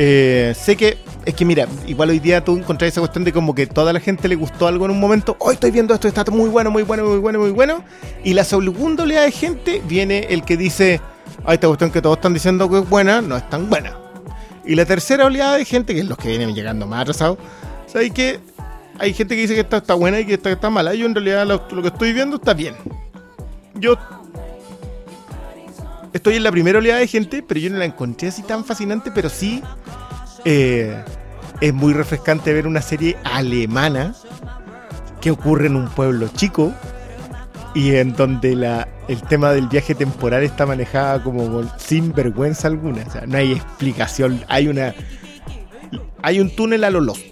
S2: Eh, sé que, es que mira, igual hoy día tú encontrás esa cuestión de como que toda la gente le gustó algo en un momento. Hoy estoy viendo esto, está muy bueno, muy bueno, muy bueno, muy bueno. Y la segunda oleada de gente viene el que dice, ay, esta cuestión que todos están diciendo que es buena, no es tan buena. Y la tercera oleada de gente, que es los que vienen llegando más atrasados, ¿sabes que Hay gente que dice que esta está buena y que esta está mala. Yo en realidad lo, lo que estoy viendo está bien. Yo estoy en la primera oleada de gente, pero yo no la encontré así tan fascinante, pero sí eh, es muy refrescante ver una serie alemana que ocurre en un pueblo chico y en donde la, el tema del viaje temporal está manejada como sin vergüenza alguna. O sea, no hay explicación. Hay una. Hay un túnel a lo Lost.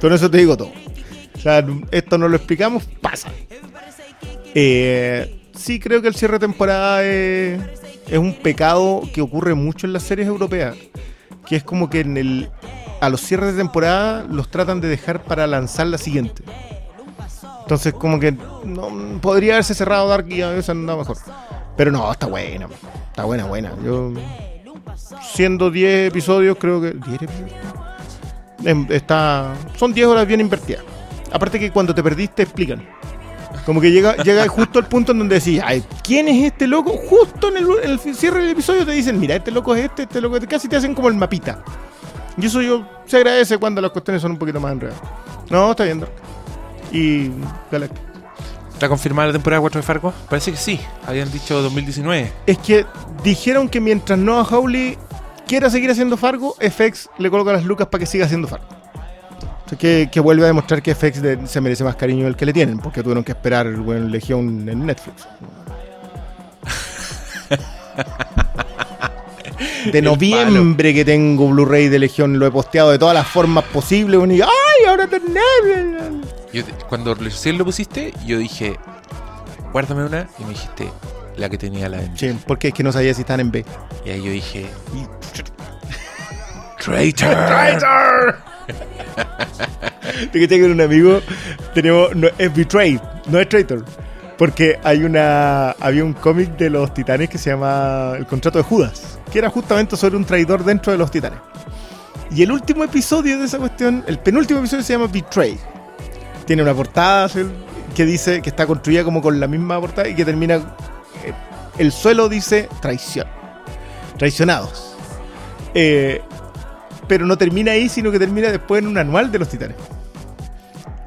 S2: Con eso te digo todo. O sea, esto no lo explicamos, pasa. Eh, sí, creo que el cierre de temporada es, es un pecado que ocurre mucho en las series europeas. Que es como que en el, a los cierres de temporada los tratan de dejar para lanzar la siguiente. Entonces, como que no, podría haberse cerrado Dark y a veces andado mejor. Pero no, está buena. Está buena, buena. Yo, siendo 10 episodios, creo que. ¿10 episodios? Em, Está, son 10 horas bien invertidas. Aparte que cuando te perdiste explican. Como que llega, llega justo al punto en donde decís, ay, ¿quién es este loco? Justo en el, cierre del episodio te dicen, mira, este loco es este, este loco es este. Casi te hacen como el mapita. Y eso yo se agradece cuando las cuestiones son un poquito más enredadas. No, está bien, Dark. Y Galactic.
S1: ¿Está confirmada la temporada 4 de Fargo? Parece que sí. Habían dicho 2019.
S2: Es que dijeron que mientras Noah Hawley quiera seguir haciendo Fargo, FX le coloca las lucas para que siga haciendo Fargo. O sea, que, que vuelve a demostrar que FX de- se merece más cariño del que le tienen, porque tuvieron que esperar bueno, Legión en Netflix. [LAUGHS] De noviembre que tengo Blu-ray de Legión, lo he posteado de todas las formas posibles. y, ¡Ay, ahora tenés!
S1: Yo te- cuando recién lo pusiste, yo dije, guárdame una. Y me dijiste, la que tenía la M.
S2: Sí, porque es que no sabía si están en B.
S1: Y ahí yo dije, Traitor. [LAUGHS] [LAUGHS]
S2: Te que con un amigo tenemos no, es Betrayed, no es Traitor. Porque hay una había un cómic de los titanes que se llama El contrato de Judas, que era justamente sobre un traidor dentro de los titanes. Y el último episodio de esa cuestión, el penúltimo episodio se llama Betrayed. Tiene una portada que dice que está construida como con la misma portada y que termina eh, el suelo dice traición. Traicionados. Eh, pero no termina ahí, sino que termina después en un anual de los titanes.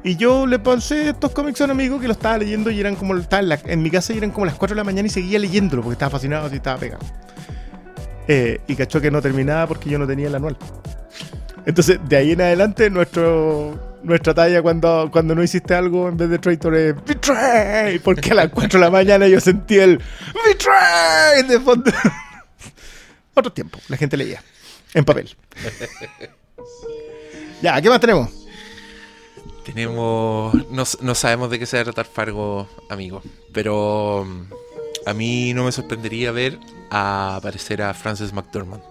S2: Y yo le pasé estos cómics a un amigo que lo estaba leyendo y eran como en mi casa y eran como las 4 de la mañana y seguía leyéndolo porque estaba fascinado y estaba pegado. Eh, y cachó que no terminaba porque yo no tenía el anual. Entonces, de ahí en adelante, nuestro, nuestra talla cuando, cuando no hiciste algo en vez de Traitor es Betray, porque a las 4 de la mañana yo sentí el Betray de fondo. [LAUGHS] Otro tiempo, la gente leía en papel. [LAUGHS] ya, ¿qué más tenemos?
S1: Tenemos. No, no sabemos de qué se va a tratar Fargo, amigo. Pero mm, a mí no me sorprendería ver a aparecer a Frances McDormand.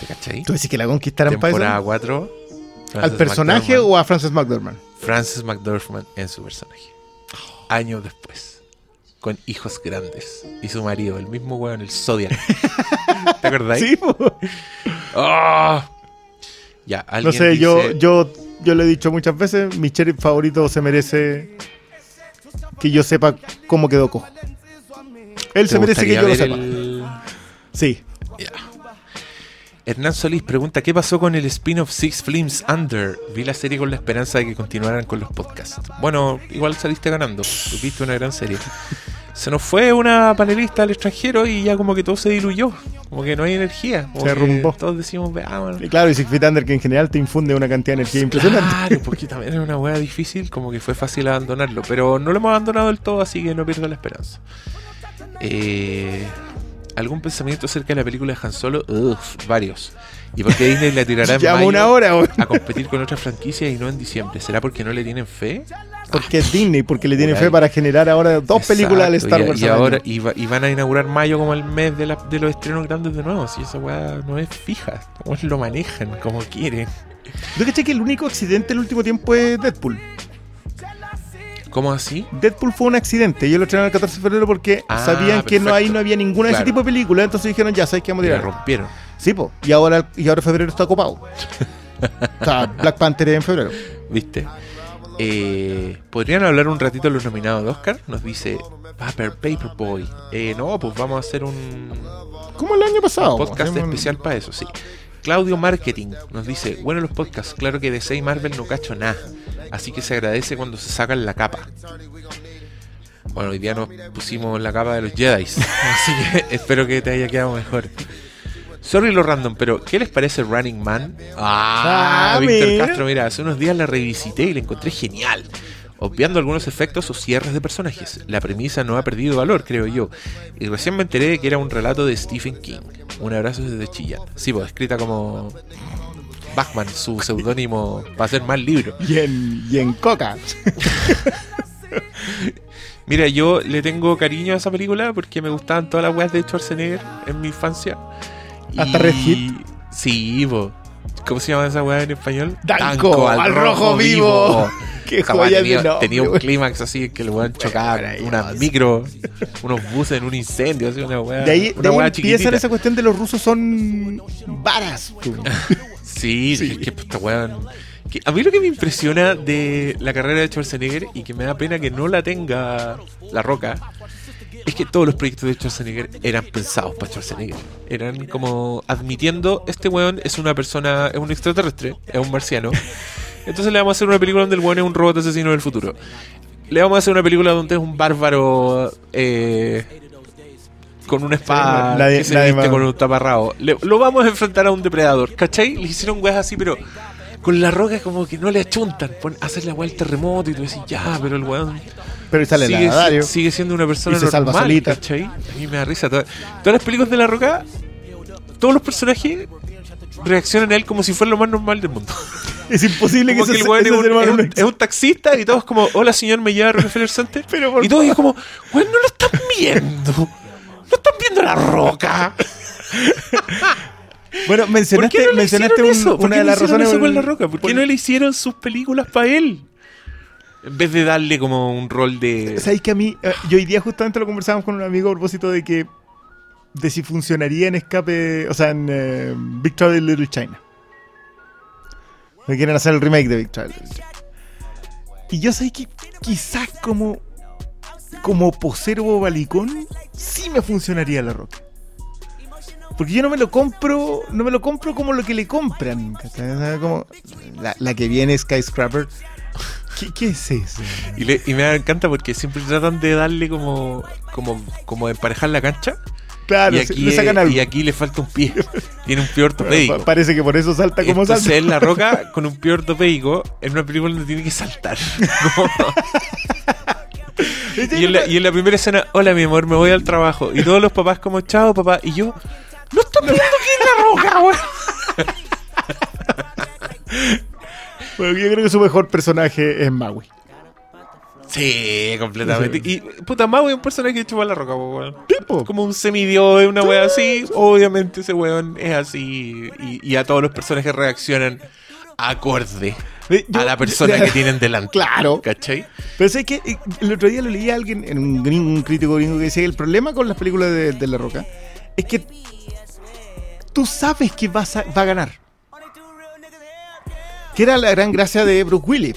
S1: ¿Te cachai?
S2: ¿Tú decís que la conquistarán para
S1: Temporada
S2: eso?
S1: 4.
S2: ¿Al personaje o a Frances McDormand?
S1: Frances McDormand en su personaje. Años después. Con hijos grandes. Y su marido, el mismo weón, el Zodiac. [LAUGHS] ¿Te acordás?
S2: Sí, po.
S1: ¡Ah! Ya,
S2: no
S1: alguien
S2: sé, yo, yo, yo le he dicho muchas veces, mi sheriff favorito se merece que yo sepa cómo quedó cojo. Él
S1: ¿te
S2: se merece que yo lo sepa.
S1: el-
S2: Sí.
S1: Ya. Hernán Solís pregunta ¿Qué pasó con el spin-off Six Films Under? Vi la serie con la esperanza de que continuaran con los podcasts. Bueno, igual saliste ganando. Viste una gran serie. Se nos fue una panelista al extranjero y ya como que todo se diluyó. Como que no hay energía. Como
S2: Se
S1: que
S2: derrumbó.
S1: Todos decimos, veámonos.
S2: Y claro, y Six Feet Under que en general te infunde una cantidad de energía impresionante.
S1: Claro, porque [LAUGHS] también era una hueá difícil, como que fue fácil abandonarlo. Pero no lo hemos abandonado del todo, así que no pierdo la esperanza. Eh, ¿Algún pensamiento acerca de la película de Han Solo? Uf, varios. ¿Y por qué Disney la tirará [LAUGHS] en mayo
S2: una hora,
S1: a competir con otras franquicias y no en diciembre? ¿Será porque no le tienen fe?
S2: Porque es Disney, porque le tiene
S1: Por
S2: fe para generar ahora dos películas al Star Wars.
S1: Y, ahora y, va- y van a inaugurar mayo como el mes de, la- de los estrenos grandes de nuevo. Si esa weá no es fija, como lo manejan, como quieren.
S2: ¿Tú caché que el único accidente el último tiempo es Deadpool?
S1: ¿Cómo así?
S2: Deadpool fue un accidente. Ellos lo estrenaron el 14 de febrero porque
S1: Ah,
S2: sabían que no, ahí no había ninguna de ese tipo de películas. Entonces dijeron, ya sabes que vamos a
S1: Y la
S2: tirar.
S1: rompieron.
S2: Sí, po. Y ahora, y ahora febrero está copado. o sea, Black Panther en febrero.
S1: ¿Viste? Eh, ¿Podrían hablar un ratito de los nominados de Oscar? Nos dice Paper, Paperboy. Eh, no, pues vamos a hacer un
S2: Como el año pasado. po.
S1: podcast
S2: Hacemos un-
S1: especial para eso, sí. Claudio Marketing nos dice, bueno los podcasts, claro que DC y Marvel no cacho nada, así que se agradece cuando se sacan la capa. Bueno, hoy día nos pusimos la capa de los Jedi, [LAUGHS] así que espero que te haya quedado mejor. Sorry lo random, pero ¿qué les parece Running Man? Ah,
S2: Ah,
S1: Víctor
S2: mira.
S1: Castro, mira, hace unos días la revisité y la encontré genial. Obviando algunos efectos o cierres de personajes. La premisa no ha perdido valor, creo yo. Y recién me enteré de que era un relato de Stephen King. Un abrazo desde Chillán. Sí, pues escrita como Bachman, su seudónimo para hacer más libros.
S2: Y en, y en Coca. [LAUGHS]
S1: Mira, yo le tengo cariño a esa película porque me gustaban todas las weas de Schwarzenegger en mi infancia.
S2: ¿Hasta Red Hit?
S1: Sí, po. ¿Cómo se llama esa wea en español?
S2: Danco, al rojo vivo. [LAUGHS] Qué joya
S1: tenía,
S2: de nombre,
S1: tenía un clímax así que el weón chocaba unas micro, unos buses en un incendio, así una wea.
S2: De ahí, de
S1: una
S2: ahí
S1: wea
S2: empiezan
S1: chiquitita.
S2: esa cuestión de los rusos son varas. [LAUGHS]
S1: Sí, es que esta weón- que a mí lo que me impresiona de la carrera de Schwarzenegger y que me da pena que no la tenga La Roca es que todos los proyectos de Schwarzenegger eran pensados para Schwarzenegger. Eran como admitiendo, este weón es una persona, es un extraterrestre, es un marciano. Entonces le vamos a hacer una película donde el weón es un robot asesino del futuro. Le vamos a hacer una película donde es un bárbaro eh, con una espada
S2: Sí, la de-
S1: que se
S2: la
S1: viste con un taparrabo. Le- lo vamos a enfrentar a un depredador, ¿cachai? Le hicieron weas así, pero con la roca como que no le achuntan. Pon, hacer la wea del terremoto y tú decís, ya, pero el weón
S2: Pero sale
S1: sigue,
S2: la Dario.
S1: sigue siendo una persona
S2: Y se salva
S1: normal,
S2: solita.
S1: ¿cachai? A mí me da risa. Todas, todas las películas de la roca, todos los personajes reaccionan a él como si fuera lo más normal del mundo. [LAUGHS]
S2: Es imposible que,
S1: Como que
S2: ese-
S1: el weón es es es un taxista y todos como, hola señor, me lleva a Rockefeller Center. [LAUGHS]
S2: Pero
S1: y todos es como, weón, no lo están viendo. [LAUGHS] No están viendo la roca. [LAUGHS]
S2: Bueno,
S1: ¿Por
S2: mencionaste,
S1: no
S2: mencionaste una
S1: qué
S2: de las razones
S1: eso
S2: por-
S1: con la roca? ¿Por qué no le hicieron sus películas para él? En vez de darle como un rol de...
S2: ¿Sabes que a mí, eh, yo hoy día justamente lo conversábamos con un amigo a propósito de que, de si funcionaría en escape, o sea, en eh, Big Little China. Me quieren hacer el remake de Big Little China. Y yo sé que quizás como, como posero o balicón, sí me funcionaría la roca. Porque yo no me lo compro, no me lo compro como lo que le compran. como la, la que viene Skyscraper. ¿Qué, qué es eso?
S1: Y, le- y me encanta porque siempre tratan de darle como, como, como de emparejar la cancha.
S2: Claro,
S1: y, aquí,
S2: le sacan algo.
S1: y aquí le falta un pie. Tiene un pie ortopédico.
S2: Pa- Parece que por eso salta como
S1: Entonces
S2: salta.
S1: él la roca con un pie ortopédico en una película donde tiene que saltar. [LAUGHS] Como- [LAUGHS] y, en la, y en la primera escena, hola mi amor, me voy al trabajo. Y todos los papás como, chao papá. Y yo, no están viendo quién es la roca, [LAUGHS] weón. [LAUGHS]
S2: Bueno, yo creo que su mejor personaje es Maui.
S1: Sí, completamente. Y puta, Maui es un personaje hecho para la roca, weón.
S2: Tipo.
S1: Como un semidios, una wea así. Obviamente ese weón es así. Y, y a todos los personajes reaccionan acorde
S2: yo-
S1: a la persona que [LAUGHS] tienen delante.
S2: Claro.
S1: ¿Cachai?
S2: Pero sé que eh, el otro día lo leí a alguien, en un, gringo, un crítico gringo, que decía que el problema con las películas de, de La Roca es que tú sabes que vas a- va a ganar. Que era la gran gracia de Bruce Willis.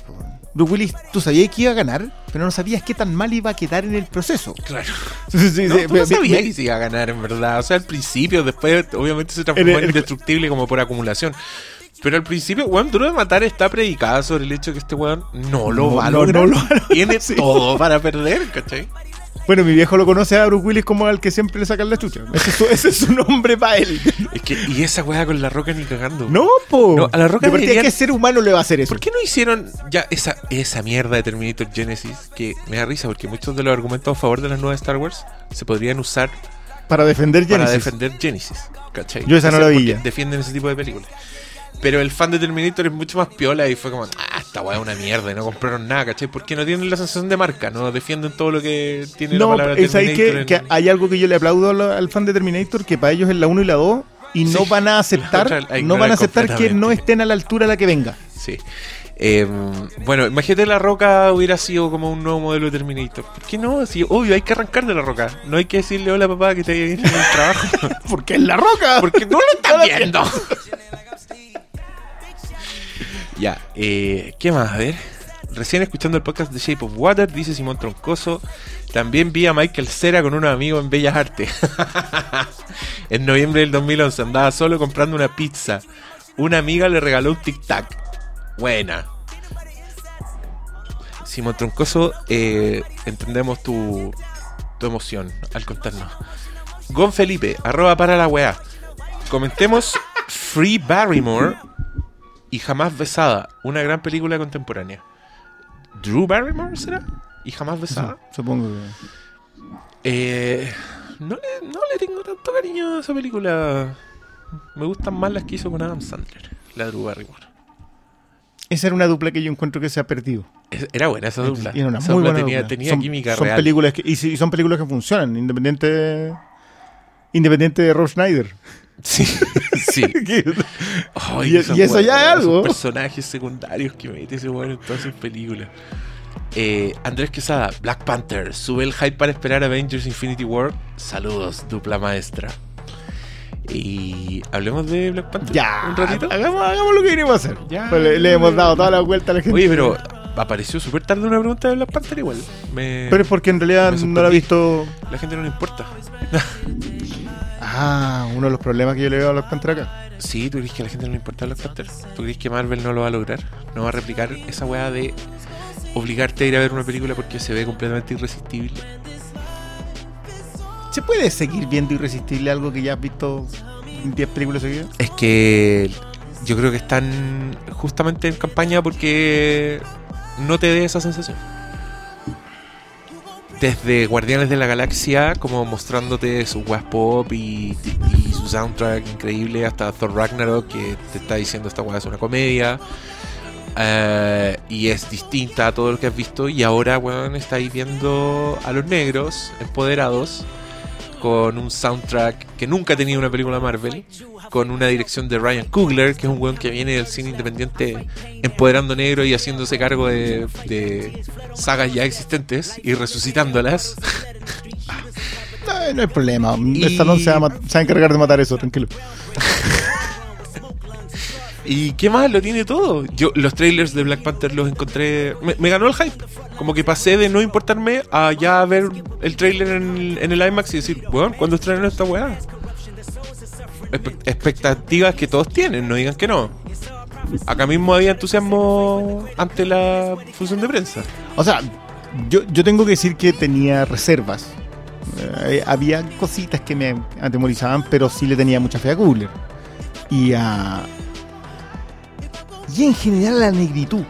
S2: Bruce Willis, tú sabías que iba a ganar, pero no sabías qué tan mal iba a quedar en el proceso.
S1: Claro. [LAUGHS]
S2: Sí, sí,
S1: No,
S2: sí,
S1: tú no sabías que se iba a ganar, en verdad. O sea, al principio, después, obviamente se transformó
S2: En
S1: indestructible como por acumulación. Pero al principio, weón, Duro de Matar está predicada sobre el hecho que este weón no lo
S2: No,
S1: va a
S2: no,
S1: lograr.
S2: no lo va a lograr,
S1: Tiene
S2: sí.
S1: todo para perder, ¿cachai?
S2: Bueno, mi viejo lo conoce a Bruce Willis como al que siempre le sacan la chucha. Ese es su, ese es su nombre para él.
S1: Es que, y esa weá con la roca ni cagando.
S2: No, po.
S1: No, a La Roca
S2: De
S1: deberían-
S2: ¿qué ser humano le va a hacer eso?
S1: ¿Por qué no hicieron ya esa, esa mierda de Terminator Genesis? Que me da risa porque muchos de los argumentos a favor de las nuevas Star Wars se podrían usar
S2: Para defender
S1: para
S2: Genesis.
S1: defender Genesis. ¿cachai?
S2: Yo esa no la vi.
S1: Defienden ese tipo de películas. Pero el fan de Terminator es mucho más piola y fue como, ah, esta weá es una mierda y no compraron nada, ¿cachai? Porque no tienen la sensación de marca, no defienden todo lo que tiene la
S2: No,
S1: palabra
S2: es ahí
S1: Terminator.
S2: que,
S1: en-
S2: que hay algo que yo le aplaudo al, al fan de Terminator, que para ellos es la 1 y la 2, y no van a
S1: La
S2: aceptar,
S1: la
S2: no van a aceptar que no estén a la altura de la que venga.
S1: Sí. Eh, bueno, imagínate la roca hubiera sido como un nuevo modelo de Terminator. ¿Por qué no? Sí, obvio, hay que arrancar de la roca. No hay que decirle hola papá que te bien en el trabajo. [LAUGHS]
S2: Porque es la roca.
S1: Porque no lo están [LAUGHS] viendo. Ya, eh, ¿qué más? A ver. Recién escuchando el podcast de Shape of Water, dice Simón Troncoso. También vi a Michael Cera con unos amigos en Bellas Artes. [LAUGHS] en noviembre del 2011 andaba solo comprando una pizza. Una amiga le regaló un tic-tac. Buena. Simón Troncoso, eh, entendemos tu, tu emoción al contarnos. Gon Felipe, arroba para la weá. Comentemos Free Barrymore y Jamás Besada, una gran película contemporánea. ¿Drew Barrymore será? ¿Y Jamás Besada?
S2: Supongo que.
S1: Eh, no, le, no le tengo tanto cariño a esa película. Me gustan más las que hizo con Adam Sandler, la Drew Barrymore.
S2: Esa era una dupla que yo encuentro que se ha perdido.
S1: Era buena esa dupla.
S2: Y era una
S1: Esa
S2: muy
S1: dupla
S2: buena
S1: tenía,
S2: dupla.
S1: tenía
S2: son,
S1: química
S2: son
S1: real.
S2: películas que, y son películas que funcionan, independiente independiente de Rob Schneider.
S1: Sí, sí. [LAUGHS] Ay,
S2: Y- eso ya es algo.
S1: personajes secundarios que mete ese weón en todas sus películas. Eh, Andrés Quesada, Black Panther, sube el hype para esperar Avengers Infinity War. Saludos, dupla maestra. Y hablemos de Black Panther
S2: ya,
S1: un ratito.
S2: hagamos, hagamos lo que vinimos a hacer.
S1: Ya.
S2: Pues le, le hemos dado toda la vuelta a la gente.
S1: Oye, pero apareció súper tarde una pregunta de Black Panther igual. Me-
S2: Pero es porque en realidad no la
S1: sorprendí.
S2: visto.
S1: La gente no le importa.
S2: Ah, uno de los problemas que yo le veo a los Panther acá.
S1: Sí, ¿tú crees que a la gente no le importa Black Panther? ¿Tú crees que Marvel no lo va a lograr? ¿No va a replicar esa weá de obligarte a ir a ver una película porque se ve completamente irresistible?
S2: ¿Se puede seguir viendo irresistible algo que ya has visto en 10 películas seguidas?
S1: Es que yo creo que están justamente en campaña porque no te dé esa sensación. Desde Guardianes de la Galaxia, como mostrándote su weas pop y, y su soundtrack increíble, hasta Thor Ragnarok, que te está diciendo esta weá es una comedia. eh, y es distinta a todo lo que has visto. Y ahora, weón, estáis viendo a los negros empoderados con un soundtrack que nunca ha tenido una película Marvel, con una dirección de Ryan Coogler, que es un weón que viene del cine independiente empoderando negro y haciéndose cargo de, de sagas ya existentes y resucitándolas.
S2: No, [LAUGHS] no hay problema.
S1: Y-
S2: Stallone se va, se va a encargar de matar eso, tranquilo. [LAUGHS]
S1: ¿Y qué más? Lo tiene todo. Yo los trailers de Black Panther los encontré... Me, ganó el hype. Como que pasé de no importarme a ya ver el trailer en, el- en el IMAX y decir, weón, ¿cuándo estrenan esta weá? Expectativas que todos tienen, no digan que no. Acá mismo había entusiasmo ante la función de prensa.
S2: O sea, yo, yo tengo que decir que tenía reservas. Eh, había cositas que me atemorizaban, pero sí le tenía mucha fe a Coogler. Y a. Y en general la negritud.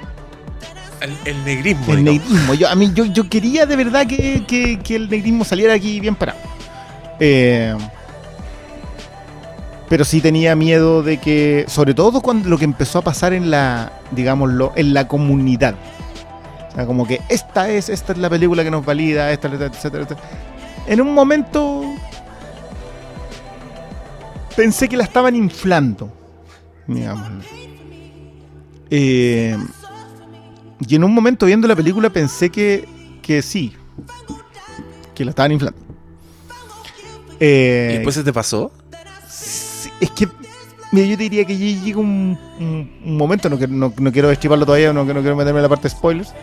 S1: El, el negrismo.
S2: El
S1: digamos.
S2: negrismo. Yo, a mí, yo, yo quería de verdad que, que- que el negrismo saliera aquí bien parado. Eh, pero sí tenía miedo de que, sobre todo cuando lo que empezó a pasar en la, digámoslo, en la comunidad. O sea, como que esta es, esta es la película que nos valida, esta, etcétera. etcétera. En un momento pensé que la estaban inflando, digámoslo. Eh, y en un momento viendo la película pensé que, que sí, que la estaban inflando. Eh,
S1: ¿Y después se te pasó?
S2: es que, mira, yo te diría que llega un, un- un momento, no, no, no quiero estiparlo todavía, no, no quiero meterme en la parte de spoilers,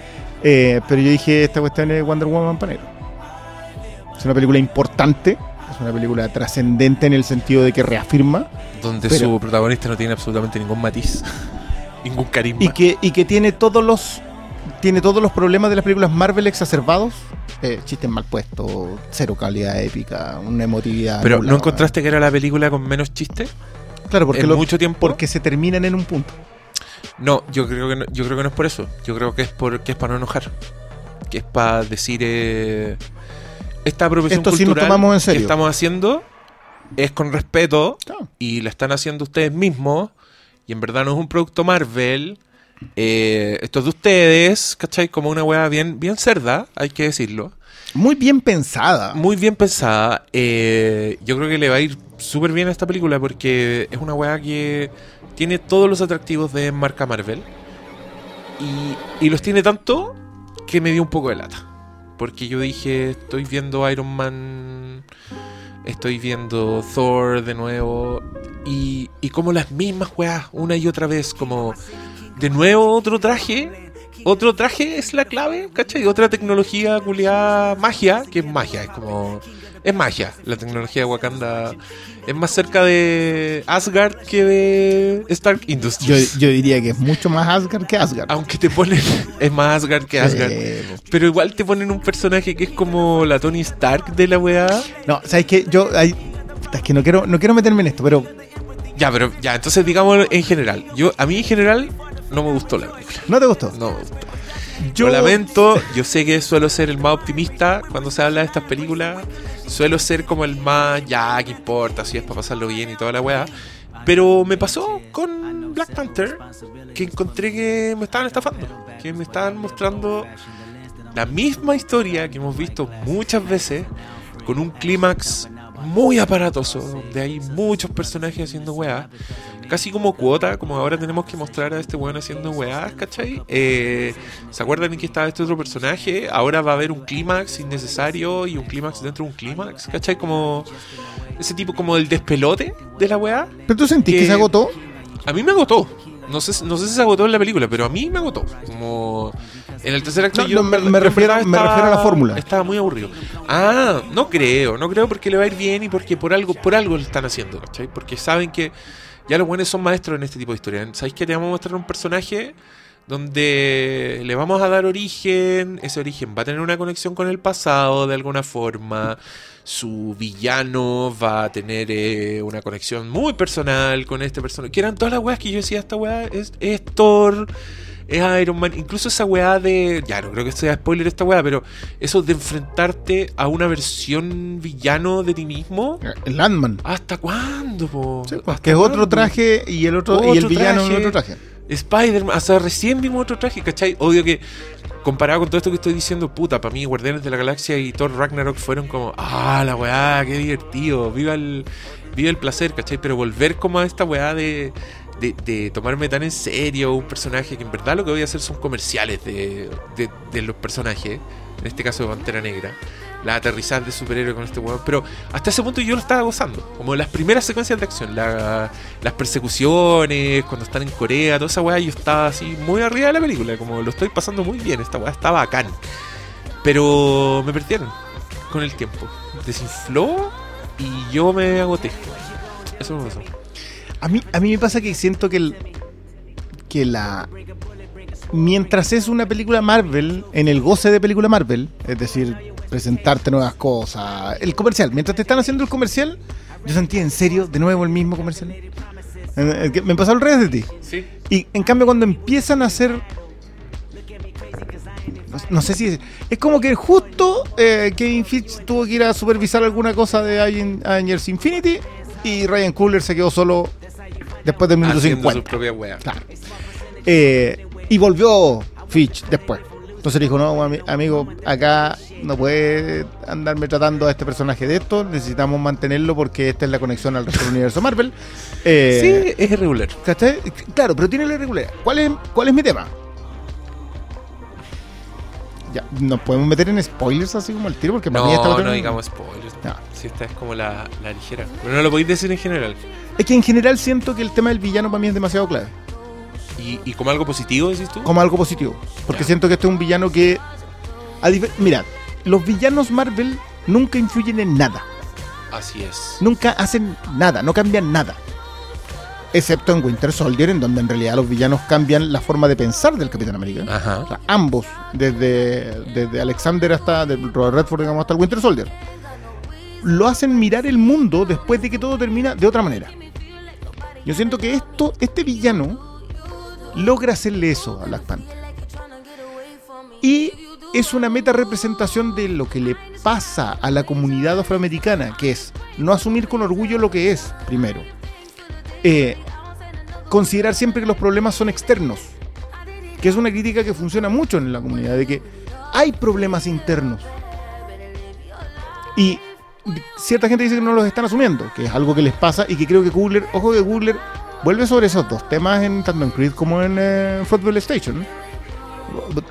S2: eh, pero yo dije, esta cuestión es Wonder Woman panero. Es una película importante, es una película trascendente en el sentido de que reafirma
S1: Donde
S2: Pero-
S1: su protagonista no tiene absolutamente ningún matiz. [LAUGHS] ningún carisma.
S2: y que, y que tiene todos los tiene todos los problemas de las películas Marvel exacerbados. Eh, chistes mal puestos, cero calidad épica, una emotividad.
S1: Pero. ¿no encontraste que era la película con menos chiste?
S2: Claro, porque,
S1: en
S2: lo-
S1: mucho tiempo.
S2: porque se terminan en un punto.
S1: No, yo creo que no, yo creo que no es por eso. Yo creo que es porque es para no enojar. Que es para decir eh, esta apropiación
S2: Esto sí nos
S1: cultural
S2: tomamos en
S1: que estamos haciendo es con respeto
S2: Claro.
S1: y la están haciendo ustedes mismos y en verdad no es un producto Marvel. eh, esto es de ustedes, ¿cachai? Como una weá bien, bien cerda, hay que decirlo.
S2: Muy bien pensada.
S1: Muy bien pensada. eh, yo creo que le va a ir súper bien a esta película porque es una weá que tiene todos los atractivos de marca Marvel. Y, y los tiene tanto que me dio un poco de lata. Porque yo dije, estoy viendo Iron Man, estoy viendo Thor de nuevo. Y, y como las mismas weas, una y otra vez, como de nuevo otro traje. Otro traje es la clave, ¿cachai? Otra tecnología culiada, magia, que es magia, es como. Es magia. La tecnología de Wakanda es más cerca de Asgard que de Stark
S2: Yo,
S1: Industries.
S2: yo diría que es mucho más Asgard que Asgard.
S1: Aunque te ponen. [LAUGHS] Es más Asgard que Asgard.
S2: Eh,
S1: Pero igual te ponen un personaje que es como la Tony Stark de la weá.
S2: no, ¿sabes qué? Yo. hay- es que no quiero, no quiero meterme en esto, pero
S1: Ya, pero ya, entonces digamos en general. Yo, a mí en general no me gustó la película.
S2: ¿no te gustó?
S1: No me gustó. Yo lamento, yo sé que suelo ser el más optimista cuando se habla de estas películas. Suelo ser como el más, ya, que importa, si es para pasarlo bien y toda la weá. Pero me pasó con Black Panther que encontré que me estaban estafando. Que me estaban mostrando la misma historia que hemos visto muchas veces con un clímax muy aparatoso, donde hay muchos personajes haciendo weá, casi como cuota, como ahora tenemos que mostrar a este weón haciendo weá, ¿cachai? Eh, ¿Se acuerdan en que estaba este otro personaje? Ahora va a haber un clímax innecesario y un clímax dentro de un clímax, ¿cachai? Como ese tipo como del despelote de la weá.
S2: ¿Pero tú sentís que,
S1: que-
S2: se agotó?
S1: A mí me agotó. No sé, no sé si se agotó en la película, pero a mí me agotó. Como en el tercer acto
S2: No,
S1: yo
S2: no, me- refiero- me refiero a la fórmula.
S1: Estaba muy aburrido. Ah, no creo, no creo porque le va a ir bien y porque por algo, por algo lo están haciendo, ¿cachai? Porque saben que ya los buenos son maestros en este tipo de historias. ¿Sabéis que te vamos a mostrar un personaje donde le vamos a dar origen? Ese origen va a tener una conexión con el pasado de alguna forma. Su villano va a tener eh, una conexión muy personal con este personaje. Que eran todas las weas que yo decía, esta wea es, es Thor, es Iron Man. Incluso esa weá de. Ya, no creo que sea spoiler esta weá, pero eso de enfrentarte a una versión villano de ti mismo.
S2: El Landman.
S1: ¿Hasta cuándo, po?
S2: Sí, pues,
S1: ¿Hasta
S2: que es otro traje y el otro, y el
S1: Otro
S2: villano en otro traje.
S1: Spider-Man, hasta recién vimos otro traje, ¿cachai? Obvio que comparado con todo esto que estoy diciendo, puta, para mí Guardianes de la Galaxia y Thor Ragnarok fueron como, ah, la weá, qué divertido, viva el, viva el placer, ¿cachai? Pero volver como a esta weá de, de, tomarme tan en serio un personaje que en verdad lo que voy a hacer son comerciales de, de, los personajes, en este caso de Pantera Negra. La aterrizada de superhéroe con este weón. Pero hasta ese punto yo lo estaba gozando. Como las primeras secuencias de acción. la- las persecuciones, cuando están en Corea, toda esa weá, yo estaba así muy arriba de la película. Como lo estoy pasando muy bien. Esta weá está bacán. Pero me perdieron con el tiempo. Desinfló y yo me agoté. Eso me pasó.
S2: A mí, a mí me pasa que siento que el, que la mientras es una película Marvel, en el goce de película Marvel, es decir, presentarte nuevas cosas, el comercial, mientras te están haciendo el comercial, yo sentí en serio de nuevo el mismo comercial. Me pasó al revés de ti.
S1: Sí.
S2: Y en cambio cuando empiezan a hacer... No, sé si es... Es como que justo eh, Kevin Fitch tuvo que ir a supervisar alguna cosa de Aven- Avengers Infinity y Ryan Coogler se quedó solo después del minuto
S1: Haciendo
S2: 50.
S1: su propia weá.
S2: Claro. Eh, y volvió Fitch después. Entonces dijo, no, ami- amigo, acá no puede andarme tratando a este personaje de esto, necesitamos mantenerlo porque esta es la conexión al resto del universo Marvel. Eh,
S1: Sí, es irregular.
S2: ¿cachai? Claro, pero tiene la irregularidad. ¿Cuál es, ¿Cuál es mi tema? Ya, nos podemos meter en spoilers así como el tiro, porque para mí esta
S1: No, digamos spoilers.
S2: No.
S1: Si esta es como la, la ligera. Pero no lo podéis decir en general.
S2: Es que en general siento que el tema del villano para mí es demasiado clave.
S1: ¿Y, y como algo positivo, decís tú?
S2: como algo positivo. Porque
S1: Ya.
S2: siento que este es un villano que. a Mira, los villanos Marvel nunca influyen en nada.
S1: Así es.
S2: Nunca hacen nada, no cambian nada. Excepto en Winter Soldier, en donde en realidad los villanos cambian la forma de pensar del Capitán América. O
S1: Ajá.
S2: sea, ambos, desde, desde Alexander hasta de Robert Redford, digamos, hasta el Winter Soldier, lo hacen mirar el mundo después de que todo termina de otra manera. Yo siento que esto, este villano logra hacerle eso a Black Panther. Y es una meta representación de lo que le pasa a la comunidad afroamericana, que es no asumir con orgullo lo que es, primero. Eh, considerar siempre que los problemas son externos, que es una crítica que funciona mucho en la comunidad, de que hay problemas internos. Y cierta gente dice que no los están asumiendo, que es algo que les pasa y que creo que Googler, ojo que Googler vuelve sobre esos dos temas en tanto en Creed como en eh, Football Station.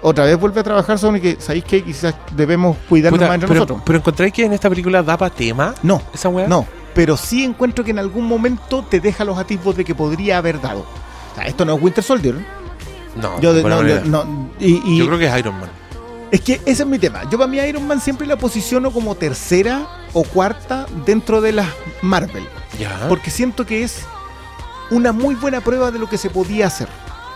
S2: otra vez vuelve a trabajar Sony que sabéis que quizás debemos cuidarnos
S1: Puta,
S2: más entre
S1: pero,
S2: nosotros.
S1: pero encontráis que en esta película da para tema
S2: No,
S1: esa weá.
S2: no, pero sí encuentro que en algún momento te deja los atisbos de que podría haber dado. O sea, esto no es Winter Soldier.
S1: No,
S2: Yo,
S1: de
S2: no, yo- no, y, y-
S1: Yo creo que es Iron Man.
S2: es que ese es mi tema. Yo para mí Iron Man siempre la posiciono como tercera o cuarta dentro de las Marvel.
S1: Ya.
S2: Porque siento que es una muy buena prueba de lo que se podía hacer.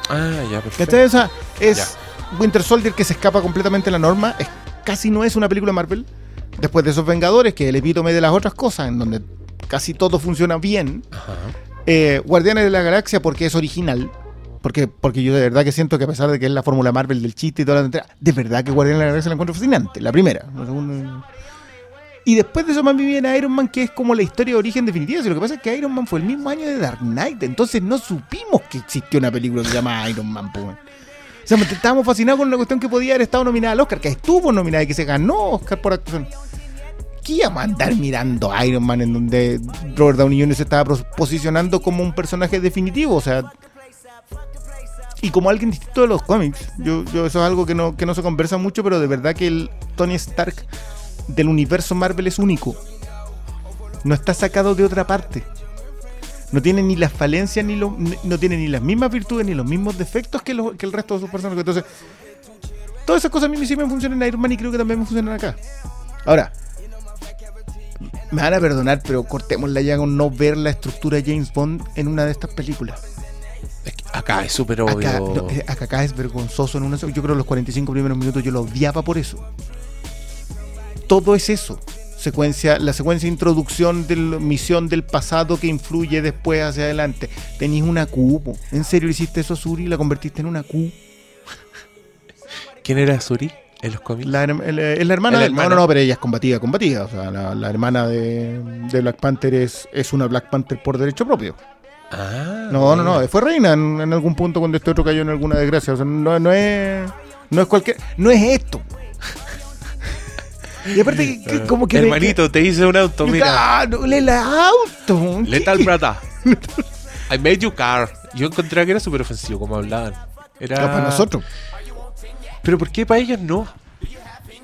S1: Ah, ya, perfecto.
S2: O sea, es Winter Soldier que se escapa completamente de la norma. Es, casi no es una película Marvel. Después de esos Vengadores, que es el epítome de las otras cosas, en donde casi todo funciona bien.
S1: Ajá.
S2: Eh, Guardianes de la Galaxia porque es original. Porque, porque yo de verdad que siento que a pesar de que es la fórmula Marvel del chiste y toda la tontería, de verdad que Guardianes de la Galaxia la encuentro fascinante, la primera. La segunda- Y después de eso más viene Iron Man, que es como la historia de origen definitiva. Si lo que pasa es que Iron Man fue el mismo año de Dark Knight, entonces no supimos que existió una película que se llama Iron Man. weón. O sea, estábamos fascinados con una cuestión que podía haber estado nominada al Oscar, que estuvo nominada y que se ganó Oscar por actuación. ¿Qué íbamos a andar mirando a Iron Man en donde Robert Downey Jr. se estaba posicionando como un personaje definitivo? O sea, y como alguien distinto de los cómics. Yo, yo eso es algo que no, que no se conversa mucho, pero de verdad que el Tony Stark del universo Marvel es único. No está sacado de otra parte. No tiene ni las falencias, ni lo- no tiene ni las mismas virtudes, ni los mismos defectos que, los- que el resto de sus personajes. Entonces, todas esas cosas a mí sí me funcionan en Iron Man y creo que también me funcionan acá. Ahora, me van a perdonar, pero cortemos la llaga con no ver la estructura de James Bond en una de estas películas.
S1: Es que acá es súper obvio.
S2: Acá, no, eh, acá, acá es vergonzoso en una Yo creo que los 45 primeros minutos yo lo odiaba por eso. Todo es eso. Secuencia, la secuencia de introducción de la misión del pasado que influye después hacia adelante. Tenéis una Q. ¿En serio hiciste eso, Suri? ¿La convertiste en una Q?
S1: ¿Quién era Suri en los cómics?
S2: La, el- es la hermana
S1: La
S2: del-
S1: hermana.
S2: No, no, no, pero ella es combatida, combatida. O sea, la, la hermana de, de Black Panther es, es una Black Panther por derecho propio.
S1: Ah,
S2: No, no,
S1: mira.
S2: no, fue reina en, en algún punto cuando este otro cayó en alguna desgracia. O sea, no, no es. No es cualquier. No es esto. Y aparte, que- que como que.
S1: Hermanito, te hice un auto, mira.
S2: Ah, no, el auto.
S1: Lethal
S2: ¿Qué?
S1: Brata. [LAUGHS] I made you car. Yo encontré que era súper ofensivo como hablaban. Era...
S2: No, para nosotros.
S1: Pero ¿por qué para ellos no?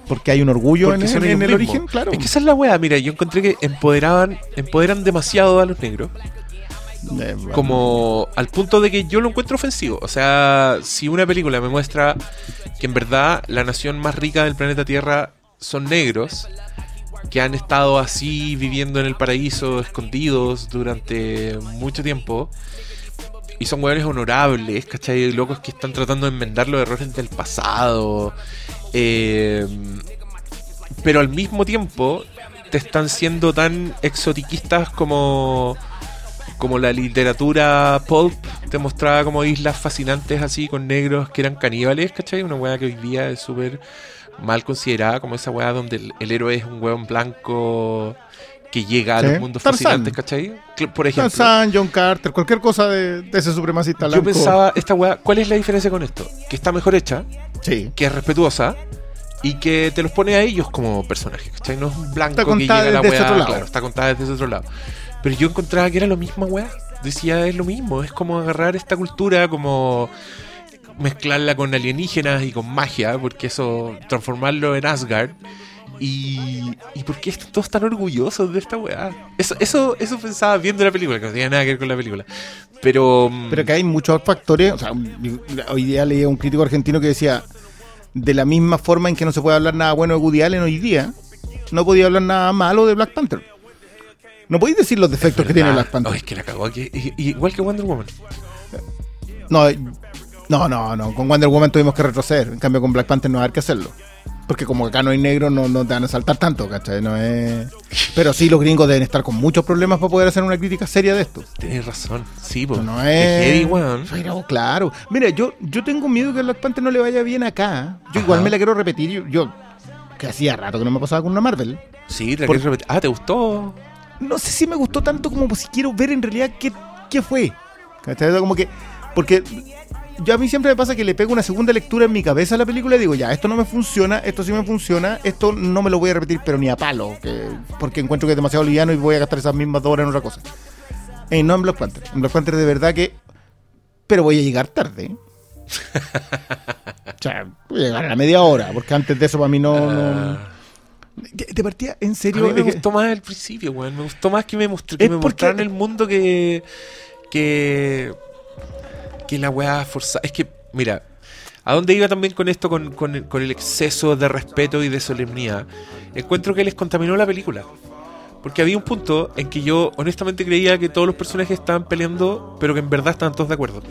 S2: Porque hay un orgullo en,
S1: Porque
S2: en
S1: ellos
S2: el
S1: mismos.
S2: origen, claro.
S1: Es que esa es la wea, mira, yo encontré que empoderaban, empoderan demasiado a los negros.
S2: Eh, bueno.
S1: Como al punto de que yo lo encuentro ofensivo. O sea, si una película me muestra que en verdad la nación más rica del planeta Tierra son negros, que han estado así viviendo en el paraíso, escondidos durante mucho tiempo, y son hueones honorables, ¿cachai? Locos que están tratando de enmendar los errores del pasado. eh, pero al mismo tiempo te están siendo tan exotiquistas como como la literatura pulp te mostraba como islas fascinantes así con negros que eran caníbales, ¿cachai? Una weá que hoy día es súper mal considerada como esa weá donde el, el héroe es un weón blanco que llega a
S2: Sí.
S1: los mundos
S2: Tarzán.
S1: fascinantes, ¿cachai? Por ejemplo,
S2: Tarzán, John Carter, cualquier cosa de, de ese supremacista
S1: yo pensaba, esta weá, ¿cuál es la diferencia con esto? Que está mejor hecha,
S2: Sí.
S1: que es respetuosa y que te los pone a ellos como personajes, ¿cachai? No es un blanco
S2: Está
S1: que llega a la weá,
S2: otro lado.
S1: claro, está contada desde ese otro lado. Pero yo encontraba que era lo mismo, weá. Decía, es lo mismo, es como agarrar esta cultura, como mezclarla con alienígenas y con magia, porque eso, transformarlo en Asgard. Y, y por qué están todos tan orgullosos de esta weá. Eso, eso, eso pensaba viendo la película, que no tenía nada que ver con la película. Pero. mm,
S2: Pero que hay muchos factores. O sea, hoy día leía un crítico argentino que decía: de la misma forma en que no se puede hablar nada bueno de Woody Allen hoy día, no podía hablar nada malo de Black Panther. No podéis decir los defectos que tiene. Black Panther.
S1: Ay, es que la cagó aquí. Igual que Wonder Woman.
S2: No, eh, no, no, no. Con Wonder Woman tuvimos que retroceder. En cambio, con Black Panther no va a haber que hacerlo. Porque como acá no hay negro, no, no te van a saltar tanto, ¿cachai? No es... Pero sí, los gringos deben estar con muchos problemas para poder hacer una crítica seria de esto.
S1: Tienes razón. Sí, pues.
S2: No es.
S1: heavy, weón.
S2: Pero claro. Mira, yo, yo tengo miedo que a Black Panther no le vaya bien acá. Yo igual
S1: Ajá.
S2: me la quiero repetir. Yo, yo- que hacía rato que no me pasaba con una Marvel.
S1: Sí, te la
S2: Por-
S1: repetir. Ah, ¿te gustó?
S2: No sé si me gustó tanto como si quiero ver en realidad qué, qué fue. ¿Cachai? Como que. Porque yo a mí siempre me pasa que le pego una segunda lectura en mi cabeza a la película y digo, ya, esto no me funciona, esto sí me funciona, esto no me lo voy a repetir, pero ni a palo. que- porque encuentro que es demasiado liviano y voy a gastar esas mismas dos horas en otra cosa. Eh, no en Black Panther. En Black Panther de verdad que. Pero voy a llegar tarde. [LAUGHS] O sea, voy a llegar a la media hora, porque antes de eso para mí no... no- ¿Te, te partía en
S1: a
S2: serio?
S1: mí me
S2: que-
S1: gustó más el principio, weón. Me gustó más que me, que me mostraran el mundo que. que. Que la weá forzada. Es que, mira, ¿a dónde iba también con esto, con, con el, con el exceso de respeto y de solemnidad? Encuentro que les contaminó la película. Porque había un punto en que yo honestamente creía que todos los personajes estaban peleando, pero que en verdad estaban todos de acuerdo.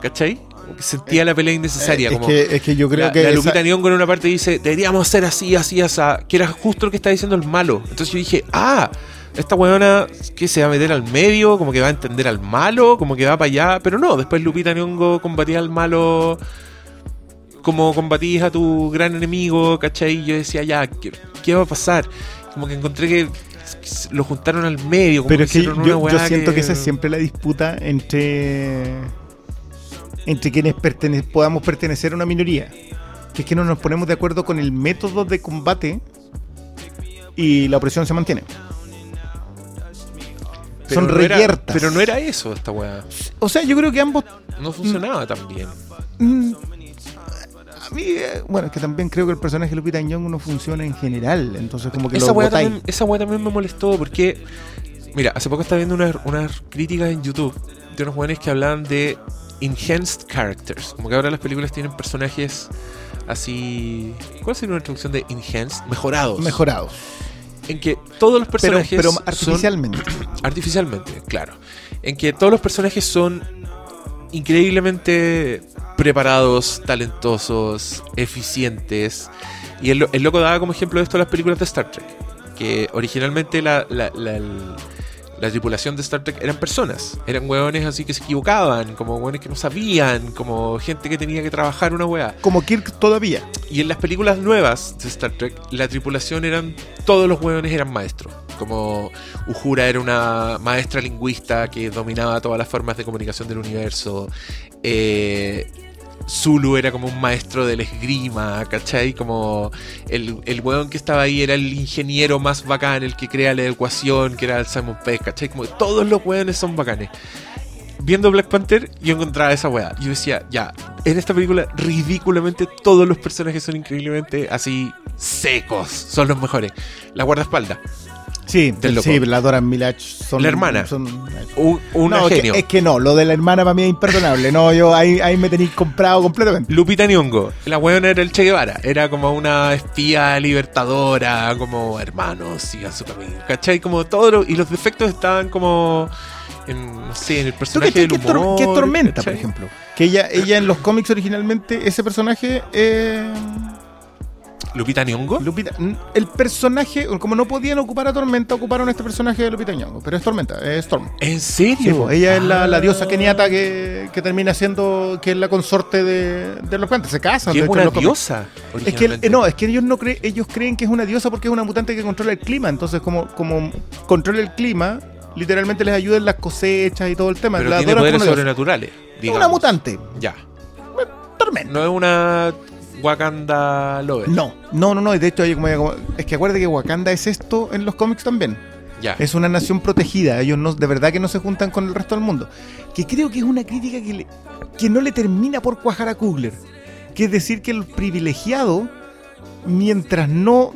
S1: ¿Cachai? Que sentía la pelea innecesaria.
S2: Eh, es,
S1: como,
S2: que, es que yo creo
S1: la,
S2: que...
S1: la
S2: esa-
S1: Lupita Nyong'o en una parte dice, deberíamos ser así, así, así, que era justo lo que está diciendo el malo. Entonces yo dije, ah, esta weona que se va a meter al medio, como que va a entender al malo, como que va para allá, pero no, después Lupita Nyong'o combatía al malo como combatís a tu gran enemigo, ¿cachai? Yo decía, ya, ¿qué, qué va a pasar? Como que encontré que lo juntaron al medio. Como
S2: Pero es que yo, yo siento que... esa es siempre la disputa entre entre quienes pertene- podamos pertenecer a una minoría. Que es que no nos ponemos de acuerdo con el método de combate y la opresión se mantiene.
S1: Pero
S2: Son
S1: no era- pero no era eso esta weá.
S2: O sea, yo creo que ambos
S1: No funcionaba tan bien.
S2: Mm, A mí, eh, bueno, es que también creo que el personaje de Lupita Nyong'o no funciona en general, entonces como que
S1: esa
S2: lo
S1: weá también, esa weá también me molestó porque, mira, hace poco estaba viendo unas, unas críticas en YouTube de unos jóvenes que hablaban de enhanced characters. Como que ahora las películas tienen personajes así. ¿Cuál sería una traducción de enhanced? Mejorados.
S2: mejorados.
S1: En que todos los personajes.
S2: pero artificialmente. [CLEARS THROAT]
S1: artificialmente, claro. En que todos los personajes son increíblemente preparados, talentosos, eficientes. Y el, el loco daba como ejemplo de esto las películas de Star Trek. Que originalmente la, la, la- el- la tripulación de Star Trek eran personas. Eran hueones así que se equivocaban, como hueones que no sabían, como gente que tenía que trabajar una hueá.
S2: Como Kirk todavía.
S1: Y en las películas nuevas de Star Trek, la tripulación eran. Todos los hueones eran maestros. Como Uhura era una maestra lingüista que dominaba todas las formas de comunicación del universo. Eh, Zulu era como un maestro del esgrima, ¿cachai? Como el, el weón que estaba ahí era el ingeniero más bacán, el que crea la ecuación, que era el Simon Pegg, ¿cachai? Como todos los weones son bacanes. Viendo Black Panther, yo encontraba esa weá. Yo decía, ya, en esta película, ridículamente, todos los personajes son increíblemente así secos. Son los mejores. La guardaespaldas,
S2: Sí,
S1: Del
S2: sí, la Dora Milach son.
S1: La hermana.
S2: Son,
S1: un,
S2: no,
S1: genio.
S2: que- es que no, lo de la hermana para mí es imperdonable. No, yo ahí, ahí me tenéis comprado completamente.
S1: Lupita Nyong'o, la weona era el Che Guevara, era como una espía libertadora, como hermanos, sigan su camino, ¿cachai? Como todo, lo- y los defectos estaban como en, no sé, en el
S2: ¿Tú
S1: personaje
S2: cachai
S1: del
S2: que,
S1: humor.
S2: que es Tormenta, por ejemplo? Que ella, ella en los cómics originalmente, ese personaje. Eh,
S1: Lupita Nyong'o,
S2: Lupita, n- el personaje, como no podían ocupar a Tormenta, ocuparon este personaje de Lupita Nyong'o. Pero es Tormenta, es Storm.
S1: ¿en
S2: Sí,
S1: serio?
S2: po, ella es la, la diosa
S1: Ah.
S2: keniata que, que termina siendo, que es la consorte de, de los plantas. Se casan.
S1: Es
S2: hecho,
S1: una diosa.
S2: Es que no, es que ellos no creen, ellos creen que es una diosa porque es una mutante que controla el clima. Entonces, como, como controla el clima, literalmente les ayuda en las cosechas y todo el tema.
S1: Pero
S2: La
S1: tiene poderes sobrenaturales.
S2: Es una mutante.
S1: Ya.
S2: Tormenta.
S1: No es una Wakanda Lover.
S2: No, no, no, no. De hecho, es que acuérdate que Wakanda es esto en los cómics también.
S1: Ya.
S2: Es una nación protegida. Ellos no, de verdad que no se juntan con el resto del mundo. Que creo que es una crítica que, le- que no le termina por cuajar a Kugler. Que es decir, que el privilegiado, mientras no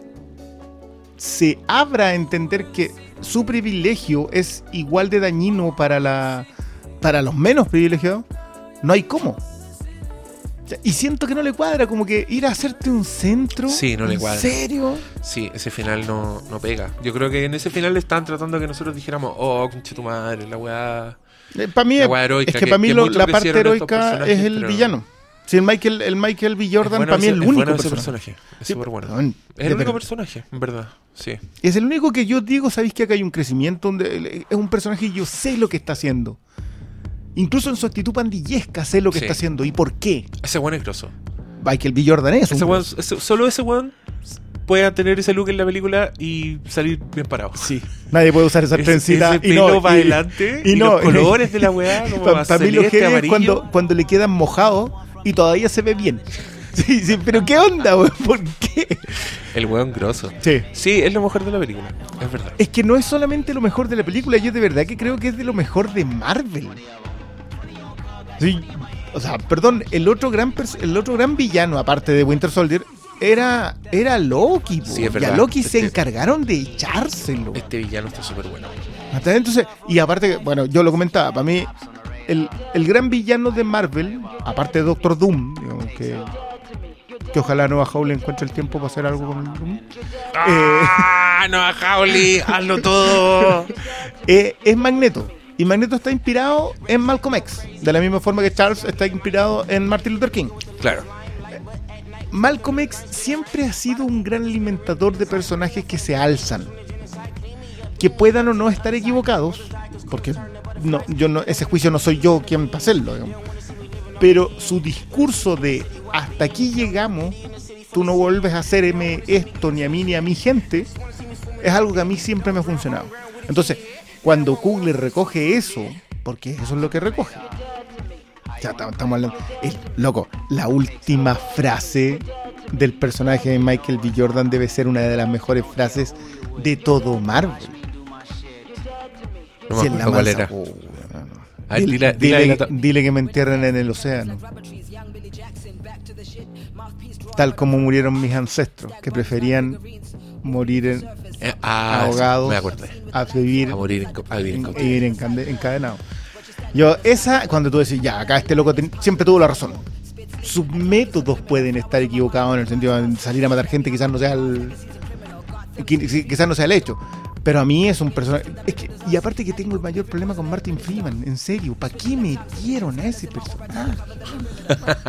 S2: se abra a entender que su privilegio es igual de dañino para, la, para los menos privilegiados, no hay cómo. Y siento que no le cuadra, como que ir a hacerte un centro.
S1: Sí, no le
S2: ¿En
S1: cuadra.
S2: serio?
S1: Sí, ese final no, no pega. Yo creo que en ese final estaban tratando que nosotros dijéramos, oh, conche tu madre, la weá.
S2: para mí,
S1: heroica,
S2: es que
S1: que-
S2: para mí
S1: que
S2: lo-
S1: mucho
S2: la parte heroica es el villano. Si el Michael, el Michael B. Jordan
S1: bueno
S2: para mí es el único
S1: bueno ese
S2: personaje.
S1: personaje. Es
S2: Sí,
S1: súper bueno.
S2: weón,
S1: Es
S2: de
S1: el único
S2: verdad.
S1: personaje, en verdad. Sí.
S2: Es el único que yo digo, sabéis que acá hay un crecimiento donde es un personaje y yo sé lo que está haciendo. Incluso en su actitud pandillesca sé lo que
S1: Sí.
S2: está haciendo y por qué.
S1: Ese weón es grosso.
S2: Michael B. Jordan es
S1: Ese
S2: un
S1: weón- ese- solo ese weón puede tener ese look en la película y salir bien parado.
S2: Sí. Nadie puede usar esa trencita
S1: ese
S2: y no,
S1: para adelante
S2: y
S1: y,
S2: no,
S1: los colores de la weá [LAUGHS] como celeste,
S2: heavy es
S1: amarillo.
S2: cuando, cuando le quedan mojados y todavía se ve bien. Sí, sí, pero ¿qué onda, weón? ¿Por qué?
S1: El weón grosso.
S2: Sí.
S1: Sí, es lo mejor de la película. Es verdad.
S2: Es que no es solamente lo mejor de la película, yo de verdad que creo que es de lo mejor de Marvel. Sí, O sea, perdón, el otro gran el otro gran villano, aparte de Winter Soldier, era, era Loki.
S1: Sí, es
S2: y a. Loki se encargaron de echárselo.
S1: Este villano está súper bueno.
S2: Entonces, y aparte, bueno, yo lo comentaba, para mí, el, el gran villano de Marvel, aparte de Doctor Doom, digamos, que, que ojalá Nueva Howley encuentre el tiempo para hacer algo con Doom,
S1: ¡Ah! No, Howley, hazlo todo. [LAUGHS]
S2: eh, es Magneto. Y Magneto está inspirado en Malcolm X, de la misma forma que Charles está inspirado en Martin Luther King.
S1: Claro.
S2: Malcolm X siempre ha sido un gran alimentador de personajes que se alzan. Que puedan o no estar equivocados, porque no, yo no, ese juicio no soy yo quien para hacerlo, digamos. Pero su discurso de hasta aquí llegamos, tú no vuelves a hacerme esto ni a mí ni a mi gente, es algo que a mí siempre me ha funcionado. Entonces, cuando Kugler recoge eso, porque eso es lo que recoge, ya estamos hablando. Es, loco, la última frase del personaje de Michael B. Jordan debe ser una de las mejores frases de todo Marvel.
S1: No
S2: Si es la
S1: cuál era.
S2: Oh, no, Dile, dile que,
S1: la-
S2: dile que me entierren en el océano. Tal como murieron mis ancestros, que preferían morir en,
S1: Eh, ah,
S2: ahogados
S1: me
S2: a vivir
S1: A morir en, a vivir en
S2: en- encadenado. Yo, esa, cuando tú decís, ya, acá este loco ten- siempre tuvo la razón. Sus métodos pueden estar equivocados en el sentido de salir a matar gente, quizás no sea el. qui- qui- Quizás no sea el hecho. Pero a mí es un personaje. Es que, y aparte que tengo el mayor problema con Martin Freeman, en serio, ¿para qué metieron a ese personaje? [LAUGHS]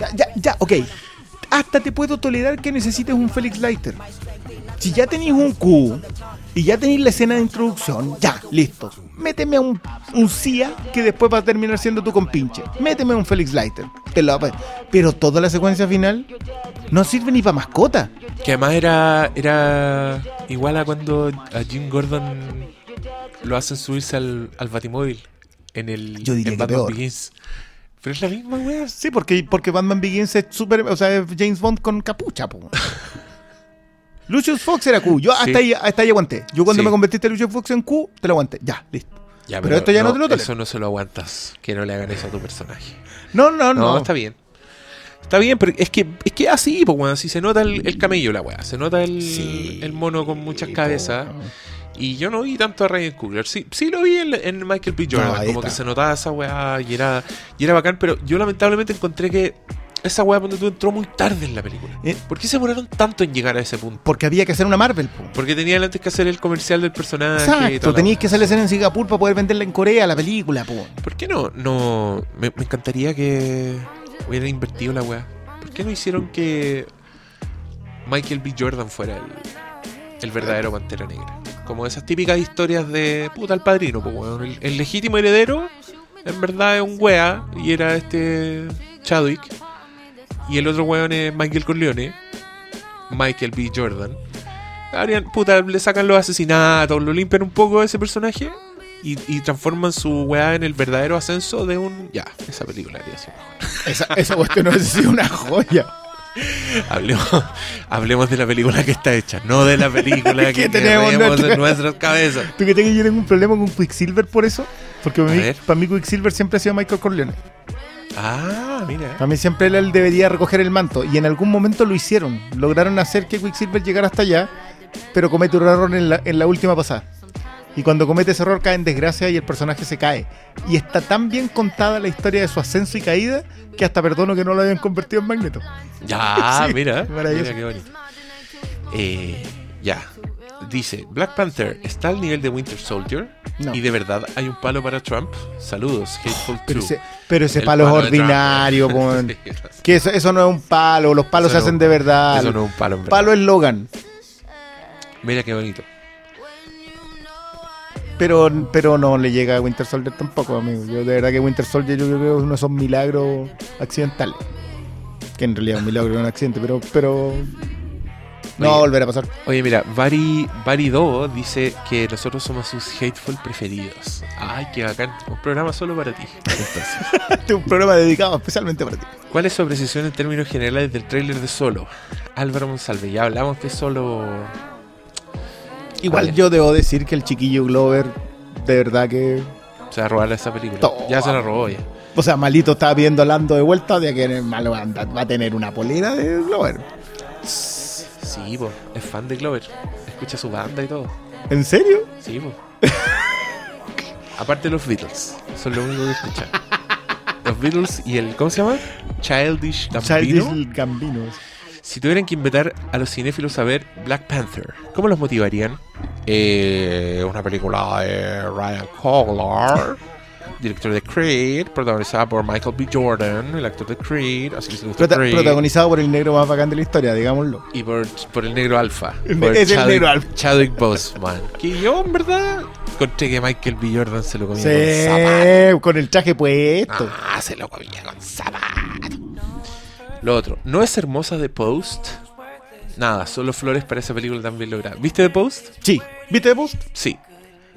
S2: ya, ya, ya, ok. Hasta te puedo tolerar que necesites un Felix Leiter. Si ya tenéis un Q y ya tenéis la escena de introducción, ya, listo. Méteme a un, un CIA que después va a terminar siendo tu compinche. Méteme a un Felix Leiter. Te lo, pero toda la secuencia final no sirve ni para mascota.
S1: Que además era, era igual a cuando a Jim Gordon lo hacen subirse al, al Batimóvil en el
S2: Yo diría
S1: en Batman
S2: peor.
S1: Begins. Pero es la misma wea.
S2: Sí, porque, porque Batman Begins es super, o sea, es James Bond con capucha, po. [LAUGHS] Lucius Fox era Q. Yo hasta,
S1: Sí.
S2: ahí, hasta ahí aguanté. Yo cuando
S1: Sí.
S2: me convertiste en Lucius Fox en Q, te lo aguanté. Ya, listo.
S1: Ya,
S2: Pero esto ya no te lo tolero.
S1: Eso no se lo aguantas. Que no le hagan eso a tu personaje.
S2: No, no, no.
S1: No, está bien. Está bien, pero es que es que así, pues, weón. Si se nota el, el camello, la weá. Se nota el,
S2: Sí,
S1: el mono con muchas cabezas. Y yo no vi tanto a Ryan Coogler. Sí, sí lo vi en, en Michael B. Jordan.
S2: No,
S1: como
S2: está.
S1: que se notaba esa weá y era, y era bacán. Pero yo lamentablemente encontré que esa weá cuando tú entró muy tarde en la película.
S2: Eh.
S1: ¿Por qué se demoraron tanto en llegar a ese punto?
S2: Porque había que hacer una Marvel, po.
S1: Porque tenían antes que hacer el comercial del personaje.
S2: Exacto, tenías que hacer la escena en Singapur para poder venderla en Corea, la película, po.
S1: ¿Por qué no? no me, me encantaría que hubieran invertido la weá. ¿Por qué no hicieron que Michael B. Jordan fuera el, el verdadero Pantera Negra? Como esas típicas historias de puta al padrino, weón. El, el legítimo heredero en verdad es un wea y era este Chadwick. Y el otro weón es Michael Corleone, Michael B. Jordan. Puta, le sacan los asesinatos, lo limpian un poco a ese personaje y, y transforman su weá en el verdadero ascenso de un. Ya, esa película haría así.
S2: Esa, esa cuestión no ha sido una joya. [LAUGHS]
S1: Hablemos, hablemos de la película que está hecha, no de la película [LAUGHS]
S2: Que
S1: que,
S2: tenemos nuestra-
S1: en nuestras cabezas.
S2: ¿Tú que tengo yo tengo un problema con Quicksilver por eso? Porque para mí, para mí Quicksilver siempre ha sido Michael Corleone.
S1: Ah, mira.
S2: Para mí siempre él, debería recoger el manto. Y en algún momento lo hicieron. Lograron hacer que Quicksilver llegara hasta allá, pero comete un error en la, en la última pasada. Y cuando comete ese error cae en desgracia y el personaje se cae. Y está tan bien contada la historia de su ascenso y caída que hasta perdono que no lo hayan convertido en Magneto.
S1: Ya, [LAUGHS]
S2: Sí,
S1: mira,
S2: maravilloso.
S1: mira qué bonito. Eh, ya. Dice, Black Panther está al nivel de Winter Soldier
S2: No.
S1: y de verdad hay un palo para Trump. Saludos, Hateful
S2: Pero ese, pero ese palo es ordinario. [LAUGHS]
S1: Sí,
S2: que eso, eso no es un palo. Los palos
S1: Eso
S2: se hacen de verdad.
S1: Eso no es un palo, en verdad.
S2: palo es Logan.
S1: Mira qué bonito.
S2: Pero, pero no le llega a Winter Soldier tampoco, amigo. Yo de verdad que Winter Soldier yo creo que es uno de esos milagros accidentales. Que en realidad es un milagro, no un accidente, pero, pero no va a volver a pasar.
S1: Oye, mira, Bari, Bari Do dice que nosotros somos sus hateful preferidos. Ay, qué bacán. Un programa solo para ti. Entonces, [LAUGHS]
S2: un programa dedicado especialmente para ti.
S1: ¿Cuál es su apreciación en términos generales del tráiler de Solo? Álvaro Monsalve, ya hablamos de Solo.
S2: Igual
S1: Vale.
S2: yo debo decir que el chiquillo Glover, de verdad que
S1: Se va a robar esa película.
S2: Toma.
S1: Ya se la robó ya.
S2: O sea, Malito estaba viendo Lando de vuelta, de que malo va a tener una polera de Glover.
S1: Sí, po, es fan de Clover. Escucha su banda y todo.
S2: ¿En serio?
S1: Sí, po. [LAUGHS] Aparte los Beatles, son lo único que escuchan. Los Beatles y el, ¿cómo se llama? Childish Gambino.
S2: Childish Gambino.
S1: Si tuvieran que invitar a los cinéfilos a ver Black Panther, ¿cómo los motivarían? Eh, una película de Ryan Coogler, director de Creed, protagonizada por Michael B. Jordan, el actor de Creed, así que se gusta
S2: Prota-
S1: Creed,
S2: protagonizado por el negro más bacán de la historia, digámoslo.
S1: y por, por el negro alfa.
S2: El-
S1: por
S2: es el
S1: Chadwick-
S2: negro alfa.
S1: Chadwick Boseman. Que yo, en verdad, encontré que Michael B. Jordan se lo comía con
S2: Sí,
S1: zapato.
S2: con el traje puesto.
S1: Ah, se lo comía con zapato. Lo otro, ¿no es hermosa The Post? Nada, solo flores para esa película también lograda. ¿Viste The Post?
S2: Sí. ¿Viste de post?
S1: Sí.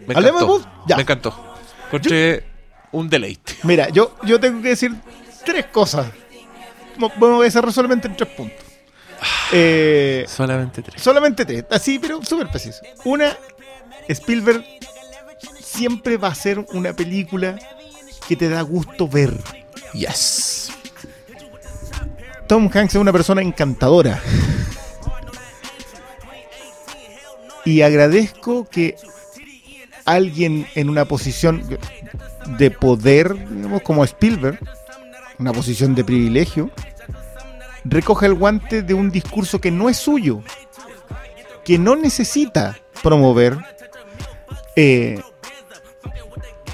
S1: Me
S2: ¿Hablemos
S1: encantó.
S2: de Post? Ya.
S1: Me encantó. Encontré un deleite. [LAUGHS]
S2: Mira, yo, yo tengo que decir tres cosas. Voy a cerrar solamente en tres puntos. Eh,
S1: Solamente tres.
S2: solamente tres, así, pero súper preciso. Una, Spielberg siempre va a ser una película que te da gusto ver.
S1: Yes.
S2: Tom Hanks es una persona encantadora. Y agradezco que alguien en una posición de poder, digamos, como Spielberg, una posición de privilegio, recoja el guante de un discurso que no es suyo, que no necesita promover, eh,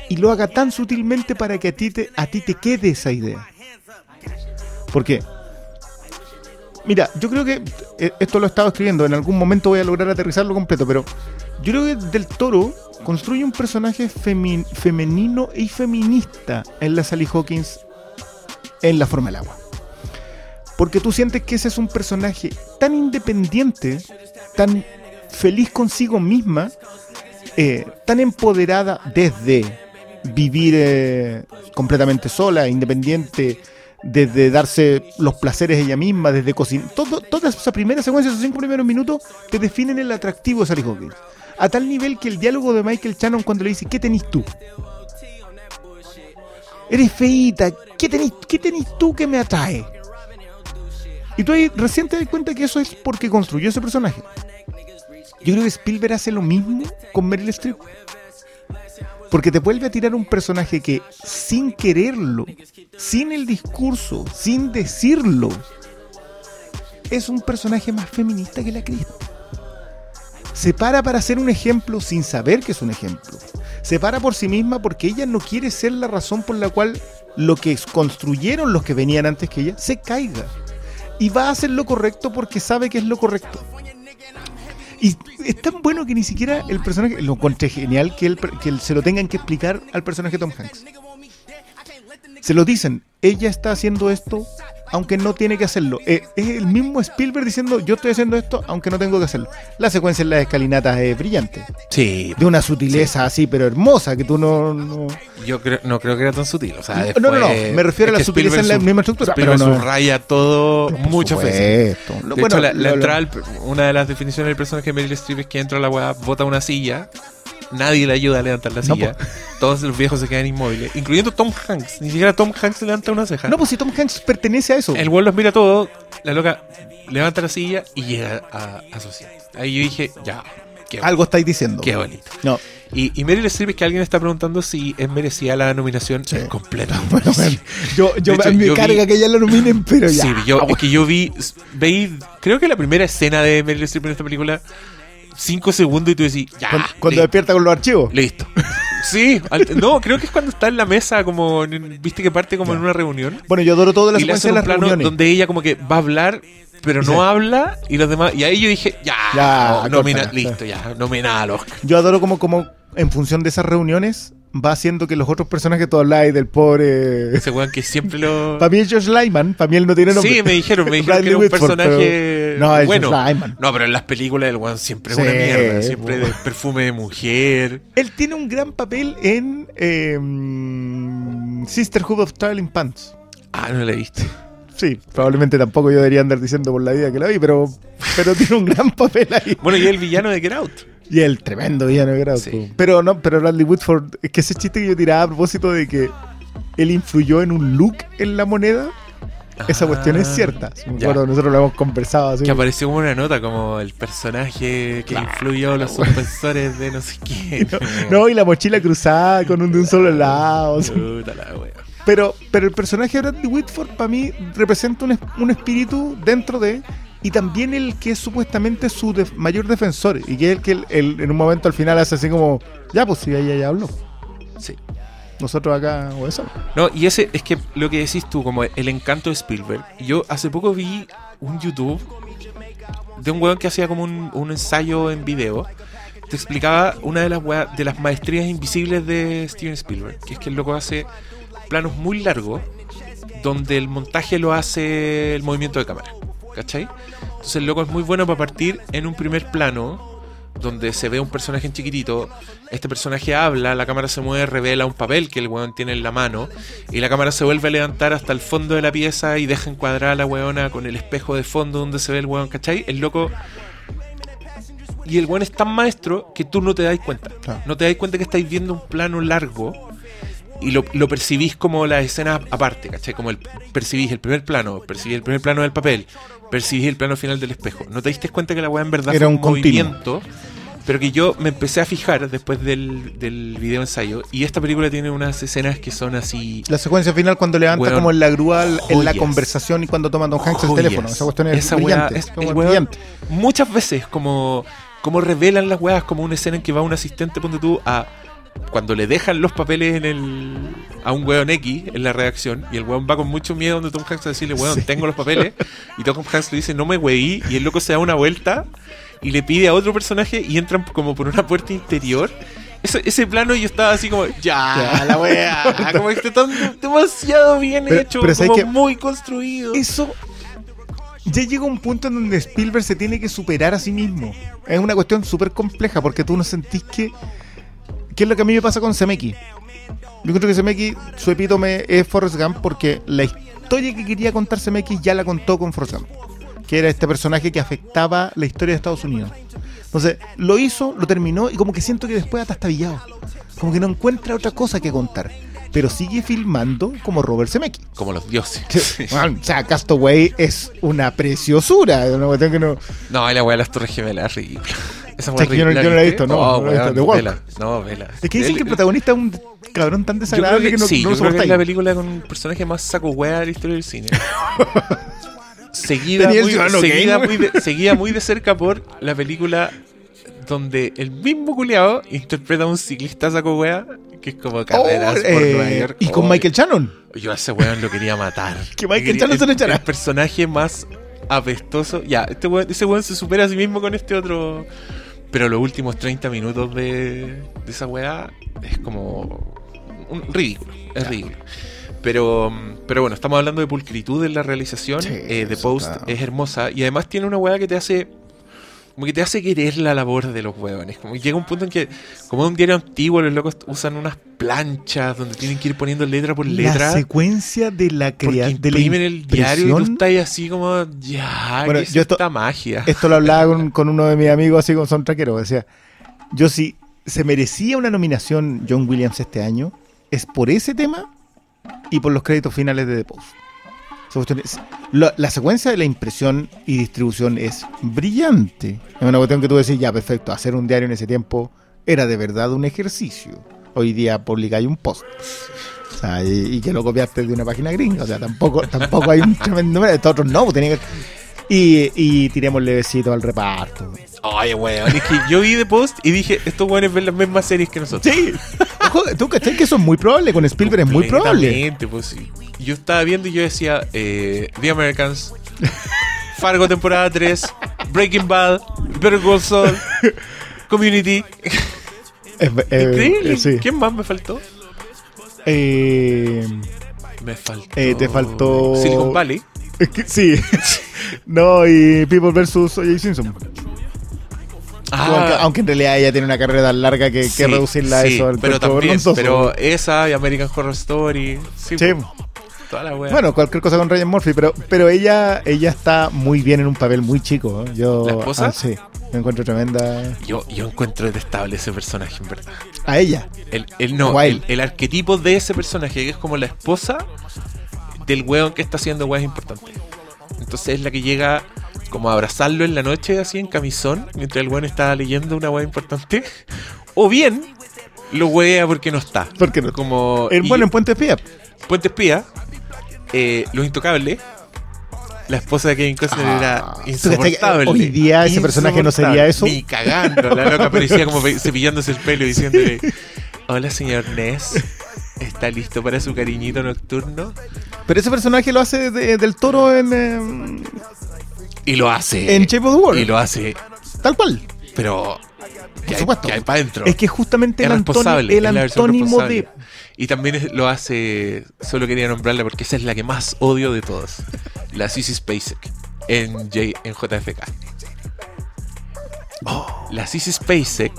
S2: y lo haga tan sutilmente para que a ti te, a ti te quede esa idea. ¿Por qué? Mira, yo creo que eh, esto lo he estado escribiendo, en algún momento voy a lograr aterrizarlo completo, pero yo creo que Del Toro construye un personaje femi- femenino y feminista en la Sally Hawkins en La Forma del Agua. Porque tú sientes que ese es un personaje tan independiente, tan feliz consigo misma, eh, tan empoderada desde vivir eh, completamente sola, independiente, desde darse los placeres ella misma, desde cocinar. Todo, toda esa primera secuencia, esos cinco primeros minutos, te definen el atractivo de Sally Hawkins. A tal nivel que el diálogo de Michael Shannon cuando le dice, ¿qué tenés tú? Eres feíta, ¿qué tenés, ¿qué tú que me atrae? Y tú ahí recién te das cuenta que eso es porque construyó ese personaje. Yo creo que Spielberg hace lo mismo con Meryl Streep. Porque te vuelve a tirar un personaje que sin quererlo, sin el discurso, sin decirlo, es un personaje más feminista que la Cristo. Se para para ser un ejemplo sin saber que es un ejemplo. Se para por sí misma porque ella no quiere ser la razón por la cual lo que construyeron los que venían antes que ella se caiga. Y va a hacer lo correcto porque sabe que es lo correcto. Y es tan bueno que ni siquiera el personaje. Lo encontré genial que, él, que se lo tengan que explicar al personaje Tom Hanks. Se lo dicen, ella está haciendo esto aunque no tiene que hacerlo. Eh, es el mismo Spielberg diciendo, yo estoy haciendo esto aunque no tengo que hacerlo. La secuencia en las escalinatas es brillante.
S1: Sí.
S2: De una sutileza así, pero hermosa, que tú no... no-
S1: Yo creo, no creo que era tan sutil. O sea,
S2: No,
S1: después,
S2: no, no, me refiero a la sutileza en la misma estructura,
S1: Spielberg
S2: pero no-
S1: subraya todo muchas veces. De
S2: Bueno,
S1: hecho, la, la
S2: lo-
S1: entrada, una de las definiciones del personaje de Meryl Streep es que entra a la weá, bota una silla, nadie le ayuda a levantar la
S2: No,
S1: silla, [LAUGHS] todos los viejos se quedan inmóviles, incluyendo Tom Hanks. Ni siquiera Tom Hanks levanta una ceja.
S2: No, pues si Tom Hanks pertenece a eso.
S1: El weón los mira todo, la loca levanta la silla y llega a, a su asiento. Ahí yo dije, ya, qué,
S2: Algo estáis diciendo.
S1: qué bonito.
S2: No,
S1: Y, y Meryl Streep es que alguien está preguntando si es merecida la nominación completa. [LAUGHS]
S2: bueno, bueno, yo, yo,
S1: hecho,
S2: me
S1: yo
S2: carga
S1: vi-
S2: que ya lo nominen, pero ya.
S1: Sí, yo, es que yo vi, veí, creo que la primera escena de Meryl Streep en esta película, cinco segundos y tú decís, ya,
S2: Cuando, cuando despierta con los archivos.
S1: listo. [LAUGHS] Sí, al- no, creo que es cuando está en la mesa, como, en- viste que parte como en una reunión.
S2: Bueno, yo adoro toda la secuencia de las
S1: plano
S2: reuniones.
S1: donde ella como que va a hablar, pero no
S2: Sí.
S1: habla, y los demás, y ahí yo dije, ya,
S2: Ya,
S1: no, nomina- listo, ya, nominada al Oscar.
S2: Yo adoro como, como en función de esas reuniones va haciendo que los otros personajes tú habláis del pobre...
S1: Ese weón que siempre lo... [LAUGHS]
S2: Para mí es Josh Lyman, para mí él no tiene nombre.
S1: Sí, me dijeron, me [LAUGHS] dijeron que era un
S2: Whitford,
S1: personaje
S2: No, es
S1: bueno.
S2: Josh Lyman.
S1: No, pero en las películas el weón siempre es
S2: Sí,
S1: una mierda, siempre
S2: po.
S1: de perfume de mujer.
S2: Él tiene un gran papel en eh, mm, Sisterhood of Traveling Pants.
S1: Ah, no la he visto.
S2: Sí, probablemente tampoco yo debería andar diciendo por la vida que la vi, pero, pero tiene un gran [LAUGHS] papel ahí.
S1: Bueno, y el villano de Get Out.
S2: Y el tremendo villano de.
S1: Sí.
S2: Pero no, pero Bradley Whitford, es que ese chiste que yo tiraba a propósito de que él influyó en un look en la moneda. Esa cuestión es
S1: Ah,
S2: cierta. Acuerdo, nosotros lo hemos conversado así.
S1: Que apareció como una nota, como el personaje que
S2: Claro.
S1: influyó los [LAUGHS] suspensores de no sé quién.
S2: No, y la mochila cruzada con un de un solo lado. Pero, pero el personaje de Bradley Whitford para mí representa un, un espíritu dentro de. Y también el que es supuestamente su def- mayor defensor. Y que es el que el- el- en un momento al final hace así como. Ya, pues sí, ahí ya habló.
S1: Sí.
S2: Nosotros acá, o eso.
S1: No, y ese es que lo que decís tú, como el encanto de Spielberg. Yo hace poco vi un YouTube de un weón que hacía como un, un ensayo en video. Te explicaba una de las de las maestrías invisibles de Steven Spielberg, que es que el loco hace planos muy largos, donde el montaje lo hace el movimiento de cámara. ¿Cachai? Entonces el loco es muy bueno para partir en un primer plano, donde se ve un personaje en chiquitito, este personaje habla, la cámara se mueve, revela un papel que el weón tiene en la mano, y la cámara se vuelve a levantar hasta el fondo de la pieza y deja encuadrada a la weona con el espejo de fondo donde se ve el weón, ¿cachai? El loco... Y el weón es tan maestro que tú no te das cuenta. No te das cuenta que estáis viendo un plano largo y lo, lo percibís como la escena aparte, ¿cachai? Como el, percibís el primer plano, percibís el primer plano del papel, percibís el plano final del espejo. No te diste cuenta que la weá en verdad
S2: Era
S1: fue
S2: un continuo.
S1: movimiento, pero que yo me empecé a fijar después del, del video ensayo. Y esta película tiene unas escenas que son así.
S2: La secuencia final cuando levanta
S1: Weón,
S2: como en la grúa en la conversación y cuando toma Don Hanks el teléfono. Esa cuestión es
S1: Esa
S2: brillante.
S1: weá es-
S2: es
S1: weón-. Muchas veces, como, como revelan las weas, como una escena en que va un asistente, ponte tú, a. Cuando le dejan los papeles en el a un weón X en la redacción y el weón va con mucho miedo donde Tom Hanks a decirle, weón,
S2: Sí.
S1: tengo los papeles y Tom Hanks le dice, no me weí y el loco se da una vuelta y le pide a otro personaje y entran como por una puerta interior. Ese, ese plano yo estaba así como, ya,
S2: Ya.
S1: la como que está demasiado bien
S2: Pero-
S1: hecho,
S2: pero ¿sabes
S1: como muy construido.
S2: Eso ya llega un punto en donde Spielberg se tiene que superar a sí mismo. Es una cuestión súper compleja porque tú no sentís que. ¿Qué es lo que a mí me pasa con Zemeki? Yo creo que Zemeki, su epítome es Forrest Gump porque la historia que quería contar Zemeki ya la contó con Forrest Gump. Que era este personaje que afectaba la historia de Estados Unidos. Entonces, lo hizo, lo terminó y como que siento que después hasta está villado. Como que no encuentra otra cosa que contar. Pero sigue filmando como Robert Zemeckis.
S1: Como los dioses. [LAUGHS]
S2: Bueno, o sea, Castaway es una preciosura. Una cuestión que no.
S1: No, la weá de las Torres Gemelas es ridícula. Esa
S2: que yo no- yo no la he visto, no,
S1: Oh,
S2: no la he visto,
S1: vela. No, vela.
S2: Es que dicen
S1: El-
S2: que el protagonista es un cabrón tan desagradable
S1: que,
S2: que, no,
S1: sí,
S2: no
S1: yo creo que es la película con un personaje más saco weá de la historia del cine. [LAUGHS] seguida, muy, seguida, muy de, seguida muy de cerca por la película donde el mismo culiao interpreta a un ciclista saco weá que es como carreras
S2: Oh,
S1: por
S2: eh,
S1: Nueva York.
S2: y con
S1: Oh,
S2: Michael Shannon.
S1: Yo a ese weón lo quería matar. [LAUGHS]
S2: Que Michael
S1: Quería-
S2: Shannon se lo
S1: el-
S2: echará.
S1: El personaje más apestoso. Ya, este weón, ese weón se supera a sí mismo con este otro. Pero los últimos 30 minutos de, de esa weá es como. Un, ridículo. Es ridículo. Pero, pero bueno, estamos hablando de pulcritud en la realización.
S2: Sí,
S1: eh, The
S2: eso
S1: Post
S2: está-
S1: es hermosa. Y además tiene una weá que te hace. Como que te hace querer la labor de los huevones. Como que llega un punto en que, como es un diario antiguo, los locos usan unas planchas donde tienen que ir poniendo letra por letra.
S2: La secuencia de la creación. De la
S1: imprimen el diario y tú estás así como, ya,
S2: Bueno,
S1: ¿qué es
S2: yo esto-
S1: esta magia?
S2: Esto lo hablaba con, con uno de mis amigos, así con son traquero. Decía: Yo, si se merecía una nominación John Williams este año, es por ese tema y por los créditos finales de The Post. La, secuencia de la impresión y distribución es brillante. Es una cuestión que tú decís, ya, perfecto, hacer un diario en ese tiempo era de verdad un ejercicio. Hoy día publicáis un post. Y, que lo copiaste de una página gringa. O sea, tampoco, tampoco hay un tremendo. Estos otros no, pues tenía que. Y, y tirémosle besito al reparto.
S1: Ay, weón, es que yo vi The Post y dije, estos weones ven las mismas series que nosotros.
S2: Sí. Ojo, tú cachai que eso es muy probable. Con Spielberg es muy probable.
S1: Pues sí. Yo estaba viendo y yo decía, eh, The Americans, Fargo temporada 3, Breaking Bad, Better Call Saul, Community.
S2: Eh,
S1: Increíble.
S2: eh, sí.
S1: ¿Quién más me faltó?
S2: Eh,
S1: Me faltó.
S2: Te faltó-
S1: Silicon Valley.
S2: Es [LAUGHS] que- sí. no, y People vs. O.J. Simpson. aunque, aunque en realidad ella tiene una carrera tan larga que, que
S1: Ah. sí,
S2: reducirla a
S1: sí,
S2: eso al
S1: pero también, pero esa y American Horror Story. Sí,
S2: Sí.
S1: toda la wea.
S2: Bueno, cualquier cosa con Ryan Murphy, pero, pero ella, ella está muy bien en un papel muy chico. ¿eh? Yo,
S1: ¿La esposa?
S2: ah, sí, me encuentro tremenda.
S1: yo, yo encuentro detestable ese personaje, en verdad.
S2: A ella.
S1: El, el no, el, el arquetipo de ese personaje, que es como la esposa del weón que está haciendo weas importantes. Entonces es la que llega como a abrazarlo en la noche, así en camisón, mientras el weón está leyendo una wea importante. [LAUGHS] O bien lo wea porque no está.
S2: Porque no.
S1: Como
S2: El, bueno, en Puente Espía.
S1: Puente Espía, eh, Los Intocables. La esposa de Kevin Costner
S2: Ah.
S1: era
S2: ¿Tú cachai que
S1: insoportable.
S2: hoy día ese personaje no sería eso?
S1: Ni cagando. La loca parecía como cepillándose el pelo y diciéndole: Hola, señor Ness. ¿Está listo para su cariñito nocturno?
S2: Pero ese personaje lo hace de- del toro en, em,
S1: Y lo hace.
S2: en Shape of the World.
S1: Y lo hace.
S2: Tal cual.
S1: Pero.
S2: Por
S1: hay,
S2: supuesto.
S1: que hay para adentro.
S2: Es que justamente
S1: es
S2: el,
S1: responsable.
S2: el antónimo de.
S1: Y también es- lo hace. Solo quería nombrarla porque esa es la que más odio de todas. La Sissy Spacek en, J, en JFK. La Sissy Spacek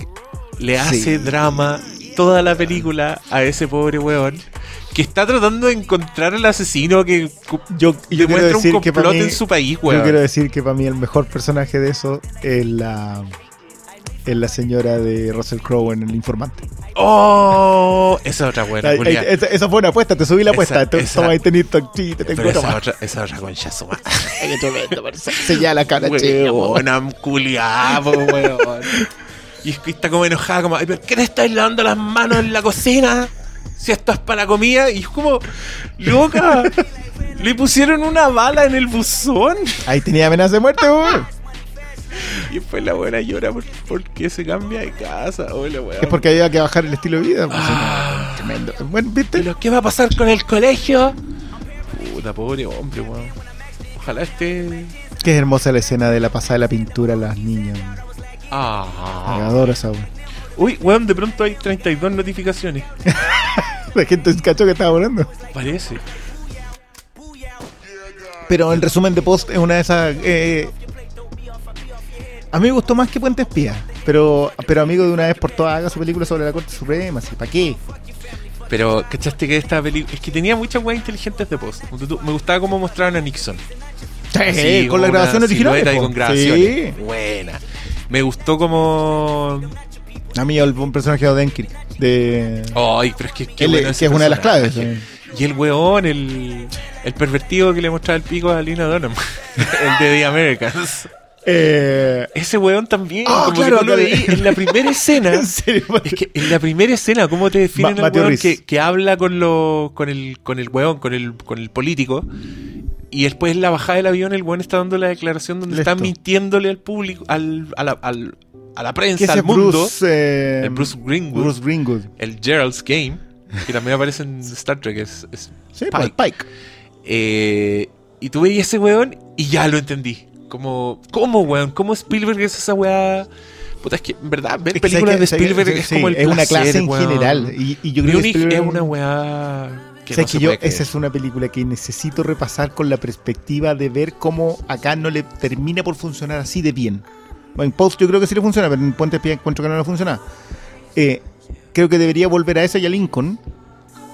S1: le hace drama toda la película a ese pobre weón que está tratando de encontrar al asesino que
S2: Yo, yo
S1: demuestra un
S2: decir que para
S1: complot
S2: mí,
S1: en su país,
S2: yo
S1: weón.
S2: quiero decir que para mí el mejor personaje de eso es la es la señora de Russell Crowe en El Informante.
S1: ¡Oh! Esa es otra buena,
S2: Ay,
S1: Julián.
S2: ay, esa, esa fue una apuesta, te subí la apuesta.
S1: Esa-
S2: Entonces,
S1: esa-
S2: toma ahí tenés te tengo
S1: Pero esa otra, esa otra concha su madre.
S2: Qué tremendo, parece. Señala la cara, che.
S1: Buena weón. Y es que está como enojada, como, "Ay, ¿pero qué te estáis lavando las manos en la cocina? Si esto es para la comida. Y es como, loca, le pusieron una bala en el buzón.
S2: Ahí tenía amenaza de muerte, bo.
S1: Y después la buena llora por- porque se cambia de casa. Hola, weón.
S2: Es porque había que bajar el estilo de vida. pues,
S1: Ah.
S2: tremendo. Bueno, ¿viste?
S1: ¿Pero qué va a pasar con el colegio? Puta, pobre hombre, weón. Ojalá esté.
S2: Qué hermosa la escena de la pasada de la pintura a las niñas.
S1: Ah.
S2: Adoro esa, bo.
S1: Uy, weón, de pronto hay 32 notificaciones. [LAUGHS]
S2: La gente cachó que estaba volando.
S1: Parece.
S2: Pero en resumen de post es una de esas. eh, a mí me gustó más que Puente Espía. Pero, pero amigo de una vez por todas haga su película sobre la Corte Suprema. ¿sí? ¿Para qué?
S1: Pero, ¿cachaste que esta película... Es que tenía muchas weas inteligentes de post. Ponte tú, Me gustaba cómo mostraban a Nixon. Así,
S2: Sí, con la
S1: una
S2: grabación original.
S1: silueta y
S2: po.
S1: con grabaciones.
S2: Sí.
S1: Buena. Me gustó como...
S2: A mí el un personaje de Odenkirk. De...
S1: Ay, pero es que...
S2: Él,
S1: bueno
S2: que
S1: ese
S2: es una de las claves. eh.
S1: Y el weón, el, el pervertido que le mostraba el pico a Lina Dunham. [LAUGHS] el de The Americans.
S2: Eh,
S1: Ese weón también.
S2: Ah,
S1: como
S2: claro,
S1: que lo veí en la primera [LAUGHS] escena.
S2: en serio,
S1: Es que en la primera escena, ¿cómo te definen
S2: Ma-
S1: el
S2: Mateo
S1: weón que, que habla con lo, con el, con el weón, con el, con el político? Y después en la bajada del avión el weón está dando la declaración donde
S2: Listo.
S1: está mintiéndole al público, al, a, la, al- a la
S2: que
S1: prensa, al mundo.
S2: Bruce, eh,
S1: el Bruce Greenwood,
S2: Bruce Greenwood.
S1: el Gerald's Game, que también aparece en Star Trek, es, es
S2: Sí,
S1: Pike.
S2: pues, el Pike.
S1: Eh, y tú veías ese weón y ya lo entendí. Como, ¿cómo, weón? ¿Cómo Spielberg es esa weá? Puta, es que en verdad ver películas de
S2: que-
S1: Spielberg es
S2: sí,
S1: como el
S2: es una
S1: placer,
S2: clase en
S1: weón.
S2: general. Y, y yo creo que Spielberg-
S1: es una weá que
S2: ¿Sabes
S1: no
S2: que yo, esa es una película que necesito repasar con la perspectiva de ver cómo acá no le termina por funcionar así de bien. En Post yo creo que sí le funciona, pero en Puente Espía encuentro que no le funciona. Eh, creo que debería volver a esa y a Lincoln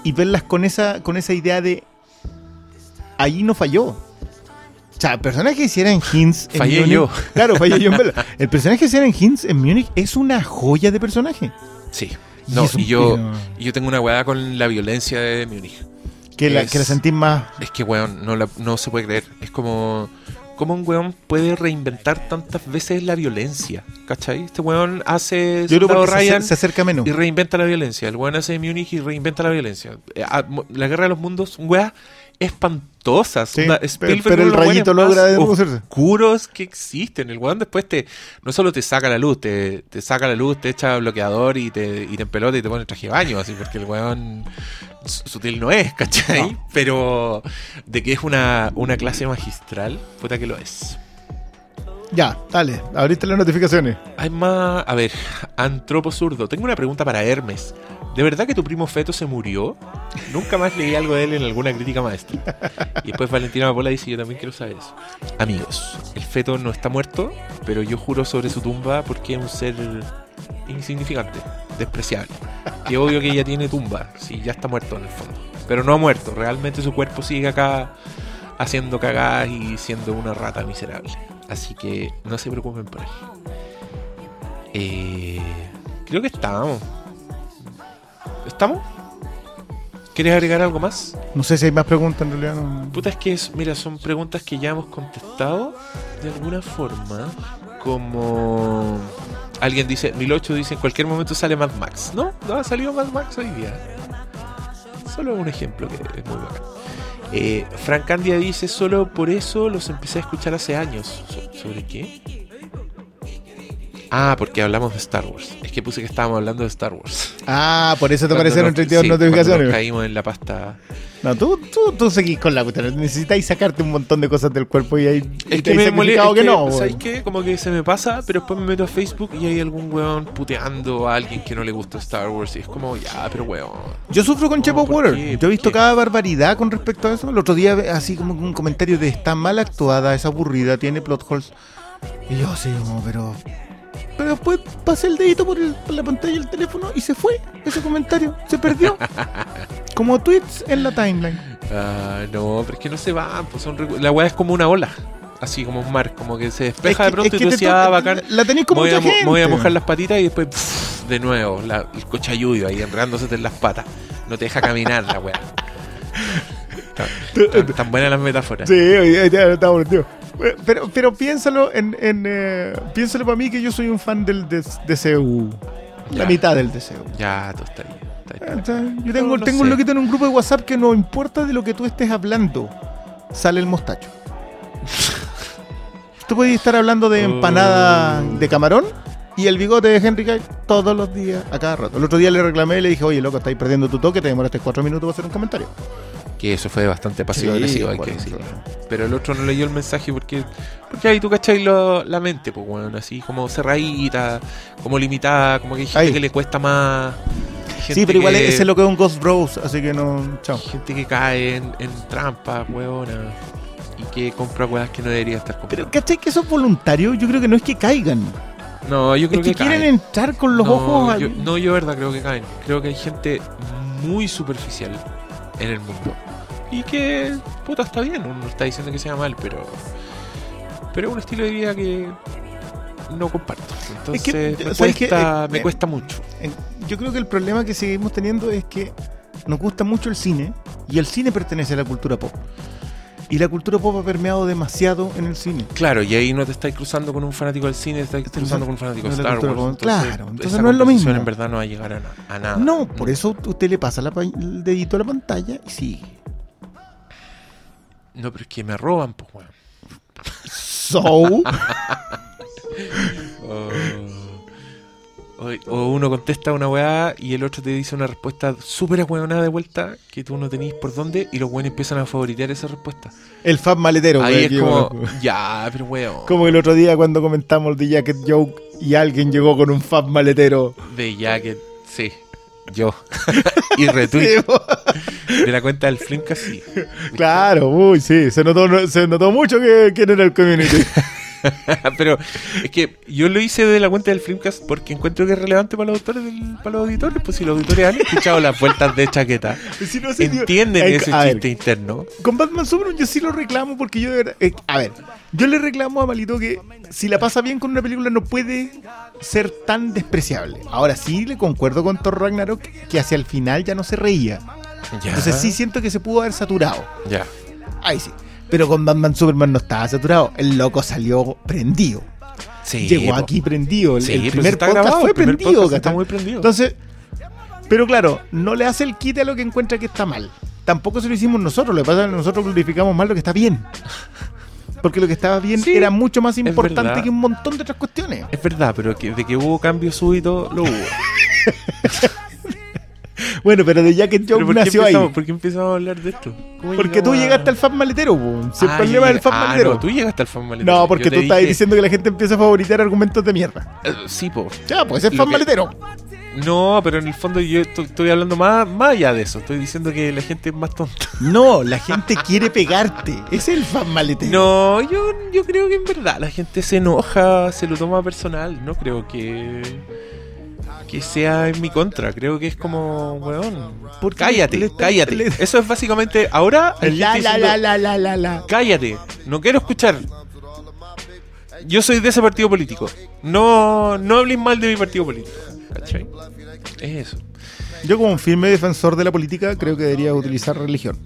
S2: y verlas con esa, con esa idea de ahí no falló. O sea, el personaje que hiciera en Hinz. en
S1: Fallé
S2: Múnich-
S1: yo.
S2: Claro, fallé yo en. [LAUGHS] El personaje que hiciera en Hinz en Múnich es una joya de personaje.
S1: Sí. No,
S2: un-
S1: y yo, y yo tengo una weá con la violencia de Múnich.
S2: Que la,
S1: Es-
S2: que la sentís más.
S1: Es que, weón, no, la- no se puede creer. Es como. ¿Cómo un weón puede reinventar tantas veces la violencia? ¿Cachai? Este weón hace
S2: Yo creo que se,
S1: Ryan
S2: se acerca menos.
S1: y reinventa la violencia. El weón hace Múnich y reinventa la violencia. Eh, ah, La guerra de los mundos, weá espantosas.
S2: Sí, pero-
S1: Spielberg
S2: pero el rayito logra
S1: oscuros que existen. El weón después te no solo te saca la luz, te, te saca la luz, te echa bloqueador y te, y te empelota y te pone traje de baño, así porque el weón su- sutil no es, ¿cachai? Pero de que es una, una clase magistral, puta que lo es.
S2: Ya, dale, abriste las notificaciones.
S1: Hay más. A ver, Antropo Zurdo. Tengo una pregunta para Hermes. ¿De verdad que tu primo Feto se murió? Nunca más leí algo de él en alguna crítica maestra. Y después Valentina Mapola dice: Yo también quiero saber eso. Amigos, el feto no está muerto, pero yo juro sobre su tumba porque es un ser insignificante, despreciable. Que obvio que ella tiene tumba, si ya está muerto en el fondo. Pero no ha muerto. Realmente su cuerpo sigue acá haciendo cagadas y siendo una rata miserable. Así que no se preocupen por él. Eh, creo que estamos. ¿Estamos? ¿Quieres agregar algo más?
S2: No sé si hay más preguntas en realidad. no-
S1: Puta, es que, es- mira, son preguntas que ya hemos contestado de alguna forma. Como alguien dice, 1008 dice, en cualquier momento sale Mad Max. No, no ha salido Mad Max hoy día. Solo un ejemplo que es muy bacán. Eh, Frank Candia dice, solo por eso los empecé a escuchar hace años. ¿So- ¿Sobre qué? Ah, porque hablamos de Star Wars. Es que puse que estábamos hablando de Star Wars.
S2: Ah, por eso te aparecieron
S1: nos-
S2: 32
S1: sí, cuando
S2: notificaciones.
S1: nos caímos en la pasta.
S2: No, tú, tú, tú seguís con la cuestión. Necesitáis sacarte un montón de cosas del cuerpo y y
S1: Es que me molesta. Es que,
S2: no.
S1: ¿Sabes qué? Como que se me pasa, pero después me meto a Facebook y hay algún weón puteando a alguien que no le gusta Star Wars. Y es como, ya, pero weón.
S2: Yo sufro con Chepo
S1: ¿por
S2: Water.
S1: qué?
S2: Yo he
S1: ¿Por
S2: visto cada barbaridad con respecto a eso. El otro día, así como un comentario de está mal actuada, es aburrida, tiene plot holes. Y yo así como, pero. Pero después pasé el dedito por, el- por la pantalla del teléfono y se fue ese comentario. Se perdió. [LAUGHS] como tweets en la timeline.
S1: Ah, no, pero es que no se van. Pues son la weá es como una ola. Así como un mar. Como que se despeja
S2: Es
S1: de pronto
S2: es
S1: y tú decías, ah, bacán.
S2: La tenéis
S1: Me
S2: con
S1: voy, a,
S2: gente.
S1: me voy a mojar las patitas y después pff, de nuevo la- el cochayuyo ahí enredándose en las patas. No te deja caminar la weá. [LAUGHS] Tan, tan- tan buenas las metáforas.
S2: Sí, ya está divertido. Pero, pero piénsalo en, en eh, piénsalo para mí que yo soy un fan del DCU. La mitad del DCU.
S1: Ya, tú estás bien.
S2: sea, Yo tengo,
S1: No,
S2: tengo un loquito en un grupo de WhatsApp que no importa de lo que tú estés hablando, sale el mostacho. [LAUGHS] Tú podías estar hablando de empanada
S1: Oh.
S2: de camarón y el bigote de Henry Cavill todos los días, a cada rato. El otro día le reclamé y le dije, oye, loco, estáis perdiendo tu toque, te demoraste cuatro minutos para hacer un comentario.
S1: Que eso fue bastante pasivo-agresivo, hay que
S2: eso.
S1: decir. Pero el otro no leyó el mensaje porque, porque ahí tú cachai lo- la mente, pues bueno, así como cerradita, como limitada, como que hay gente
S2: Ahí.
S1: que le cuesta más.
S2: Sí, pero igual
S1: que-
S2: ese es lo que es un Ghost Bros, así que no, chao.
S1: Gente que cae en, en trampas, weona. Y que compra weas que no debería estar
S2: Pero
S1: comprando.
S2: ¿cachai que eso es voluntario? Yo creo que no es que caigan.
S1: no, yo creo
S2: Es que, quieren
S1: caen.
S2: entrar con los
S1: No,
S2: ojos al-
S1: Yo, no, yo verdad creo que caen. Creo que hay gente muy superficial en el mundo. Y que, puta, está bien. Uno no está diciendo que sea mal, pero. Pero es un estilo de vida que no comparto. Entonces,
S2: que,
S1: me,
S2: Eh,
S1: me
S2: eh,
S1: cuesta mucho.
S2: Yo creo que el problema que seguimos teniendo es que nos gusta mucho el cine y el cine pertenece a la cultura pop. Y la cultura pop ha permeado demasiado en el cine.
S1: Claro, y ahí no te estás cruzando con un fanático del cine, te estás cruzando con un fanático de Star Wars.
S2: Claro, entonces
S1: esa
S2: no es lo mismo.
S1: en verdad no va a llegar a, na- a nada.
S2: No, por eso usted le pasa la el dedito a la pantalla y sigue.
S1: No, pero es que me roban, pues, weón.
S2: So,
S1: O, o uno contesta una weá y el otro te dice una respuesta súper ahueonada de vuelta que tú no tenís por dónde y los weones empiezan a favoritear esa respuesta.
S2: el fan maletero.
S1: Ahí es como,
S2: yo-
S1: ya, pero weón.
S2: como el otro día cuando comentamos de Jacket Joke y alguien llegó con un fan maletero.
S1: De Jacket, sí, yo. [LAUGHS] y retweet de la cuenta del Flimcast,
S2: claro, uy, sí, se notó, se notó mucho que quién era el community. [LAUGHS] [LAUGHS]
S1: pero es que yo lo hice de la cuenta del Flimcast porque encuentro que es relevante para los autores, del- para los auditores. Pues si los auditores han escuchado las vueltas de chaqueta, [LAUGHS]
S2: Si no
S1: entienden ese
S2: a ver,
S1: chiste interno.
S2: Con Batman Superman yo sí lo reclamo porque yo de verdad... eh, a ver, yo le reclamo a Malito que si la pasa bien con una película no puede ser tan despreciable. Ahora sí le concuerdo con Thor Ragnarok que hacia el final ya no se reía.
S1: Ya.
S2: Entonces sí siento que se pudo haber saturado.
S1: Ya.
S2: Ahí sí. Pero con Batman Superman no estaba saturado. El loco salió prendido.
S1: Sí,
S2: Llegó aquí prendido. El,
S1: Sí,
S2: el primer podcast
S1: grabado,
S2: fue
S1: el primer
S2: prendido.
S1: podcast está muy prendido.
S2: Entonces, pero claro, no le hace el quite a lo que encuentra que está mal. Tampoco se lo hicimos nosotros. Lo que pasa es que nosotros glorificamos más lo que está bien. Porque lo que estaba bien
S1: Sí,
S2: era mucho más importante que un montón de otras cuestiones.
S1: Es verdad, pero que, de que hubo cambio súbito, lo hubo. [LAUGHS]
S2: Bueno, pero de Jacket
S1: ¿Pero
S2: Joke
S1: por, qué
S2: nació ahí.
S1: ¿Por qué empezamos a hablar de esto? ¿Cómo
S2: Porque tú llegaste al fan maletero, po. Si el
S1: Ah,
S2: problema
S1: yo
S2: del fan
S1: ah,
S2: maletero.
S1: no, tú llegaste al fan maletero.
S2: No, porque tú estás
S1: dije-
S2: diciendo que la gente empieza a favoritar argumentos de mierda.
S1: Eh, Sí, po.
S2: Ya, pues es fan
S1: que-
S2: maletero.
S1: No, pero en el fondo yo estoy, hablando más, más allá de eso. Estoy diciendo que la gente es más tonta. [LAUGHS]
S2: No, la gente quiere pegarte. Ese es el fan maletero.
S1: No, yo, yo creo que en verdad la gente se enoja, se lo toma personal. No creo que. Que sea en mi contra. Creo que es como, weón.
S2: Porque
S1: Cállate,
S2: le
S1: cállate.
S2: le-
S1: Eso es básicamente. Ahora. hay
S2: La, la,
S1: diciendo,
S2: la, la, la, la, la.
S1: Cállate, no quiero escuchar. Yo soy de ese partido político. No, no hablen mal de mi partido político. ¿Cachai? Es eso.
S2: Yo como un firme defensor de la política creo que debería utilizar religión.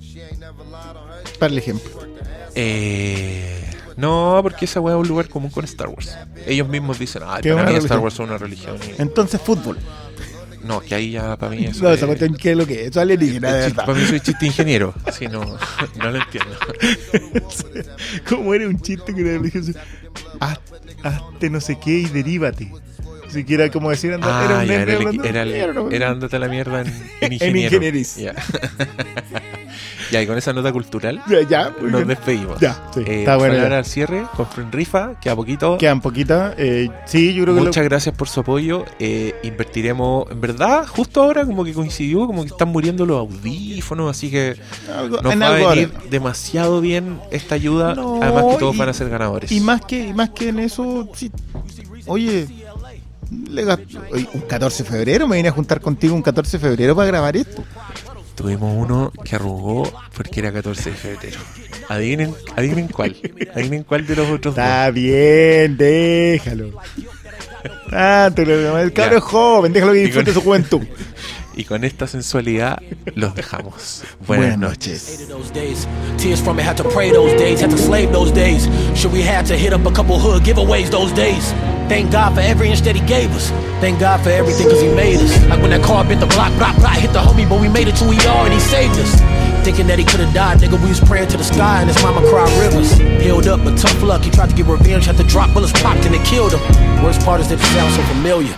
S2: Para el ejemplo.
S1: Eh, no, porque esa weá es un lugar común con Star Wars. Ellos mismos dicen, ah,
S2: ¿Qué
S1: para mí Star? Wars es una religión. y-
S2: Entonces fútbol.
S1: No, que ahí ya para mí eso
S2: No,
S1: es-
S2: esa cuestión que es lo que es. Eso es alienígena, de
S1: es chiste-
S2: verdad.
S1: para mí soy chiste ingeniero. Sí, no, [LAUGHS] no lo entiendo. [LAUGHS]
S2: ¿Cómo era un chiste que era religión? Haz- Hazte no sé qué y deríbate. Siquiera como decir, anda,
S1: Ah,
S2: era un
S1: ya, era, el-
S2: hablando-
S1: era, el-
S2: era una-
S1: era ándate a la mierda en, [LAUGHS] en
S2: En ingenieris.
S1: Ya. [LAUGHS] ya, y con esa nota cultural
S2: Ya,
S1: nos
S2: bien.
S1: despedimos.
S2: Ya, sí,
S1: Eh,
S2: está bueno
S1: al cierre, compren rifa, queda poquito.
S2: Quedan poquitas. Eh, sí, yo creo que. lo-
S1: Muchas gracias por su apoyo. Eh, invertiremos, en verdad, justo ahora como que coincidió, como que están muriendo los audífonos, así que
S2: algo-
S1: nos
S2: en
S1: va a venir
S2: haremos.
S1: demasiado bien esta ayuda.
S2: No,
S1: Además que todos
S2: y-
S1: van a ser ganadores.
S2: Y más que, y más que en eso, sí, oye, le gast- oye, un 14 de febrero, me vine a juntar contigo un 14 de febrero para grabar esto.
S1: Tuvimos uno que arrugó porque era 14 de febrero. Adivinen, adivinen cuál. Adivinen cuál de los otros dos.
S2: Está bien, déjalo. Ah, te lo- el cabro es joven, déjalo que disfrute
S1: con-
S2: su juventud. [LAUGHS]
S1: Y con esta sensualidad los dejamos. Buenas,
S2: Buenas
S1: noches.
S2: noches.
S3: Those days, tears from it, had to pray those days, had to slave those days. Sure, we had to hit up a couple hood giveaways those days. Thank God for every inch that He gave us. Thank God for everything, cause He made us. Like when that car bit the block, block, block, hit the homie, but we made it to ER and He saved us. Thinking that he could have died, nigga, we was praying to the sky and his mama cried rivers. Healed up, but tough luck, he tried to get revenge, had to drop bullets popped and it killed him. Worst part is that it sounds so familiar.